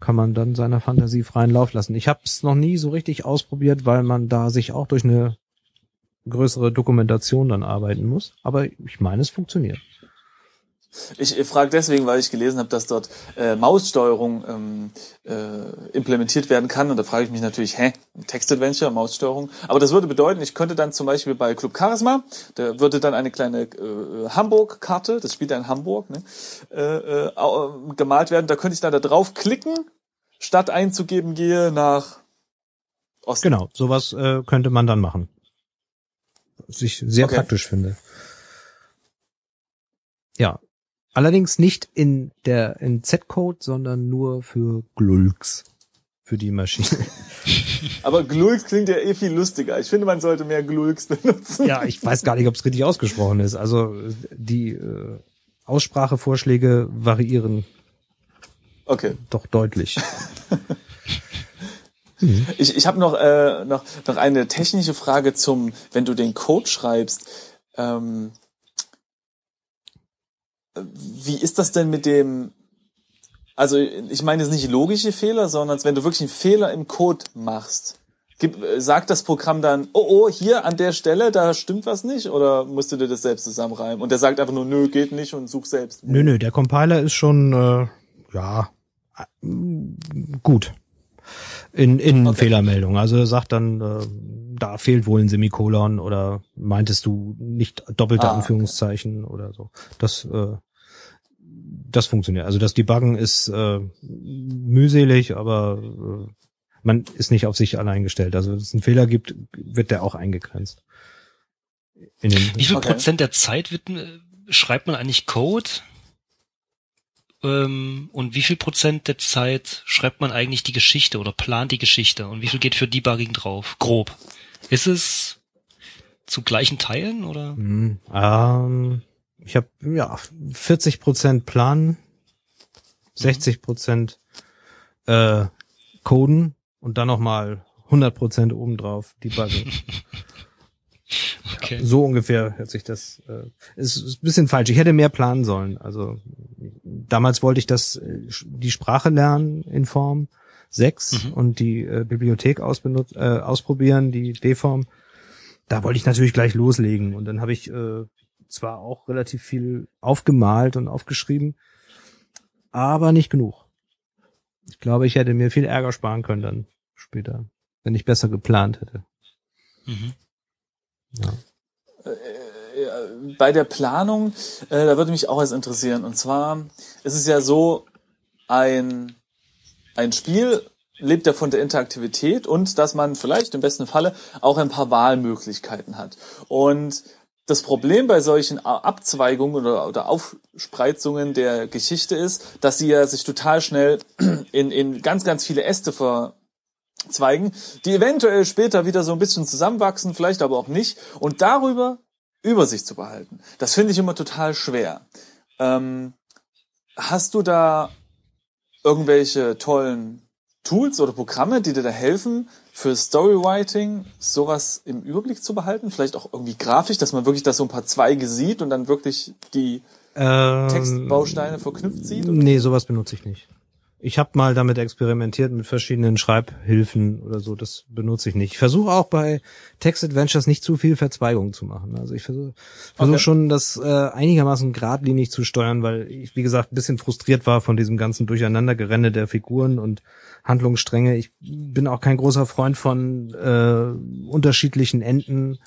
kann man dann seiner Fantasie freien Lauf lassen. Ich habe es noch nie so richtig ausprobiert, weil man da sich auch durch eine größere Dokumentation dann arbeiten muss. Aber ich meine, es funktioniert. Ich, frage deswegen, weil ich gelesen habe, dass dort äh, Maussteuerung ähm, äh, implementiert werden kann. Und da frage ich mich natürlich, hä, Textadventure, Maussteuerung. Aber das würde bedeuten, ich könnte dann zum Beispiel bei Club Charisma, da würde dann eine kleine äh, Hamburg-Karte, das spielt ja in Hamburg, ne, äh, äh, au- gemalt werden. Da könnte ich dann da drauf klicken, statt einzugeben, gehe nach Osten. Genau, sowas äh, könnte man dann machen. Was ich sehr Okay. praktisch finde. Ja. Allerdings nicht in der in Z-Code, sondern nur für Glulks. Für die Maschine. Aber Glulks klingt ja eh viel lustiger. Ich finde, man sollte mehr Glulks benutzen. ja, ich weiß gar nicht, ob es richtig ausgesprochen ist. Also die äh, Aussprachevorschläge variieren Okay. doch deutlich. Ich, ich habe noch, äh, noch, noch eine technische Frage zum, wenn du den Code schreibst. Ähm, wie ist das denn mit dem, also ich meine jetzt nicht logische Fehler, sondern wenn du wirklich einen Fehler im Code machst, gib, äh, sagt das Programm dann, oh oh, hier an der Stelle, da stimmt was nicht, oder musst du dir das selbst zusammenreimen? Und der sagt einfach nur, nö, geht nicht und such selbst. Nö, nö, der Compiler ist schon, äh, ja, äh, gut. In, in Okay. Fehlermeldung. Also er sagt dann, äh, da fehlt wohl ein Semikolon oder meintest du nicht doppelte Ah, okay. Anführungszeichen oder so. Das, äh, das funktioniert. Also das Debuggen ist äh, mühselig, aber äh, man ist nicht auf sich allein gestellt. Also wenn es einen Fehler gibt, wird der auch eingegrenzt. In den, Wie viel Okay. Prozent der Zeit wird, äh, schreibt man eigentlich Code? Ähm, und wie viel Prozent der Zeit schreibt man eigentlich die Geschichte oder plant die Geschichte? Und wie viel geht für Debugging drauf? Grob. Ist es zu gleichen Teilen oder? Hm, ähm, ich habe ja 40 Prozent planen, 60 Prozent äh, coden und dann noch mal 100 Prozent obendrauf debuggen. Okay. So ungefähr hört sich das. Äh, ist, ist ein bisschen falsch. Ich hätte mehr planen sollen. Also damals wollte ich das äh, die Sprache lernen in Form. 6 mhm. und die äh, Bibliothek ausbenut äh, ausprobieren, die D-Form. Da wollte ich natürlich gleich loslegen und dann habe ich äh, zwar auch relativ viel aufgemalt und aufgeschrieben, aber nicht genug. Ich glaube, ich hätte mir viel Ärger sparen können dann später, wenn ich besser geplant hätte. Mhm. Ja. Äh, äh, bei der Planung, äh, da würde mich auch was interessieren. Und zwar ist es ja so, ein, ein Spiel lebt ja von der Interaktivität und dass man vielleicht im besten Falle auch ein paar Wahlmöglichkeiten hat. Und das Problem bei solchen Abzweigungen oder, oder Aufspreizungen der Geschichte ist, dass sie ja sich total schnell in, in ganz, ganz viele Äste verzweigen, die eventuell später wieder so ein bisschen zusammenwachsen, vielleicht aber auch nicht. Und darüber Übersicht zu behalten. Das finde ich immer total schwer. Ähm, hast du da irgendwelche tollen Tools oder Programme, die dir da helfen, für Storywriting sowas im Überblick zu behalten? Vielleicht auch irgendwie grafisch, dass man wirklich da so ein paar Zweige sieht und dann wirklich die ähm, Textbausteine verknüpft sieht? Oder? Nee, sowas benutze ich nicht. Ich habe mal damit experimentiert mit verschiedenen Schreibhilfen oder so. Das benutze ich nicht. Ich versuche auch bei Text Adventures nicht zu viel Verzweigungen zu machen. Also ich versuche versuch okay. schon, das äh, einigermaßen geradlinig zu steuern, weil ich, wie gesagt, ein bisschen frustriert war von diesem ganzen Durcheinandergerenne der Figuren und Handlungsstränge. Ich bin auch kein großer Freund von äh, unterschiedlichen Enden.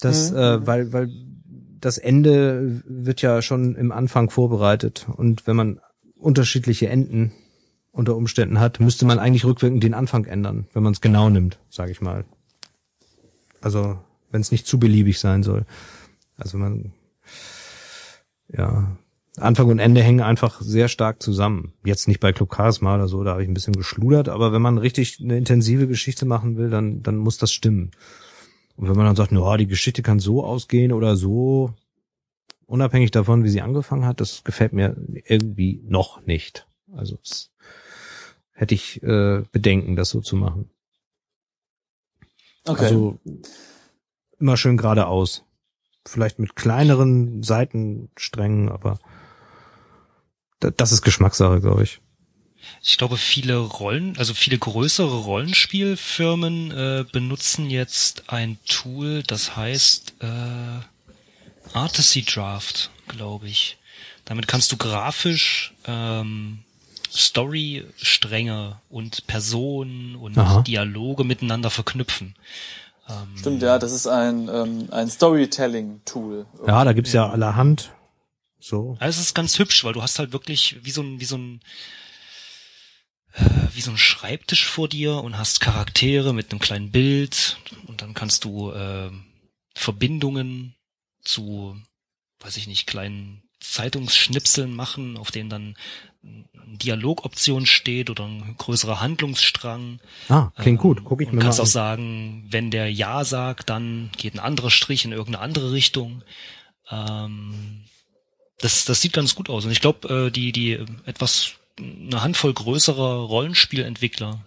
Das, mhm. äh, weil, weil das Ende wird ja schon im Anfang vorbereitet. Und wenn man unterschiedliche Enden unter Umständen hat, müsste man eigentlich rückwirkend den Anfang ändern, wenn man es genau nimmt, sage ich mal. Also wenn es nicht zu beliebig sein soll. Also man ja Anfang und Ende hängen einfach sehr stark zusammen. Jetzt nicht bei Club Charisma oder so, da habe ich ein bisschen geschludert, aber wenn man richtig eine intensive Geschichte machen will, dann, dann muss das stimmen. Und wenn man dann sagt, no, die Geschichte kann so ausgehen oder so, unabhängig davon, wie sie angefangen hat, das gefällt mir irgendwie noch nicht. Also hätte ich äh, Bedenken, das so zu machen. Okay. Also immer schön geradeaus. Vielleicht mit kleineren Seitensträngen, aber das ist Geschmackssache, glaube ich. Ich glaube, viele Rollen, also viele größere Rollenspielfirmen äh, benutzen jetzt ein Tool, das heißt äh, Artisy Draft, glaube ich. Damit kannst du grafisch ähm, Story-Stränge und Personen und Aha. Dialoge miteinander verknüpfen. Ähm, Stimmt, ja, das ist ein, ähm, ein Storytelling-Tool. Ja, da gibt's ja allerhand. So. Also es ist ganz hübsch, weil du hast halt wirklich wie so ein, wie so ein, äh, wie so ein Schreibtisch vor dir und hast Charaktere mit einem kleinen Bild und dann kannst du äh, Verbindungen zu, weiß ich nicht, kleinen Zeitungsschnipseln machen, auf denen dann eine Dialogoption steht oder ein größerer Handlungsstrang. Ah, klingt gut. Guck ich mir mal. Du kannst auch sagen, wenn der Ja sagt, dann geht ein anderer Strich in irgendeine andere Richtung. Ähm, das, das sieht ganz gut aus. Und ich glaube, äh, die, die etwas, eine Handvoll größerer Rollenspielentwickler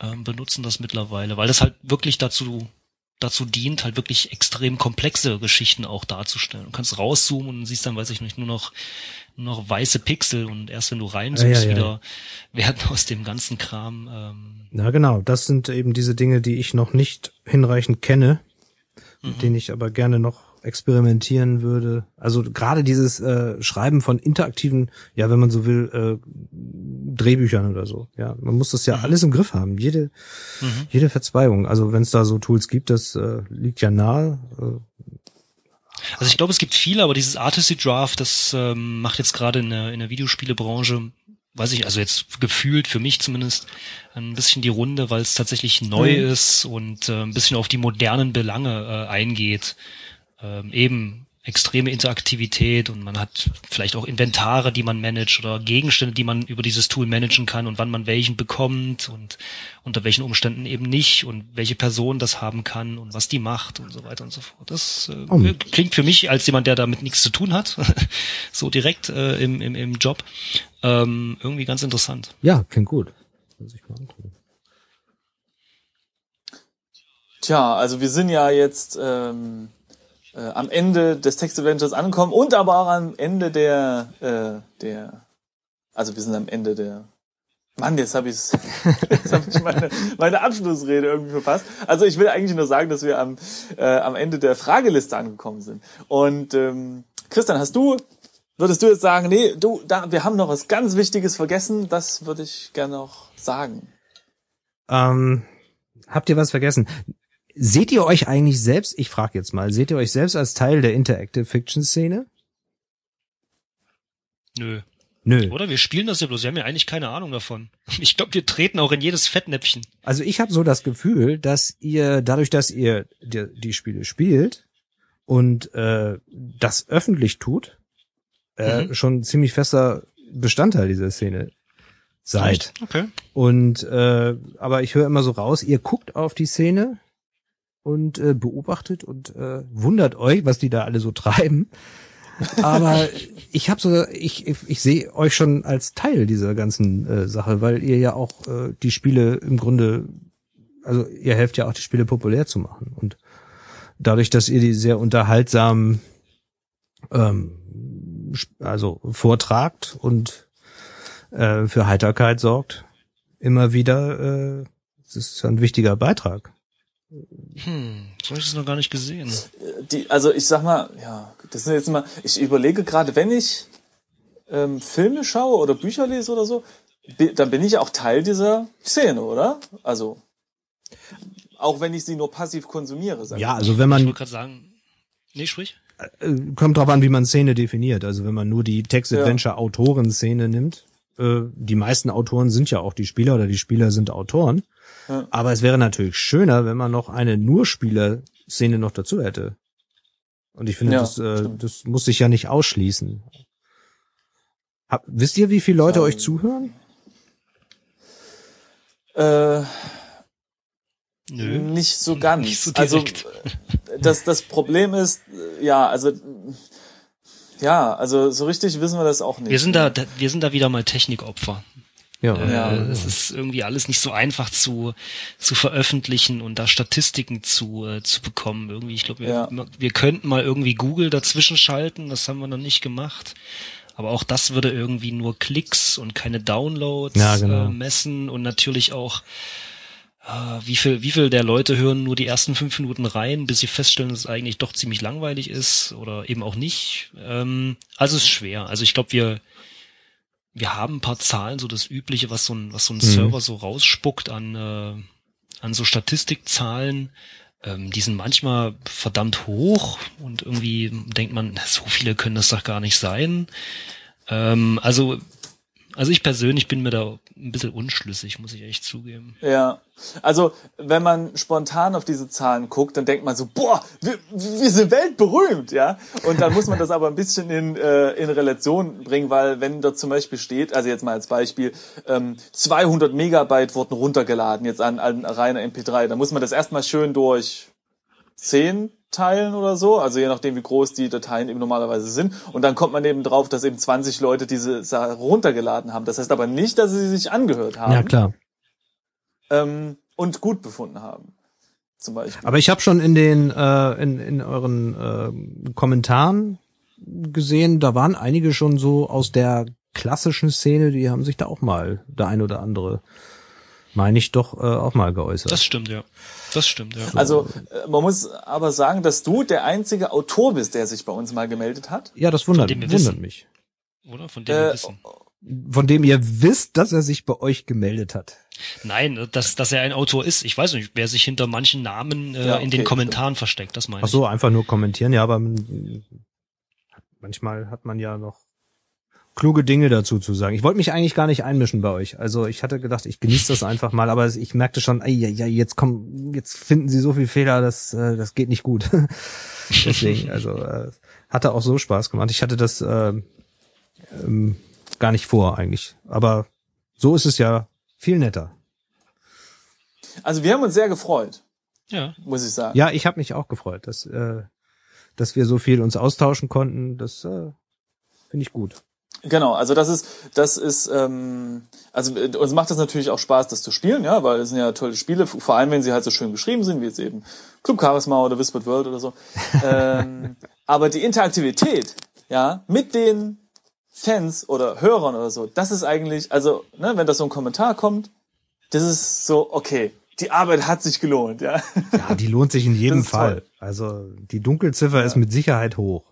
ähm, benutzen das mittlerweile, weil das halt wirklich dazu dazu dient, halt wirklich extrem komplexe Geschichten auch darzustellen. Du kannst rauszoomen und siehst dann, weiß ich nicht, nur noch, nur noch weiße Pixel und erst wenn du reinzoomst, ja, ja, ja. wieder werden aus dem ganzen Kram. Ähm Na genau, das sind eben diese Dinge, die ich noch nicht hinreichend kenne, mhm. mit denen ich aber gerne noch experimentieren würde. Also gerade dieses äh, Schreiben von interaktiven, ja, wenn man so will, äh, Drehbüchern oder so. Ja, man muss das ja mhm. alles im Griff haben. Jede, mhm. jede Verzweigung. Also wenn es da so Tools gibt, das äh, liegt ja nahe. Äh, also ich glaube, es gibt viele, aber dieses Artisty Draft, das ähm, macht jetzt gerade in der, in der Videospielebranche, weiß ich, also jetzt gefühlt für mich zumindest ein bisschen die Runde, weil es tatsächlich neu mhm. ist und äh, ein bisschen auf die modernen Belange äh, eingeht ähm, eben extreme Interaktivität und man hat vielleicht auch Inventare, die man managt oder Gegenstände, die man über dieses Tool managen kann und wann man welchen bekommt und unter welchen Umständen eben nicht und welche Person das haben kann und was die macht und so weiter und so fort. Das äh, oh. klingt für mich als jemand, der damit nichts zu tun hat, so direkt äh, im, im, im Job, ähm, irgendwie ganz interessant. Ja, klingt gut. Tja, also wir sind ja jetzt ähm äh, am Ende des Text Adventures ankommen und aber auch am Ende der, äh, der, also wir sind am Ende der Mann, jetzt habe ich's, jetzt hab ich meine, meine Abschlussrede irgendwie verpasst. Also ich will eigentlich nur sagen, dass wir am, äh, am Ende der Frageliste angekommen sind. Und ähm, Christian, hast du, würdest du jetzt sagen, nee, du, da, wir haben noch was ganz Wichtiges vergessen, das würde ich gerne noch sagen. Ähm, habt ihr was vergessen? Seht ihr euch eigentlich selbst, ich frage jetzt mal, seht ihr euch selbst als Teil der Interactive Fiction Szene? Nö. Nö. Oder? Wir spielen das ja bloß. Wir haben ja eigentlich keine Ahnung davon. Ich glaube, wir treten auch in jedes Fettnäpfchen. Also ich habe so das Gefühl, dass ihr dadurch, dass ihr die, die Spiele spielt und äh, das öffentlich tut, äh, Mhm. schon ziemlich fester Bestandteil dieser Szene seid. Okay. Und äh, aber ich höre immer so raus, ihr guckt auf die Szene und äh, beobachtet und äh, wundert euch, was die da alle so treiben. Aber ich habe so, ich, ich, ich sehe euch schon als Teil dieser ganzen äh, Sache, weil ihr ja auch äh, die Spiele im Grunde, also ihr helft ja auch die Spiele populär zu machen. Und dadurch, dass ihr die sehr unterhaltsam ähm, also vortragt und äh, für Heiterkeit sorgt, immer wieder, äh, das ist ein wichtiger Beitrag. Hm, so habe ich das noch gar nicht gesehen. Die, also ich sag mal, ja, das sind jetzt mal, ich überlege gerade, wenn ich ähm, Filme schaue oder Bücher lese oder so, bi- dann bin ich auch Teil dieser Szene, oder? Also auch wenn ich sie nur passiv konsumiere. Sag ich Ja, mal. also wenn Ich man wollte gerade sagen. Nee, sprich. äh, kommt drauf an, wie man Szene definiert. Also wenn man nur die Text-Adventure-Autoren-Szene nimmt, äh, die meisten Autoren sind ja auch die Spieler oder die Spieler sind Autoren. Ja. Aber es wäre natürlich schöner, wenn man noch eine Nur-Spieler-Szene noch dazu hätte. Und ich finde, Ja, das, äh, stimmt. das muss sich ja nicht ausschließen. Hab, wisst ihr, wie viele Leute Ähm, euch zuhören? Äh, Nö. Nicht so ganz. Nicht so also direkt. äh, das, das Problem ist, äh, ja, also ja, also so richtig wissen wir das auch nicht. Wir sind da, wir sind da wieder mal Technikopfer. Ja. Äh, Ja. Es ist irgendwie alles nicht so einfach zu, zu veröffentlichen und da Statistiken zu, äh, zu bekommen. Irgendwie, ich glaube, wir, Ja. wir könnten mal irgendwie Google dazwischen schalten, das haben wir noch nicht gemacht. Aber auch das würde irgendwie nur Klicks und keine Downloads Ja, genau. äh, messen und natürlich auch äh, wie viel, wie viel der Leute hören nur die ersten fünf Minuten rein, bis sie feststellen, dass es eigentlich doch ziemlich langweilig ist oder eben auch nicht. Ähm, also es ist schwer. Also ich glaube, wir, wir haben ein paar Zahlen, so das Übliche, was so ein, was so ein Mhm. Server so rausspuckt an, äh, an so Statistikzahlen. Ähm, die sind manchmal verdammt hoch und irgendwie denkt man, so viele können das doch gar nicht sein. Ähm, also, also ich persönlich bin mir da ein bisschen unschlüssig, muss ich echt zugeben. Ja, also wenn man spontan auf diese Zahlen guckt, dann denkt man so, boah, wir, wir sind weltberühmt, ja. Und dann muss man das aber ein bisschen in, äh, in Relation bringen, weil wenn dort zum Beispiel steht, also jetzt mal als Beispiel, ähm, 200 Megabyte wurden runtergeladen jetzt an, an reiner MP3, dann muss man das erstmal schön durch 10 teilen oder so, also je nachdem, wie groß die Dateien eben normalerweise sind. Und dann kommt man eben drauf, dass eben 20 Leute diese Sache runtergeladen haben. Das heißt aber nicht, dass sie sich angehört haben Ja, klar. ähm, und gut befunden haben. Zum Beispiel. Aber ich habe schon in den äh, in, in euren äh, Kommentaren gesehen, da waren einige schon so aus der klassischen Szene, die haben sich da auch mal der ein oder andere, meine ich doch, äh, auch mal geäußert. Das stimmt, ja. Das stimmt, ja. Also äh, man muss aber sagen, dass du der einzige Autor bist, der sich bei uns mal gemeldet hat. ja, das wundert, Von dem wir wundert wissen. mich. Oder? Von dem wir Äh, wissen. Von dem ihr wisst, dass er sich bei euch gemeldet hat. Nein, dass, dass er ein Autor ist. Ich weiß nicht, wer sich hinter manchen Namen äh, Ja, in den okay, Kommentaren versteckt, das meine Ach ich. so, einfach nur kommentieren, ja, aber man, manchmal hat man ja noch kluge Dinge dazu zu sagen. Ich wollte mich eigentlich gar nicht einmischen bei euch. Also ich hatte gedacht, ich genieße das einfach mal, aber ich merkte schon, ey, ja, jetzt kommen, jetzt finden sie so viel Fehler, das, äh, das geht nicht gut. Deswegen, also äh, hatte auch so Spaß gemacht. Ich hatte das äh, ähm, gar nicht vor eigentlich, aber so ist es ja viel netter. Also wir haben uns sehr gefreut, Ja. muss ich sagen. Ja, ich habe mich auch gefreut, dass, äh, dass wir so viel uns austauschen konnten. Das äh, finde ich gut. Genau, also das ist, das ist, ähm, also äh, uns macht das natürlich auch Spaß, das zu spielen, ja, weil es sind ja tolle Spiele, vor allem wenn sie halt so schön geschrieben sind, wie jetzt eben Club Charisma oder Whispered World oder so. ähm, aber die Interaktivität, ja, mit den Fans oder Hörern oder so, das ist eigentlich, also, ne, wenn da so ein Kommentar kommt, das ist so, okay, die Arbeit hat sich gelohnt, ja. Ja, die lohnt sich in jedem Fall. Toll. Also die Dunkelziffer ja. ist mit Sicherheit hoch.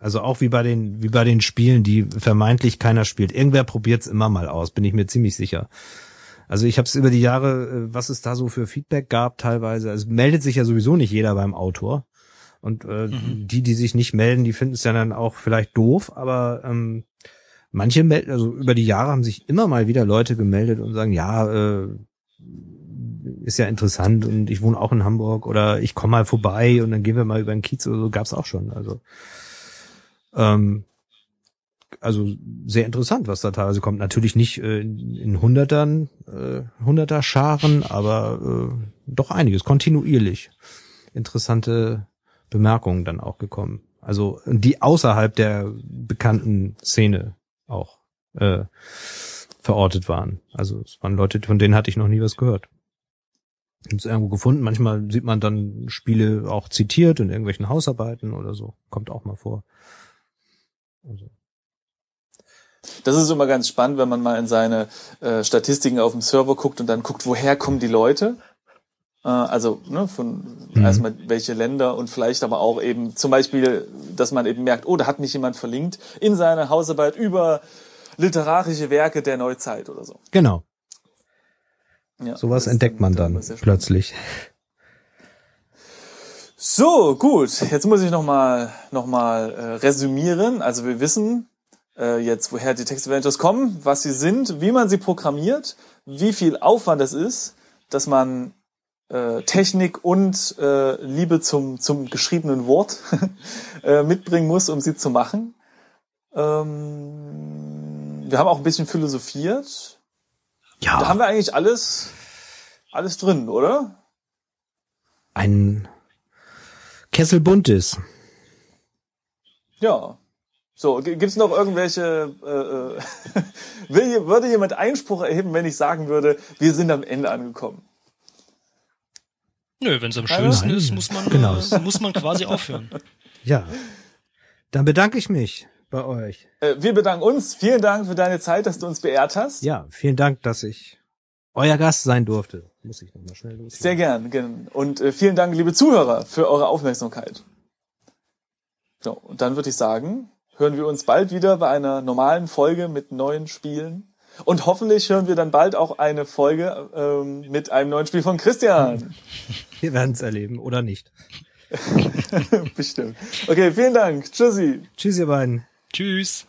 Also auch wie bei den wie bei den Spielen, die vermeintlich keiner spielt. Irgendwer probiert's immer mal aus, bin ich mir ziemlich sicher. Also ich habe es über die Jahre, äh, was es da so für Feedback gab, teilweise. Also meldet sich ja sowieso nicht jeder beim Autor. Und äh, mhm. die, die sich nicht melden, die finden es ja dann auch vielleicht doof, aber ähm, manche melden, also über die Jahre haben sich immer mal wieder Leute gemeldet und sagen, ja, äh, ist ja interessant und ich wohne auch in Hamburg oder ich komme mal vorbei und dann gehen wir mal über den Kiez oder so, gab's auch schon. Also ähm, also sehr interessant, was da teilweise kommt. Natürlich nicht äh, in Hundertern, äh, Hunderter Scharen, aber äh, doch einiges, kontinuierlich. Interessante Bemerkungen dann auch gekommen. Also die außerhalb der bekannten Szene auch äh, verortet waren. Also es waren Leute, von denen hatte ich noch nie was gehört. Hab's irgendwo gefunden. Manchmal sieht man dann Spiele auch zitiert in irgendwelchen Hausarbeiten oder so. Kommt auch mal vor. Also. Das ist immer ganz spannend, wenn man mal in seine äh, Statistiken auf dem Server guckt und dann guckt, woher kommen die Leute. Äh, also ne, von mhm. erstmal welche Länder und vielleicht aber auch eben zum Beispiel, dass man eben merkt, oh, da hat mich jemand verlinkt in seine Hausarbeit über literarische Werke der Neuzeit oder so. Genau. Ja, Sowas entdeckt man dann, dann plötzlich. So, gut. Jetzt muss ich nochmal noch mal, äh, resümieren. Also wir wissen äh, jetzt, woher die Text Adventures kommen, was sie sind, wie man sie programmiert, wie viel Aufwand es ist, dass man äh, Technik und äh, Liebe zum, zum geschriebenen Wort äh, mitbringen muss, um sie zu machen. Ähm, wir haben auch ein bisschen philosophiert. Ja. Da haben wir eigentlich alles, alles drin, oder? Ein Kessel buntes. Ja. So, gibt's noch irgendwelche, äh, äh will, würde jemand Einspruch erheben, wenn ich sagen würde, wir sind am Ende angekommen? Nö, wenn es am schönsten Nein. ist, muss man, genau. äh, muss man quasi aufhören. Ja. Dann bedanke ich mich bei euch. Äh, wir bedanken uns. Vielen Dank für deine Zeit, dass du uns beehrt hast. Ja, vielen Dank, dass ich euer Gast sein durfte. Muss ich nochmal schnell los. Sehr gern. gern. Und äh, vielen Dank, liebe Zuhörer, für eure Aufmerksamkeit. So, und dann würde ich sagen, hören wir uns bald wieder bei einer normalen Folge mit neuen Spielen. Und hoffentlich hören wir dann bald auch eine Folge ähm, mit einem neuen Spiel von Christian. Wir werden es erleben oder nicht. Bestimmt. Okay, vielen Dank. Tschüssi. Tschüss, ihr beiden. Tschüss.